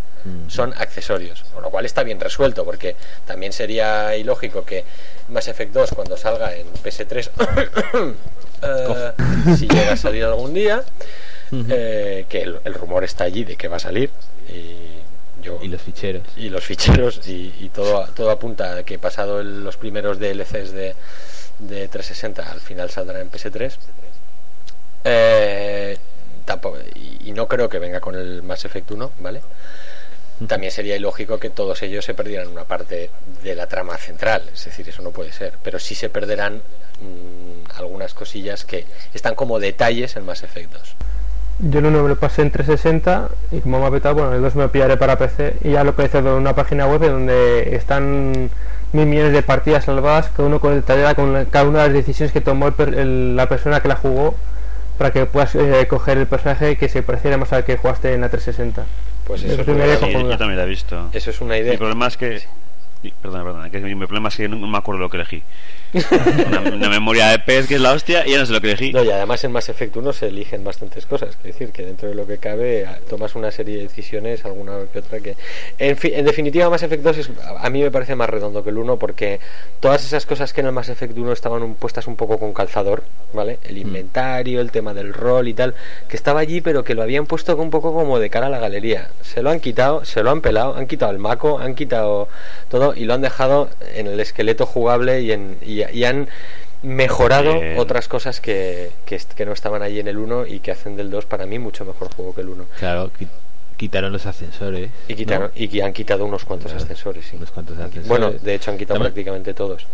Son accesorios, con lo cual está bien resuelto, porque también sería ilógico que Mass Effect 2 cuando salga en PS3, eh, si llega a salir algún día, eh, que el, el rumor está allí de que va a salir, y yo Y los ficheros. y los ficheros y, y todo todo apunta a que pasado el- los primeros DLCs de, de 360 al final saldrá en PS3 Eh, tampoco, y, y no creo que venga con el Mass Effect 1 vale también sería ilógico que todos ellos se perdieran una parte de la trama central. Es decir eso no puede ser. Pero sí se perderán mm, algunas cosillas que están como detalles en Mass Effect 2 Yo 1 me lo pasé en 360 y como me ha petado, bueno, el 2 me pillaré para PC y ya lo he en una página web donde están mil millones de partidas salvadas, cada uno con detallada con cada una de las decisiones que tomó el el- la persona que la jugó para que puedas eh, coger el personaje que se pareciera más al que jugaste en la 360. pues Eso eso, es una idea Sí, idea, cojonuda. yo también la he visto. eso es una idea Mi problema es que. Perdona, perdona, que mi problema es que no me acuerdo lo que elegí. una, una memoria de pez que es la hostia y ya no sé lo que elegí. No, y además en Mass Effect 1 se eligen bastantes cosas. Es decir, que dentro de lo que cabe tomas una serie de decisiones, alguna que otra que... En, fi- en definitiva, Mass Effect 2 es- a a mí me parece más redondo que el 1 porque todas esas cosas que en el Mass Effect 1 estaban un- puestas un poco con calzador, ¿vale? El inventario, el tema del rol y tal, que estaba allí pero que lo habían puesto un poco como de cara a la galería. Se lo han quitado, se lo han pelado, han quitado el maco, han quitado todo y lo han dejado en el esqueleto jugable y, en, y, y han mejorado Bien. otras cosas que, que, no estaban allí en el 1 y que hacen del 2 para mí mucho mejor juego que el 1. Claro, qui- quitaron los ascensores. Y, quitaron, ¿no? y que han quitado unos cuantos Claro, ascensores, sí. unos cuantos ascensores. Bueno, de hecho han quitado También- prácticamente todos.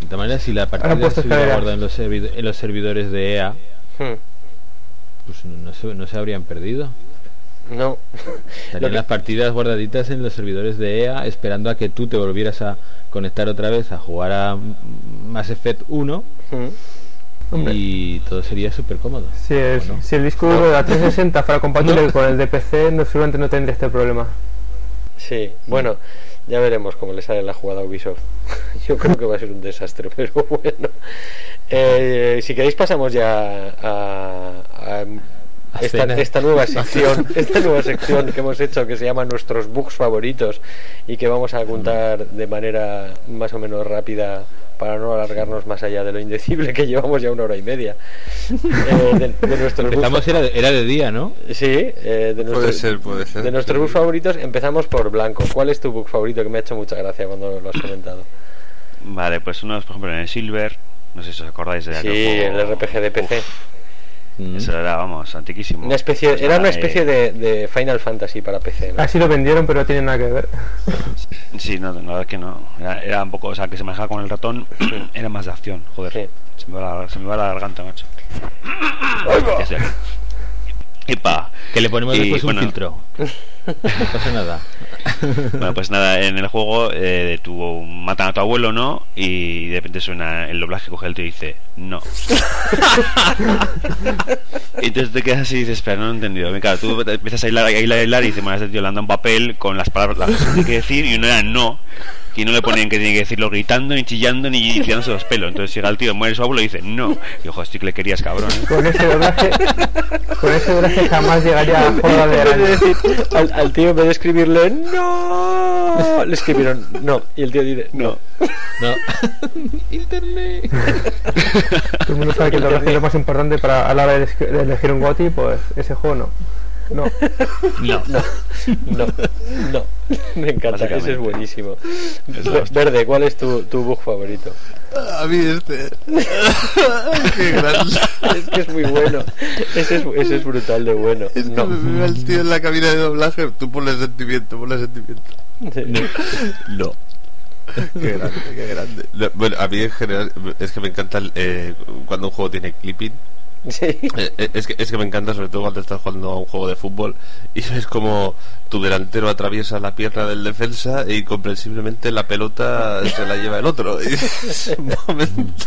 De todas maneras, si la partida se hubiera guardado en los, en los servidores de EA, Hmm. pues no, no se, no se habrían perdido. No. Lo Estarían que- las partidas guardaditas en los servidores de EA esperando a que tú te volvieras a conectar otra vez a jugar a mm, Mass Effect 1 Hmm. Hombre. y todo sería súper cómodo. Si, el- ¿O no? si el disco duro de la 360 fuera compatible con el de PC, no, seguramente no tendría este problema. Sí, bueno, ya veremos cómo le sale la jugada a Ubisoft. Yo creo que va a ser un desastre, pero bueno. Eh, si queréis pasamos ya A esta, esta nueva sección, esta nueva sección que hemos hecho que se llama nuestros bugs favoritos y que vamos a contar de manera más o menos rápida para no alargarnos más allá de lo indecible que llevamos ya una hora y media. Eh, de, de nuestros bugs Empezamos, era de, era de día, ¿no? Sí, eh, de, Puede nuestros- ser, puede ser. de nuestros bugs favoritos empezamos por Blanco. ¿Cuál es tu bug favorito? Que me ha hecho mucha gracia cuando lo has comentado. Vale, pues uno es, por ejemplo, en el Silver. No sé si os acordáis de Sí, el RPG de PC. Uf, Mm. eso era, vamos, antiquísimo. Una especie, Pues era una eh, especie de, de Final Fantasy para PC. ¿no? Así lo vendieron, pero no tiene nada que ver. Sí, no, la verdad es que no. Era, era un poco, o sea, que se manejaba con el ratón, era más de acción, joder. Sí. Se, me va la, se me va la garganta, macho. Epa. Que le ponemos Y, después un bueno. filtro. No pasa nada. Bueno, pues nada, en el juego eh, tu, matan a tu abuelo, ¿no? Y de repente suena el doblaje, coge el tío y dice, no. y entonces te quedas así y dices, espera, no lo he entendido. Y claro, tú empiezas a hilar, a hilar, a hilar y dices, bueno, este tío le anda un papel con las palabras las cosas que tiene que decir y uno era no. Y no le ponen que tiene que decirlo gritando, ni chillando, ni tirándose los pelos. Entonces llega el tío, muere su abuelo y dice, no. Y ojo, estoy que le querías, cabrón. ¿eh? Con ese doblaje, con ese doblaje jamás llegaría a Jorda de decir al, al tío, en vez de escribirle no, le escribieron no. Y el tío dice no. No. Internet. Todo el mundo sabe que es lo más importante para a la hora de, eleg- de elegir un GOTY, pues ese juego no. No. No. No, no. Me encanta, ese es buenísimo. Verde, ¿cuál es tu, tu bug favorito? A mí este. Qué. Es que es muy bueno. Ese es, ese es brutal de bueno. Es que No. me veo al tío en la cabina de doblaje. Tú ponle sentimiento, ponle sentimiento. No. Qué grande, qué grande. No, bueno, a mí en general es que me encanta el, eh, cuando un juego tiene clipping. Sí. Eh, eh, es, que, es que me encanta sobre todo cuando estás jugando a un juego de fútbol y ves como tu delantero atraviesa la pierna del defensa e incomprensiblemente la pelota se la lleva el otro. Y dices, "Un momento,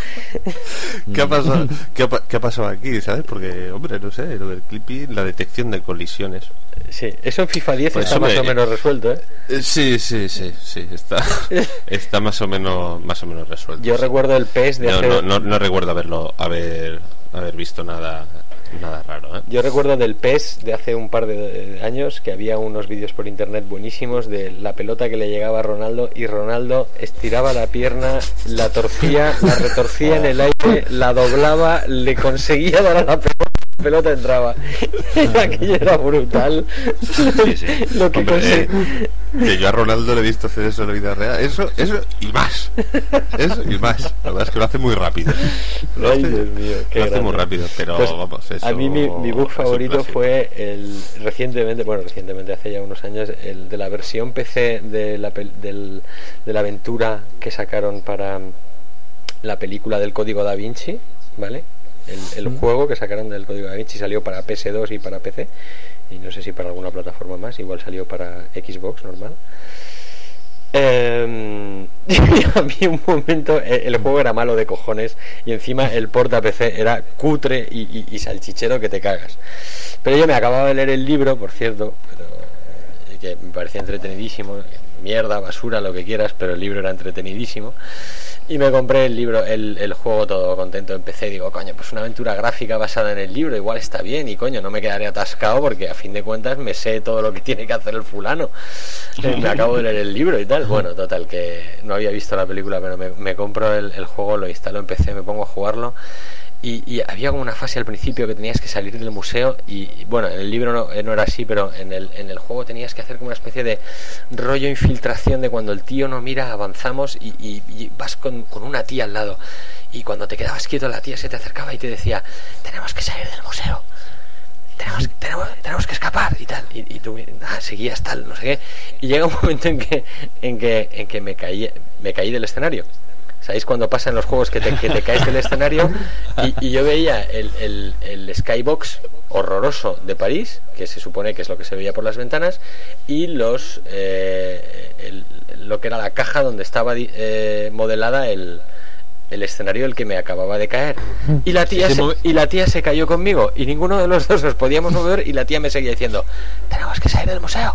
¿Qué ha, pasado, qué, ha, pa- qué ha pasado aquí? ¿Sabes? Porque, hombre, no sé, lo del clipping, la detección de colisiones. Sí, eso en FIFA 10 Pues está hombre, más o menos resuelto, ¿eh? Eh, Sí, sí, sí, sí, está, está más o menos, más o menos resuelto. Yo sí. recuerdo el PES de no, hace... no, no, no recuerdo haberlo, haber, haber visto nada, nada raro, ¿eh? Yo recuerdo del PES de hace un par de años que había unos vídeos por internet buenísimos de la pelota que le llegaba a Ronaldo y Ronaldo estiraba la pierna, la torcía, la retorcía en el aire, la doblaba, le conseguía dar a la pelota. Pelota entraba. Aquello era brutal. Sí, sí. Lo que Hombre, conse- eh, que yo a Ronaldo le he visto hacer eso en la vida real. Eso, eso y más. Eso y más. La verdad es que lo hace muy rápido. Lo Ay, hace, Dios mío, lo hace muy rápido, pero Pues, vamos, eso. a mí mi, mi un favorito fue el recientemente, bueno, recientemente hace ya unos años, el de la versión PC de la, del- de la aventura que sacaron para la película del Código Da Vinci, ¿vale? El, el juego que sacaron del Código Da Vinci. Salió para PS2 y para PC y no sé si para alguna plataforma más, igual salió para Xbox normal. Eh, y a mí un momento eh, el juego era malo de cojones. Y encima el porta PC era cutre y, y- y salchichero que te cagas. Pero yo me acababa de leer el libro, por cierto, pero, eh, que me parecía entretenidísimo, mierda, basura, lo que quieras, pero el libro era entretenidísimo. Y me compré el libro, el, el juego todo contento. Empecé y digo, coño, pues una aventura gráfica basada en el libro, igual está bien. Y coño, no me quedaré atascado porque a fin de cuentas me sé todo lo que tiene que hacer el fulano. Eh, me acabo de leer el libro y tal. Bueno, total, que no había visto la película, pero me, compro el, el juego, lo instalo en PC, me pongo a jugarlo. Y, y había como una fase al principio que tenías que salir del museo y, bueno, en el libro no, eh, no era así, pero en el, en el juego tenías que hacer como una especie de rollo infiltración de cuando el tío no mira, avanzamos y, y- vas con, con una tía al lado. Y cuando te quedabas quieto la tía se te acercaba y te decía, tenemos que salir del museo. Tenemos, tenemos, tenemos que escapar y tal. Y, y tú ah, seguías tal, no sé qué. Y llega un momento en que, en que, en que me, caí, me caí del escenario. ¿Sabéis cuando pasa en los juegos que te, que te caes del escenario? Y, y yo veía el, el, el skybox horroroso de París, que se supone que es lo que se veía por las ventanas, y los eh, el- lo que era la caja donde estaba eh, modelada el, el escenario del que me acababa de caer. Y la tía se, y la tía se cayó conmigo y ninguno de los dos nos podíamos mover y la tía me seguía diciendo, tenemos que salir del museo.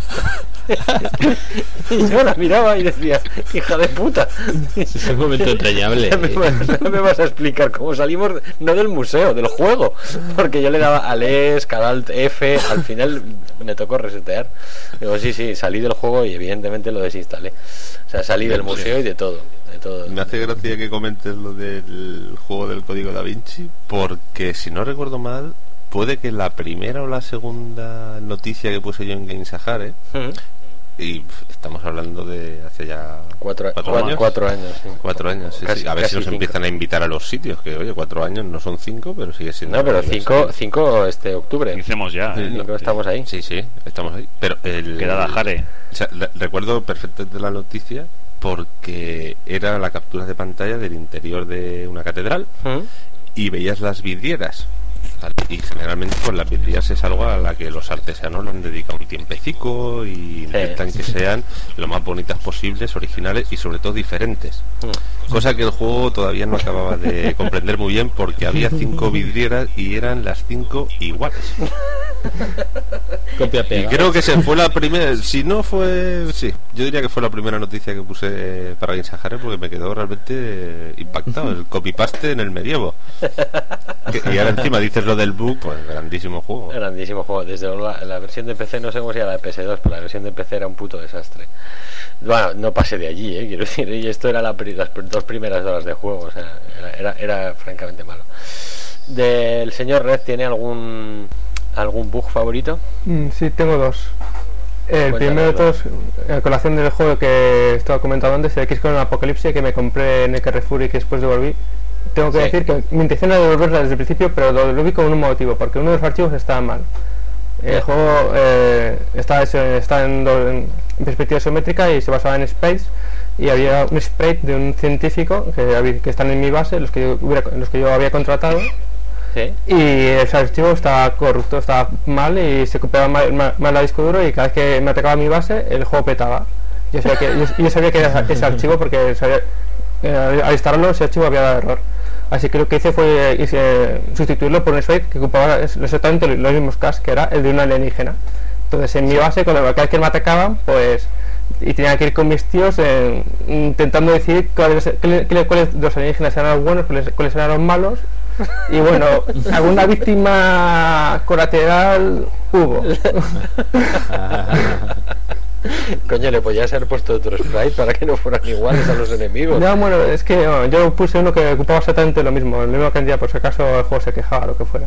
y yo la miraba y decía, hija de puta. Es un momento entrañable. Me, ¿eh? me vas a explicar cómo salimos, no del museo, del juego. Porque yo le daba al ES, cada alt F, al final me tocó resetear. Digo, sí, sí, salí del juego y evidentemente lo desinstalé. O sea, salí del museo y de todo. De todo. Me hace gracia que comentes lo del juego del código da Vinci, porque si no recuerdo mal, puede que la primera o la segunda noticia que puse yo en Game Sahara, Mm. y estamos hablando de hace ya Cuatro, ¿Cuatro cuatro, años? cuatro años. sí. cuatro años. sí, Casi- sí. A ver si nos cinco. empiezan a invitar a los sitios, que oye, cuatro años no son cinco, pero sigue siendo. No, pero cinco, cinco este octubre. Iniciemos ya. Sí, ¿eh? Cinco estamos ahí. Sí, sí, estamos ahí. Pero el. Quedada, Jare. O sea, re- recuerdo perfectamente la noticia porque era la captura de pantalla del interior de una catedral Mm. y veías las vidrieras Y generalmente pues las vidrieras es algo a la que los artesanos le han dedicado un tiempecico y intentan que sean lo más bonitas posibles, originales y sobre todo diferentes. Mm. Cosa que el juego todavía no acababa de comprender muy bien porque había cinco vidrieras y eran las cinco iguales. Copia Y pega. creo que se fue la primera, si no fue, sí, yo diría que fue la primera noticia que puse para Sahara porque me quedó realmente impactado, el copy-paste en el medievo. Y ahora encima dices lo del bug, pues grandísimo juego. Grandísimo juego. Desde la, la versión de PC, no sé cómo sería la de PS2, pero la versión de PC era un puto desastre. Bueno, no pasé de allí, ¿eh? quiero decir, y esto era la pri- las dos primeras horas de juego, o sea, era, era, era francamente malo. ¿Del señor Red tiene algún algún bug favorito? Mm, sí, tengo dos. El Cuéntanos, primero de todos, en colación del juego que estaba comentando antes, el X-Con Apocalipsis, que me compré en el Carrefour y que después devolví. Tengo que Sí. decir que mi intención era devolverla desde el principio, pero lo devolví con un motivo, porque uno de los archivos estaba mal. El juego eh, está, en, do- en perspectiva isométrica y se basaba en Space y había un sprite de un científico que, que están en mi base, los que yo, hubiera- los que yo había contratado. Sí. Y ese archivo estaba corrupto, estaba mal y se copiaba mal, mal, mal el disco duro y cada vez que me atacaba mi base el juego petaba. Yo sabía que, yo, yo sabía que era ese archivo porque sabía, eh, al instalarlo ese archivo había dado error. Así que lo que hice fue hice sustituirlo por un sprite que ocupaba exactamente los mismos caches que era el de un alienígena. Entonces en mi base, cuando cada vez que me atacaban, pues y tenía que ir con mis tíos eh, intentando decidir cuáles, qué- cuáles de los alienígenas eran los buenos, cuáles, cuáles eran los malos. Y bueno, alguna víctima colateral hubo. Coño, le podías haber puesto otro sprite para que no fueran iguales a los enemigos. No, bueno, es que no, yo puse uno que ocupaba exactamente lo mismo, la misma cantidad, por si acaso el juego se quejaba o lo que fuera.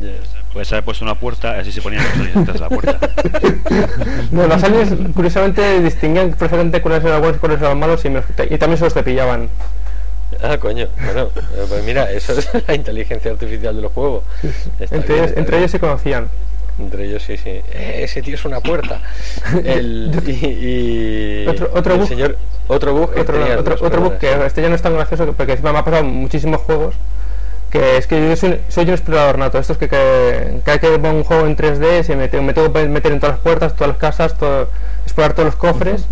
Yes. Puedes haber puesto una puerta, así se ponían los aliens detrás de la puerta. No, los aliens curiosamente distinguían perfectamente cuáles eran buenos y cuáles eran malos y, me- y también se los cepillaban. Ah, coño. Bueno, eh, pues mira, eso es la inteligencia artificial del juego. Está Entre, bien, ellos, entre bien. ellos se conocían. Entre ellos, sí, sí. Eh, ese tío es una puerta. El, y, y- Otro- otro el bug. señor, otro bug. que otro, otro, otro bug que este ya no es tan gracioso porque encima me ha pasado muchísimos juegos que es que yo soy, soy un explorador nato estos que, que cada vez que pongo un juego en 3D se me, me tengo que meter en todas las puertas todas las casas todo, explorar todos los cofres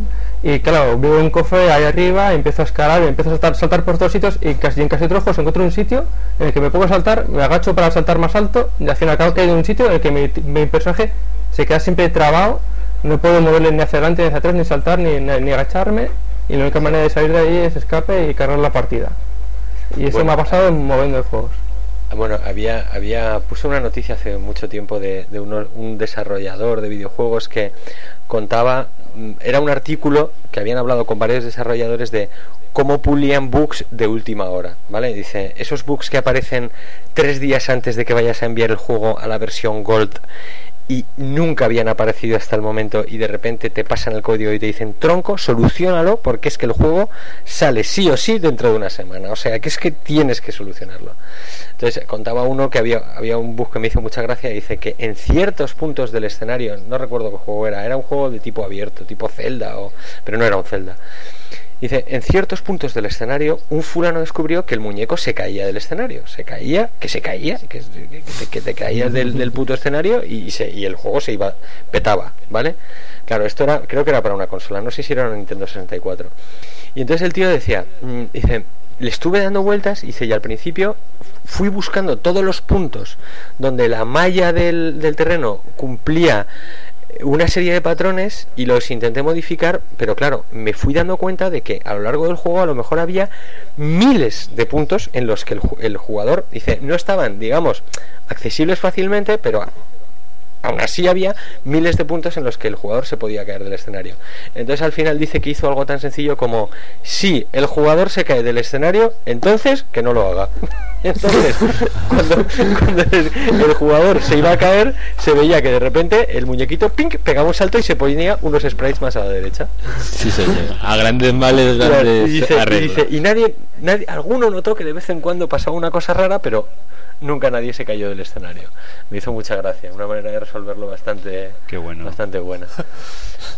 y claro veo un cofre ahí arriba empiezo a escalar empiezo a saltar, saltar por todos sitios y casi en casi los juegos encuentro un sitio en el que me pongo a saltar me agacho para saltar más alto y al fin y al cabo que hay un sitio en el que mi, mi personaje se queda siempre trabado no puedo moverle ni hacia adelante ni hacia atrás ni saltar ni, ni, ni agacharme y la única manera de salir de ahí es escape y cargar la partida y eso Bueno. me ha pasado en moviendo de juegos Ah, Bueno, había, había, puse una noticia hace mucho tiempo de, de uno- un desarrollador de videojuegos que contaba, era un artículo que habían hablado con varios desarrolladores de cómo pulían bugs de última hora, ¿vale? Dice, esos bugs que aparecen tres días antes de que vayas a enviar el juego a la versión Gold y nunca habían aparecido hasta el momento y de repente te pasan el código y te dicen tronco, solucionalo porque es que el juego sale sí o sí dentro de una semana. O sea, que es que tienes que solucionarlo. Entonces contaba uno que había, había un bug que me hizo mucha gracia dice que en ciertos puntos del escenario, no recuerdo qué juego era, era un juego de tipo abierto, tipo Zelda, o, pero no era un Zelda. Dice, en ciertos puntos del escenario, un fulano descubrió que el muñeco se caía del escenario. Se caía, que se caía, que, que- que- que te caías del, del puto escenario y, se- y el juego se iba, petaba, ¿vale? Claro, esto era, creo que era para una consola, no sé si era una Nintendo 64. Y entonces el tío decía, mm, dice, le estuve dando vueltas, dice, y al principio fui buscando todos los puntos donde la malla del, del terreno cumplía una serie de patrones y los intenté modificar, pero claro, me fui dando cuenta de que a lo largo del juego a lo mejor había miles de puntos en los que el, el jugador dice no estaban, digamos, accesibles fácilmente, pero aún así había miles de puntos en los que el jugador se podía caer del escenario. Entonces al final dice que hizo algo tan sencillo como si el jugador se cae del escenario, entonces que no lo haga. Entonces, cuando, cuando el, jugador se iba a caer, se veía que de repente el muñequito pink pegaba un salto y se ponía unos sprites más a la derecha. Sí, señor. A grandes males, Y grandes dice, y, dice, y nadie, nadie, alguno notó que de vez en cuando pasaba una cosa rara, pero nunca nadie se cayó del escenario. Me hizo mucha gracia, una manera de resolverlo bastante, Qué bueno. bastante buena.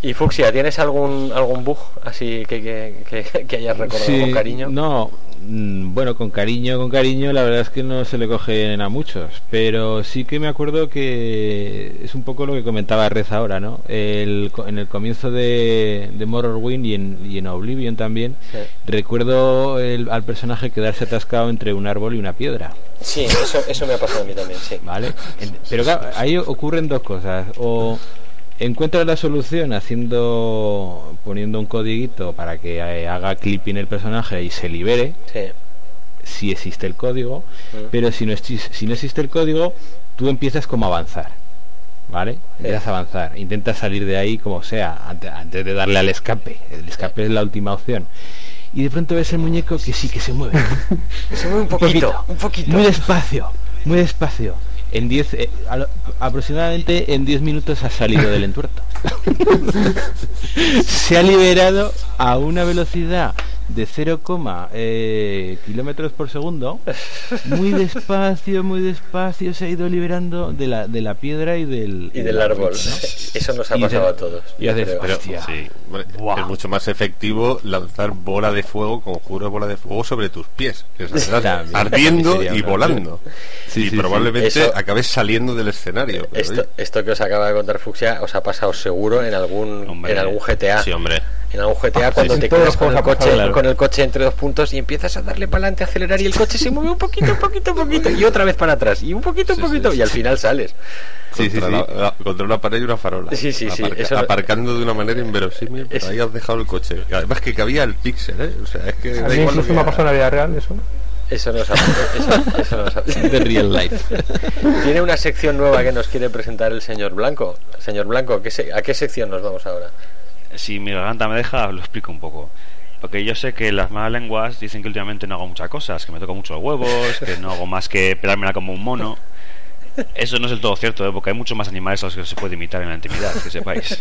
Y Fuxia, ¿tienes algún algún bug así que, que, que, que hayas recordado Sí, con cariño? No, Bueno, con cariño, con cariño, la verdad es que no se le cogen a muchos, pero sí que me acuerdo que es un poco lo que comentaba Rez ahora, ¿no? El, en el comienzo de, de Morrowind y en, y en Oblivion también, Sí. recuerdo el- al personaje quedarse atascado entre un árbol y una piedra, Sí, eso, eso me ha pasado a mí también, sí. ¿vale? Pero claro, ahí ocurren dos cosas, o encuentras la solución haciendo, poniendo un codiguito para que eh, haga clipping el personaje y se libere, Sí. si existe el código, pero si no, si no existe el código, tú empiezas como a avanzar, ¿vale? Empiezas a avanzar, intentas salir de ahí como sea, ante- antes, de darle al escape. El escape es la última opción. Y de pronto ves el muñeco que sí que se mueve. Se mueve un poquito, un poquito. Muy despacio, muy despacio. En 10 eh, aproximadamente en 10 minutos ha salido del entuerto. se ha liberado a una velocidad de 0, eh, kilómetros por segundo. Muy despacio, muy despacio se ha ido liberando de la, de la piedra y del, Y del árbol. ¿no? Eso nos ha Y pasado de- a todos. y haces, pero- sí, es mucho más efectivo lanzar bola de fuego, conjuro bola de fuego sobre tus pies, que ardiendo y volando. Sí, y sí. probablemente Eso- acabes saliendo del escenario. pero Esto, oye, esto que os acaba de contar Fuxia os ha pasado seguro en algún Hombre. en algún GTA. sí, hombre. En algún GTA cuando sí, te quedas con el coche claro. con el coche entre dos puntos y empiezas a darle para adelante, acelerar y el coche se mueve un poquito, un poquito, un poquito y otra vez para atrás y un poquito, un Sí, poquito sí, y al final sales. Sí, sí, contra, sí. la- la- contra una pared y una farola. Sí, sí, sí, Aparca- eso- aparcando de una manera inverosímil, pero Es- ahí has dejado el coche. Además que cabía el píxel, ¿eh? O sea, es que A mí igual incluso me ha pasado en la vida real eso. Eso nos ha, eso, eso De real life. Tiene una sección nueva que nos quiere presentar el señor Blanco. Señor Blanco, ¿qué se- ¿a qué sección nos vamos ahora? Si mi garganta me deja, lo explico un poco. Porque yo sé que las malas lenguas dicen que últimamente no hago muchas cosas, que me toco mucho los huevos, que no hago más que pelármela como un mono. Eso no es del todo cierto, ¿eh? porque hay muchos más animales a los que se puede imitar en la intimidad, que sepáis.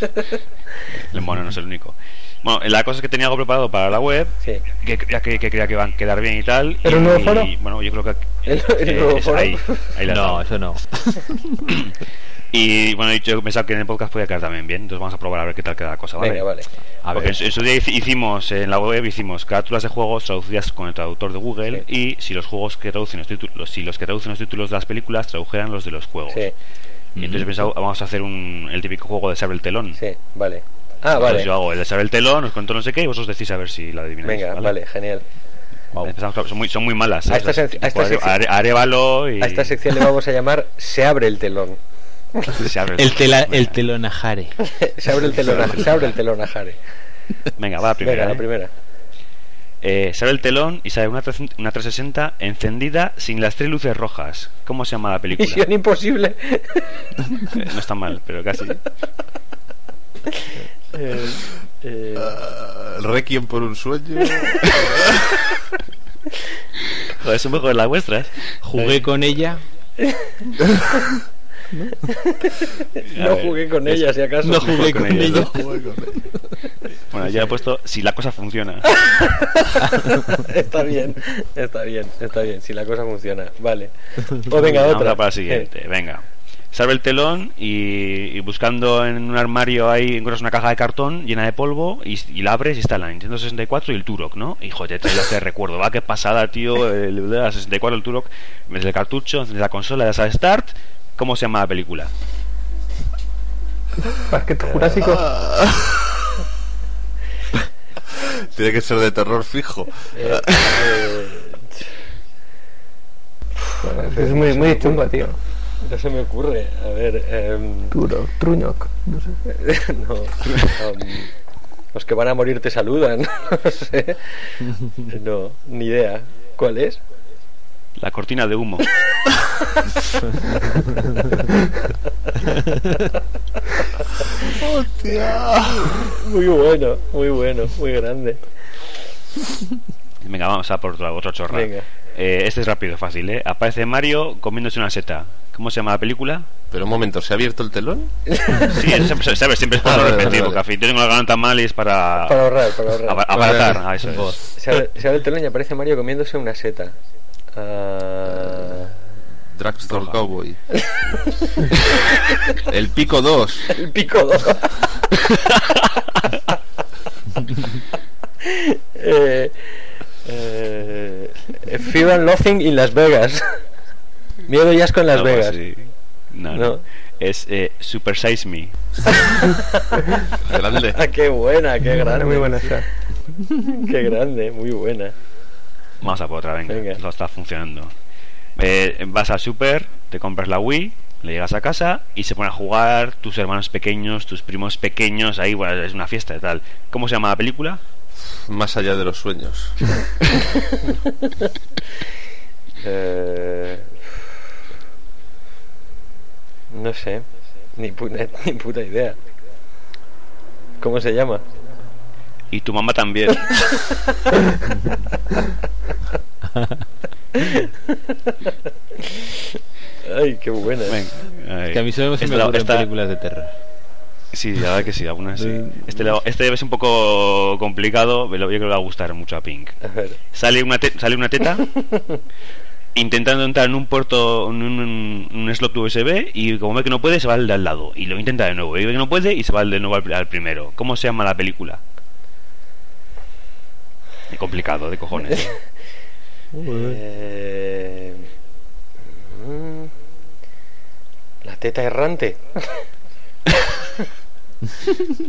El mono no es el único. Bueno, la cosa es que tenía algo preparado para la web, Sí. que creía que, que creía que iban a quedar bien y tal. ¿Era y, un nuevo foro? y, bueno, yo creo que. ¿El- el eh, nuevo es foro? ahí, ahí la No, tengo. eso no. Y bueno, yo pensaba que en el podcast podía quedar también bien, entonces vamos a probar a ver qué tal queda la cosa, ¿vale? Venga, vale. A Porque ver. en, en su día hici- hicimos, en la web hicimos carátulas de juegos traducidas con el traductor de Google y si los juegos que traducen los títulos, si los que traducen los títulos de las películas tradujeran los de los juegos. Sí, Y entonces he pensado, vamos a hacer un, el típico juego de saber el telón. sí, vale. Ah, Entonces vale. yo hago el de saber el telón, os cuento no sé qué y vosotros decís a ver si la adivináis. Venga, vale, genial. Claro, son, muy, son muy malas. A esta ¿sabes? sec- a Tipo esta sección- y... A esta sección le vamos a llamar Se abre el telón. se abre El, tela, el telonajare. Se abre el telón, a- se abre el telón a Jare. Venga, va la primera. Venga, la ¿eh? primera. Eh, se abre el telón y sale una, 300 una 360 encendida sin las tres luces rojas. ¿Cómo se llama la película? Misión imposible. Eh, no está mal, pero casi. Eh, eh, Ah, Requiem por un sueño. Joder, son mejores las vuestras. Jugué con ella. No jugué con ella, si acaso. No jugué con con ella. ella. Bueno, ya he puesto si la cosa funciona. está bien, está bien, está bien. Si la cosa funciona, vale. O venga, Vamos otra. para la siguiente, venga. Se abre el telón y, y buscando en un armario ahí encuentras una caja de cartón llena de polvo y, y la abres y está la Nintendo 64 y el Turok, ¿no? Hijo, te trae este recuerdo, va, qué pasada, tío, el de la 64, el Turok, metes el cartucho, enciendes la consola, das a Start, ¿cómo se llama la película? Parque Jurásico. Tiene que ser de terror fijo. Eh, eh, Es muy, muy chungo, tío. no se me ocurre. A ver, em, Duro, Truñoc. No sé. no. um, los que van a morir te saludan. no sé. No, ni idea. ¿Cuál es? La cortina de humo. Muy bueno, muy bueno, muy grande. Venga, vamos a por otra, otra chorra. Venga. Eh, este es rápido, fácil, ¿eh? Aparece Mario comiéndose una seta. ¿Cómo se llama la película? Pero un momento, ¿se ha abierto el telón? Sí, siempre, sabes, siempre es por Ah, vale, repetir, vale, porque al fin yo tengo la garganta mal y es para, Para ahorrar, para ahorrar. aba- abaratar. Vale. Ah, eso es. Se abre, se abre el telón y aparece Mario comiéndose una seta. Ah, Dragstore Cowboy. el pico 2. el pico dos. eh, eh, Eh, Fear and Loathing in Las Vegas. Miedo y asco en Las Algo Vegas. así. No, No. no. Es eh, Super Size Me. Grande. Ah, qué buena, qué grande. Muy buena esa. Qué grande, muy buena. Vamos a por otra, venga. Venga. Esto está funcionando. Eh, vas al super, te compras la Wii, le llegas a casa y se ponen a jugar tus hermanos pequeños, tus primos pequeños. Ahí, bueno, es una fiesta y tal. ¿Cómo se llama la película? Más allá de los sueños. Eh, no sé, ni puta, ni puta idea. ¿Cómo se llama? Y tu mamá también. Ay, qué buena. Ahí. Que a mí solo se me ocurren esta- películas de terror. Sí, la verdad que sí, algunas sí. Este, este debe ser un poco complicado, pero yo creo que le va a gustar mucho a Pink. A ver. Sale una, te- sale una teta intentando entrar en un puerto, en un, un slot USB y como ve que no puede, se va al de al lado. Y lo intenta de nuevo. Y ve que no puede y se va de nuevo al, al primero. ¿Cómo se llama la película? Es complicado, de cojones. Eh, la teta errante.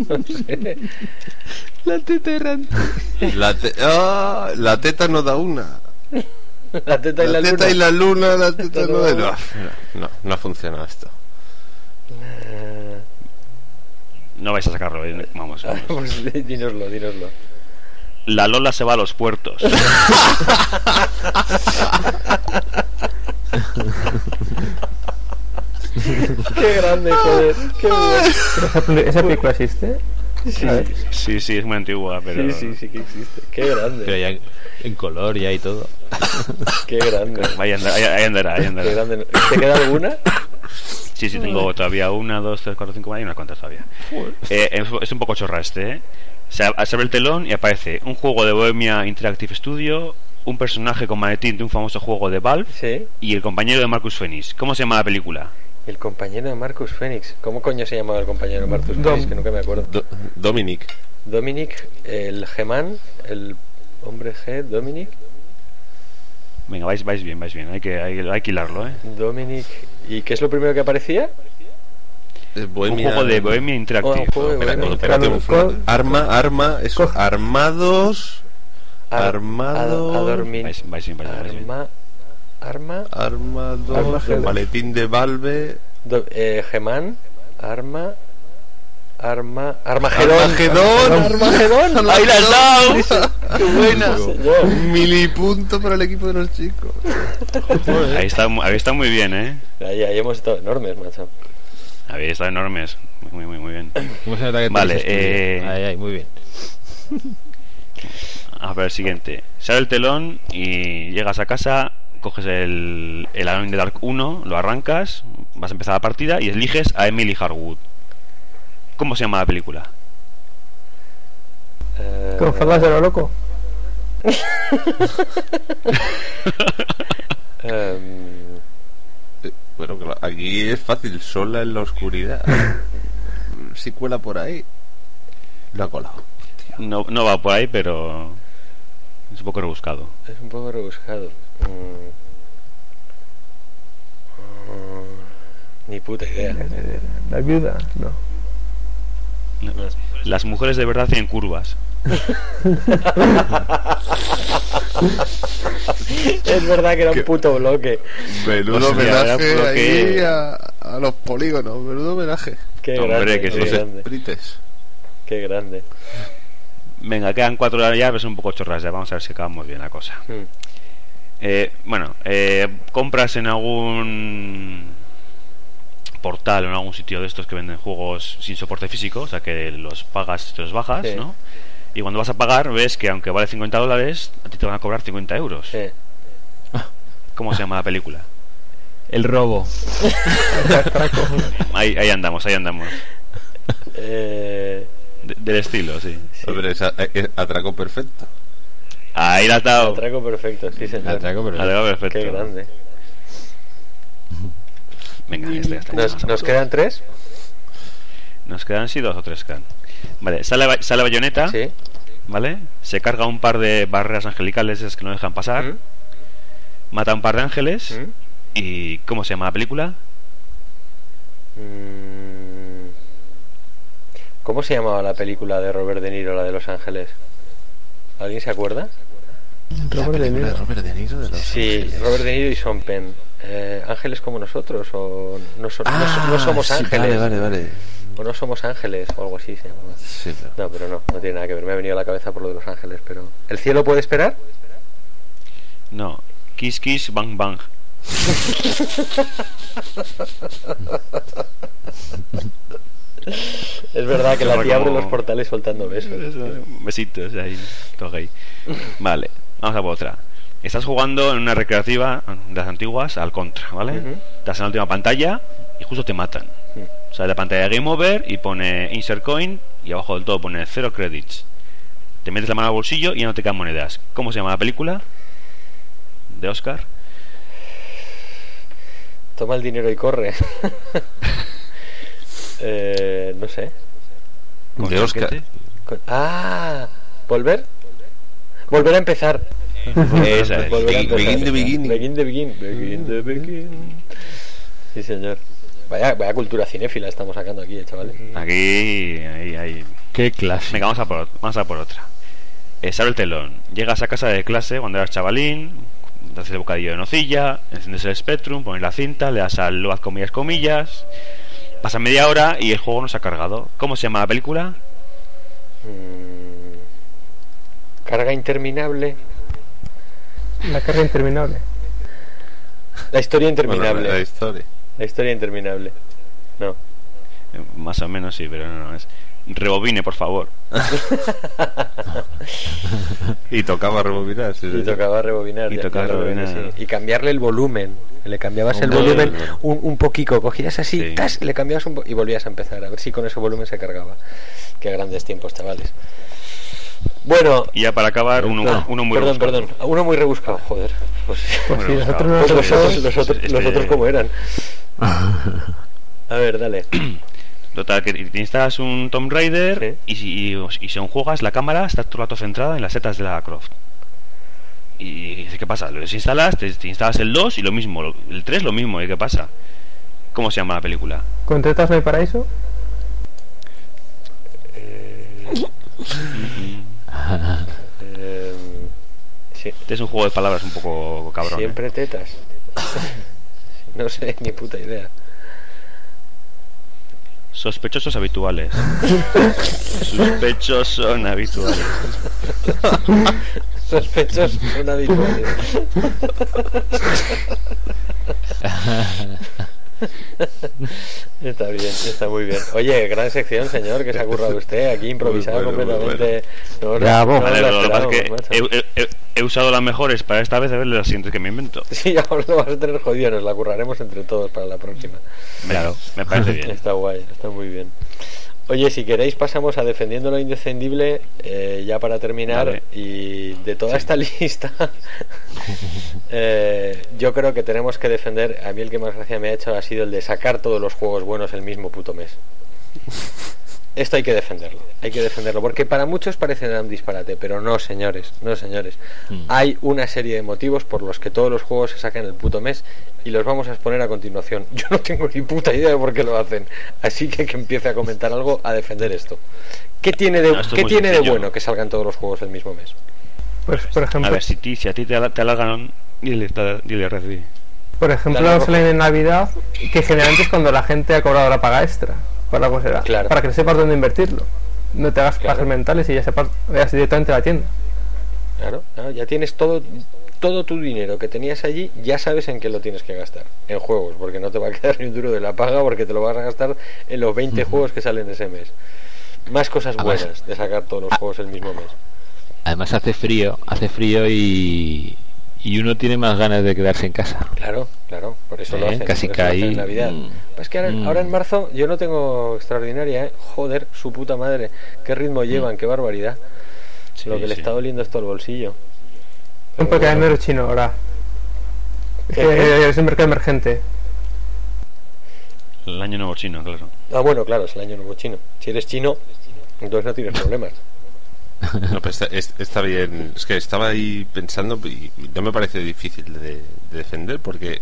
no sé. La teta errante. La, te- ¡Ah! la teta no da una. La teta y la, La teta luna. y la luna, la teta no da no, no, no ha funcionado esto. Eh, No vais a sacarlo, eh, vamos. vamos. pues dínoslo, dínoslo. La Lola se va a los puertos. Qué grande, joder. Qué bueno. ¿Esa, película existe? Sí. Sí, sí, es muy antigua, pero... sí, sí, sí que existe. Qué grande. Pero ya en color ya y todo. Qué grande. Ahí andará, ahí- ahí andará, ahí Qué andará. grande. ¿Te queda alguna? Sí, sí, tengo todavía una, dos, tres, cuatro, cinco, hay unas cuantas todavía. Eh, es, es un poco chorra este, ¿eh? Se, ab- se abre el telón y aparece un juego de Bohemia Interactive Studio, un personaje con maletín de un famoso juego de Valve Sí. y el compañero de Marcus Phoenix. ¿Cómo se llama la película? El compañero de Marcus Phoenix. ¿Cómo coño se llamaba el compañero de Marcus. Phoenix? Que nunca me acuerdo. Do- Dominic. Dominic, el Geman, el hombre G, Dominic. Venga, vais, vais bien, vais bien. Hay que, hay, hay que hilarlo, ¿eh? Dominic. ¿Y qué es lo primero que aparecía? Un Bohemia- juego de Bohemia Interactive. Oh, de Bohemia espérate. Arma, arma, es Coge. armados, Ar- Armado. a- Adormin- Vais, vais bien, vais bien, vais bien. Arma. Arma. armados, Armagedón. maletín de Valve, Do, eh, Geman. Arma. Arma. Armagedón. Armagedón. Armagedón. ¡Ahí la has dado! ¡Qué buena! Un milipunto para el equipo de los chicos. Ahí está, ahí está muy bien, ¿eh? Ahí, ahí hemos estado enormes, macho. Ahí está enormes. Muy, muy, muy bien. ¿Cómo se nota que Vale, eh, Ahí, ahí, muy bien. A ver, siguiente. Sale el telón y llegas a casa, coges el, el Alone in the Dark 1, lo arrancas, vas a empezar la partida y eliges a Emily Harwood. ¿Cómo se llama la película? Eh, ¿Con faldas de lo loco? Eh, Bueno, claro, aquí es fácil, sola en la oscuridad. si cuela por ahí, lo ha colado. No, no va por ahí, pero es un poco rebuscado. es un poco rebuscado. Mm. Mm, Ni puta idea. La viuda, no. Las mujeres de verdad tienen curvas. es verdad que era un puto bloque. Menudo Pues homenaje ahí que- a, a los polígonos, menudo homenaje. Qué Hombre, grande, que qué sí. Los grande. sprites. Qué grande. Venga, quedan cuatro horas ya, pero son un poco chorras ya. Vamos a ver si acabamos bien la cosa. Mm. Eh, bueno, eh, compras en algún portal o en algún sitio de estos que venden juegos sin soporte físico, o sea que los pagas y te los bajas, Sí. ¿no? Y cuando vas a pagar ves que aunque vale 50 dólares, a ti te van a cobrar 50 euros. Sí. ¿Cómo se llama la película? El robo. Ahí, ahí andamos, ahí andamos. Eh, De- del estilo, sí. Hombre, es, a- es atraco perfecto. Ahí la has dado. atraco perfecto, sí, señor. Atraco, perfecto. Qué grande. Venga, está, ya ¿Nos, quedan tres? Nos quedan sí dos o tres quedan. Vale, sale, sale Bayonetta, Sí. ¿vale? Se carga un par de barreras angelicales que no dejan pasar. ¿Mm? Mata a un par de ángeles. ¿Mm? ¿Y cómo se llama la película? Mm. ¿Cómo se llamaba la película de Robert De Niro, la de Los Ángeles? ¿Alguien se acuerda? Robert De Niro. de Robert De Niro de los Sí, Ángeles. Robert De Niro y Sean Penn. Eh, ¿Ángeles como nosotros? ¿O no, so- no so- Ah, no somos sí, ángeles? Vale, vale, vale. ¿O no somos ángeles? O algo así se llamaba. Sí, pero- No, pero no, no tiene nada que ver. Me ha venido a la cabeza por lo de Los Ángeles, pero... ¿El cielo puede esperar? No. Kiss Kiss Bang Bang. Es verdad que la tía abre los portales soltando besos. Besitos ahí, todo gay. Vale, vamos a por otra. Estás jugando en una recreativa de las antiguas al contra, ¿vale? Estás en la última pantalla y justo te matan. Mm. Sale la pantalla de Game Over y pone Insert Coin y abajo del todo pone cero credits. Te metes la mano al bolsillo y ya no te quedan monedas. ¿Cómo se llama la película? De Oscar. Toma el dinero y corre. eh, no sé. Con De Oscar. Con- Ah, ¿volver? Volver a empezar. Esa es. Volver a Begin- empezar. begin the beginning. Begin the begin. Begin the begin. Sí, señor. Vaya, vaya cultura cinéfila estamos sacando aquí, eh, chavales. Aquí, ahí, ahí. Qué clase. Venga, vamos a por, vamos a por otra. Eh, se abre el telón. Llegas a casa de clase cuando eras chavalín, te haces el bocadillo de nocilla, enciendes el Spectrum, pones la cinta, le das al haz comillas comillas. Pasa media hora y el juego no se ha cargado. ¿Cómo se llama la película? Mm. Carga interminable. La carga interminable. La historia Bueno, interminable. la, la historia. La historia interminable. No. Eh, Más o menos sí, pero no, no es. Rebobine, por favor. Y tocaba rebobinar. sí, Y tocaba rebobinar. Y ya- tocaba rebobinar. sí. Y cambiarle el volumen. Le cambiabas el volumen un, un poquito. Cogías así, Sí. tas, le cambiabas un po- y volvías a empezar. A ver si con ese volumen se cargaba. Qué grandes tiempos, chavales. Bueno, Y ya para acabar, uno, no, uno muy perdón, rebuscado. perdón. Uno muy rebuscado, joder. Pues, Pues sí, nosotros no pues Este- los otros como eran. A ver, dale. Total, que te instalas un Tomb Raider y, si- y, y según juegas, la cámara está todo el rato centrada en las setas de la Croft. Y ¿qué pasa? Lo desinstalas, te, te instalas el 2 y lo mismo, lo- el 3 lo mismo, ¿y qué pasa? ¿Cómo se llama la película? ¿Con tetas no hay paraíso? Eh, sí, Este es un juego de palabras un poco cabrón. ¿eh? siempre tetas. no sé, ni puta idea. Sospechosos habituales. Sospechosos son habituales. Sospechosos son habituales. Está bien, está muy bien. Oye, gran sección, señor, que se ha currado usted aquí improvisado bueno, completamente. No os- Bravo. no Vale, la lo que pasa es que he, he- he usado las mejores para esta vez, a ver las siguientes que me invento. Sí, ahora lo vas a tener jodido, nos la curraremos entre todos para la próxima. Claro, me parece bien. Está guay, está muy bien. Oye, si queréis pasamos a defendiendo lo indefendible eh, ya para terminar Vale. y de toda esta lista eh, yo creo que tenemos que defender, a mí el que más gracia me ha hecho ha sido el de sacar todos los juegos buenos el mismo puto mes. Esto hay que defenderlo, hay que defenderlo, porque para muchos parece un disparate, pero no señores, no señores. Hay una serie de motivos por los que todos los juegos se sacan el puto mes y los vamos a exponer a continuación. Yo no tengo ni puta idea de por qué lo hacen, así que que empiece a comentar algo a defender esto. ¿Qué tiene de, No, esto es ¿qué muy tiene de bueno que salgan todos los juegos el mismo mes? Pues por ejemplo, A ver, si, ti- si a ti te, te alargan, dile, dile recibí. por ejemplo salen en Navidad, que generalmente es cuando la gente ha cobrado la paga extra. Para, algo será, Claro. para que sepas dónde invertirlo. No te hagas Claro. pasos mentales y ya sepas veas directamente la tienda. Claro, claro, ya tienes todo todo tu dinero que tenías allí, ya sabes en qué lo tienes que gastar. En juegos, porque no te va a quedar ni un duro de la paga, porque te lo vas a gastar en los 20 juegos que salen ese mes. Más cosas Además- buenas de sacar todos los juegos el mismo mes. Además hace frío, hace frío y, y uno tiene más ganas de quedarse en casa. Claro, claro, por eso lo Eh, hacen. casi lo hacen en Navidad. Mm. Pues que ahora, Mm. ahora en marzo yo no tengo extraordinaria, ¿eh? Joder, su puta madre. Qué ritmo llevan, qué barbaridad. Sí, lo que le está doliendo es todo el bolsillo. Pero Porque hay bueno. chino ahora. ¿Qué, Que qué? es el mercado emergente. El año nuevo chino, claro. Ah, bueno, claro, es el año nuevo chino. Si eres chino, entonces no tienes problemas. No, pero está, es- está bien. Es que estaba ahí pensando y no me parece difícil de, de defender porque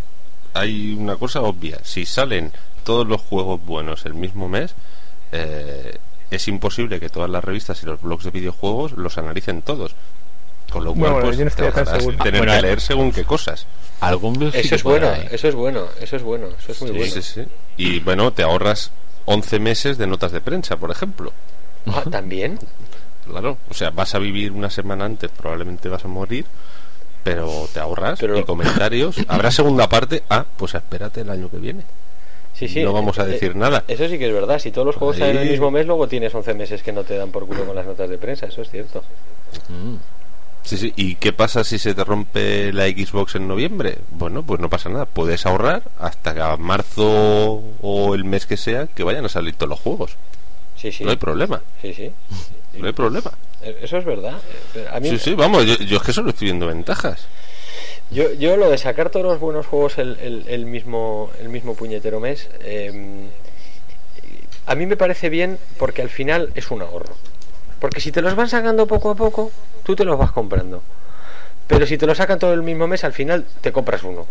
hay una cosa obvia. Si salen todos los juegos buenos el mismo mes, eh, es imposible que todas las revistas y los blogs de videojuegos los analicen todos. Con lo cual, Bueno, pues, te seguro. tener Bueno, que eh, leer según qué cosas. Algún blog sí Eso que es bueno, eso es bueno, eso es bueno, eso es muy Sí, bueno. sí, sí. Y bueno, te ahorras 11 meses de notas de prensa, por ejemplo. Ah, también. Claro, o sea, vas a vivir una semana antes, probablemente vas a morir, pero te ahorras Pero- y comentarios. Habrá segunda parte, ah, pues espérate el año que viene. Sí, sí. No vamos a Eh, decir nada. Eso sí que es verdad. Si todos los juegos salen el Ahí- mismo mes, luego tienes 11 meses que no te dan por culo con las notas de prensa. Eso es cierto. Mm. Sí, sí. ¿Y qué pasa si se te rompe la Xbox en noviembre? Bueno, pues no pasa nada. Puedes ahorrar hasta que a marzo o el mes que sea que vayan a salir todos los juegos. Sí, sí. No hay problema. Sí, sí. No hay problema. Eh, Eso es verdad. Eh, A mí, Sí, sí, vamos, yo, yo es que solo estoy viendo ventajas. Yo, yo lo de sacar todos los buenos juegos el, el- el mismo, el mismo puñetero mes, eh, a mí me parece bien porque al final es un ahorro. Porque si te los van sacando poco a poco, tú te los vas comprando. Pero si te los sacan todo el mismo mes, al final te compras uno.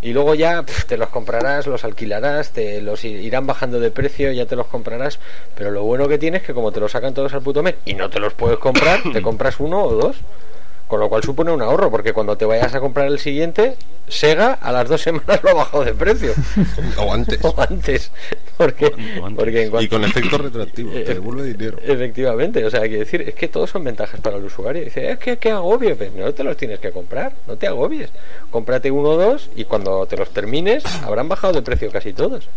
Y luego ya pf, te los comprarás, los alquilarás, te los irán bajando de precio, ya te los comprarás. Pero lo bueno que tienes es que como te los sacan todos al puto mes y no te los puedes comprar, te compras uno o dos. Con lo cual supone un ahorro, porque cuando te vayas a comprar el siguiente, Sega a las dos semanas lo ha bajado de precio. O antes. o antes. Porque, O antes. porque en Y con efecto retroactivo, te devuelve dinero. Efectivamente, o sea, hay que decir, es que todos son ventajas para el usuario. Dice, es que qué agobio, pues no te los tienes que comprar, no te agobies. Cómprate uno o dos y cuando te los termines habrán bajado de precio casi todos.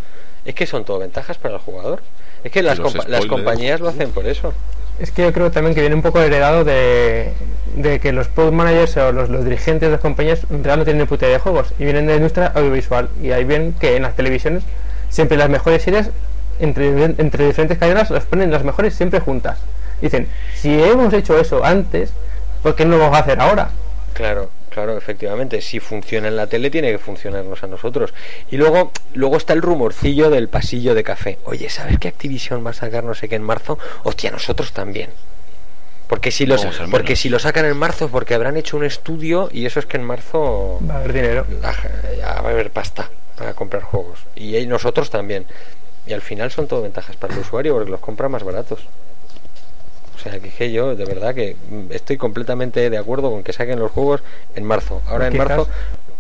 Es que son todo ventajas para el jugador. Es que las, compa- las compañías lo hacen por eso. Es que yo creo también que viene un poco heredado de, de que los product managers o los, los dirigentes de las compañías en realidad no tienen puta idea de juegos y vienen de la industria audiovisual. Y ahí ven que en las televisiones siempre las mejores series entre, entre diferentes cadenas las ponen las mejores siempre juntas. Dicen, si hemos hecho eso antes, ¿por qué no lo vamos a hacer ahora? Claro, claro, efectivamente. Si funciona en la tele, tiene que funcionarnos a nosotros. Y luego, luego está el rumorcillo del pasillo de café. Oye, ¿sabes que Activision va a sacar no sé qué en marzo? Hostia, nosotros también. Porque si, los, menos. porque si lo sacan en marzo es porque habrán hecho un estudio y eso es que en marzo Va a haber dinero. la- ya va a haber pasta para comprar juegos. Y ahí nosotros también. Y al final son todo ventajas para el usuario porque los compra más baratos. Sea, que, yo de verdad que mm, estoy completamente de acuerdo con que saquen los juegos en marzo. Ahora en marzo,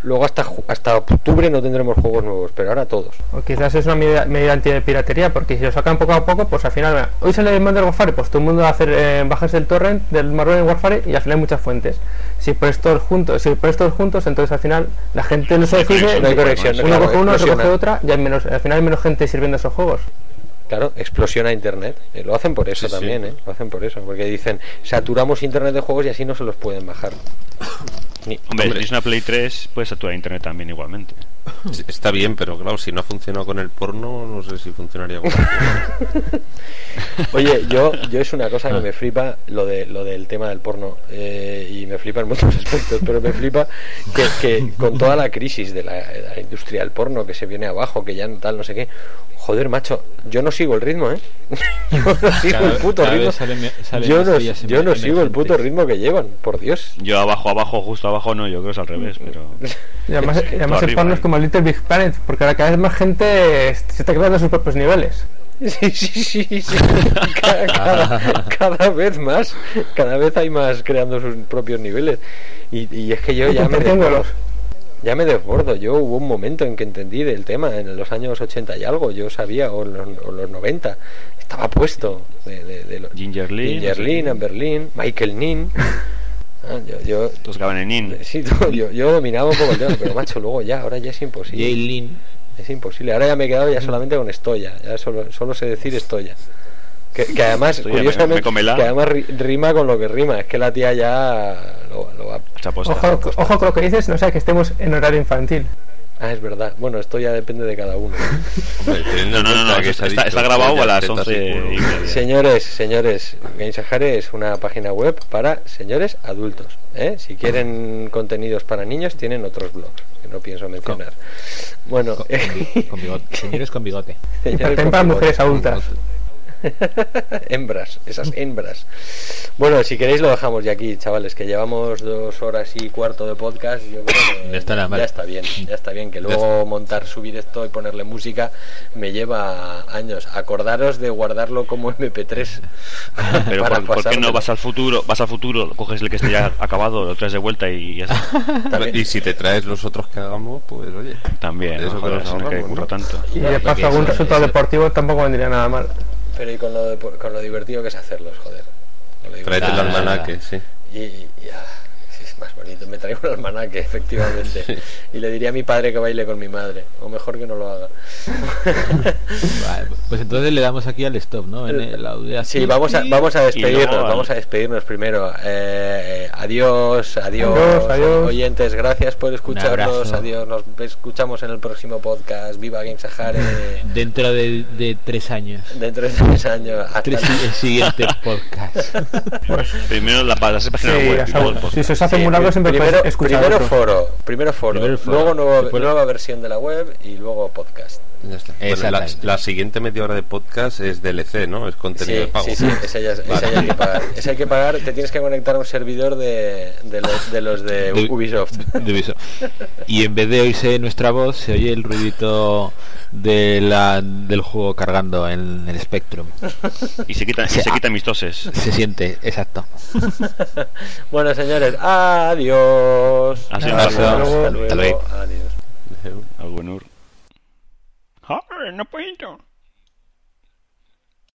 luego hasta, hasta octubre no tendremos juegos nuevos, pero ahora todos. O quizás es una medida, medida antipiratería, porque si lo sacan poco a poco, pues al final, hoy sale el Modern Warfare, pues todo el mundo va a hacer eh, bajas del torrent del Modern Warfare y al final hay muchas fuentes. Si pones todos juntos, si pones todos juntos, entonces al final la gente no se decide, no hay conexión, uno coge uno, otro coge otra, y menos, al final hay menos gente sirviendo esos juegos. Claro, explosiona Internet. Eh, lo hacen por eso Sí, sí. también, ¿eh? Lo hacen por eso, porque dicen, saturamos Internet de juegos y así no se los pueden bajar. Hombre, Hombre. si es una Play 3, puedes saturar internet también igualmente. Está bien, pero claro, si no ha funcionado con el porno, no sé si funcionaría con Oye, yo, yo es una cosa que me flipa lo de lo del tema del porno eh, y me flipa en muchos aspectos, pero me flipa que, que con toda la crisis de la, de la industria del porno que se viene abajo, que ya no tal, no sé qué, joder, macho, yo no sigo el ritmo, ¿eh? Yo no sigo Cada- el puto ritmo. Yo no, yo no sigo el puto ritmo que llevan, por Dios. Yo abajo, abajo, justo abajo no, yo creo que es al revés, pero... Y además, Es que y además el porno es ¿eh? como el Little Big Planet, porque ahora cada vez más gente se está creando sus propios niveles. Sí, sí, sí, sí. Cada, cada- cada vez más, cada vez hay más creando sus propios niveles. Y, y es que yo ya me desbordo. Ya me desbordo. Yo hubo un momento en que entendí del tema, en los años 80 y algo, yo sabía, o en los, o los 90, estaba puesto de, de, de Ginger Lee, Ginger Lynn. Amber Lynn, Michael Nin. Ah, yo, yo, en IN. sí, tú, yo, yo dominaba un poco el tema, pero macho, luego ya, ahora ya es imposible. Jaylin. Es imposible. Ahora ya me he quedado ya solamente con Estoya. Ya solo, solo sé decir Estoya. Que, que además, Estoya, me- curiosamente, me la. que además ri- rima con lo que rima. Es que la tía ya lo, lo va. Chaposta. Ojo, ojo con lo que dices, no sea que estemos en horario infantil. Ah, es verdad. Bueno, esto ya depende de cada uno. Hombre, No, no, no, no, que está, está- grabado a las tetas y 11 culo. y media. Señores, señores, Gamesajare es una página web para señores adultos. ¿eh? Si quieren contenidos para niños, tienen otros blogs que no pienso mencionar. Bueno, Con, con bigote. Señores con bigote. señores para bigote. mujeres adultas. hembras, esas hembras. Bueno, si queréis lo dejamos ya aquí, chavales, que llevamos dos horas y cuarto de podcast. Yo creo que No está nada mal. ya está bien, ya está bien. Que luego montar, subir esto y ponerle música me lleva años. Acordaros de guardarlo como MP3. Pero para ¿por, por qué no vas al futuro? Vas al futuro, coges el que esté ya acabado, lo traes de vuelta y ya está. Y si te traes los otros que hagamos, pues oye. También, Eso no, que nos que ahorramos, currar ¿no? tanto. Y de paso algún resultado deportivo tampoco vendría nada mal. Pero y con lo, de- con lo divertido que es hacerlos, joder. Tráete el almanaque, sí. Y, y- ah, más bonito. Me traigo un almanaque, efectivamente. Y le diría a mi padre que baile con mi madre. O mejor que no lo haga. Vale, pues entonces le damos aquí al stop, ¿no? En el audio. Sí, vamos a, vamos a despedirnos, vamos a despedirnos primero. Eh, adiós, adiós, Adiós, adiós. oyentes, gracias por escucharnos. Adiós, nos escuchamos en el próximo podcast. Viva Game Sahara. Dentro de, de tres años. Dentro de tres años. Hasta Tres, el siguiente podcast. Primero la, la página Sí, web luego el podcast. Si se os hace Sí, muy siempre primero, foro, primero foro, Primero el foro. luego nueva, nueva versión de la web y luego podcast. Ya está. Bueno, la, siguiente media hora de podcast es DLC, ¿no? Es contenido Sí, de pago. sí, sí, esa ya, esa Vale. ya hay que pagar. Esa hay que pagar, te tienes que conectar a un servidor de, de los de, los de De- Ubisoft. de Ubisoft. Y en vez de oírse nuestra voz, se oye el ruidito de la, del juego cargando en el Spectrum. Y se quitan, se quitan mis toses. Se siente, exacto. Bueno, señores, adiós. Ha sido un Abrazo. placer. Hasta Hasta luego. luego. Adiós. Algunur. Joder, no puedo.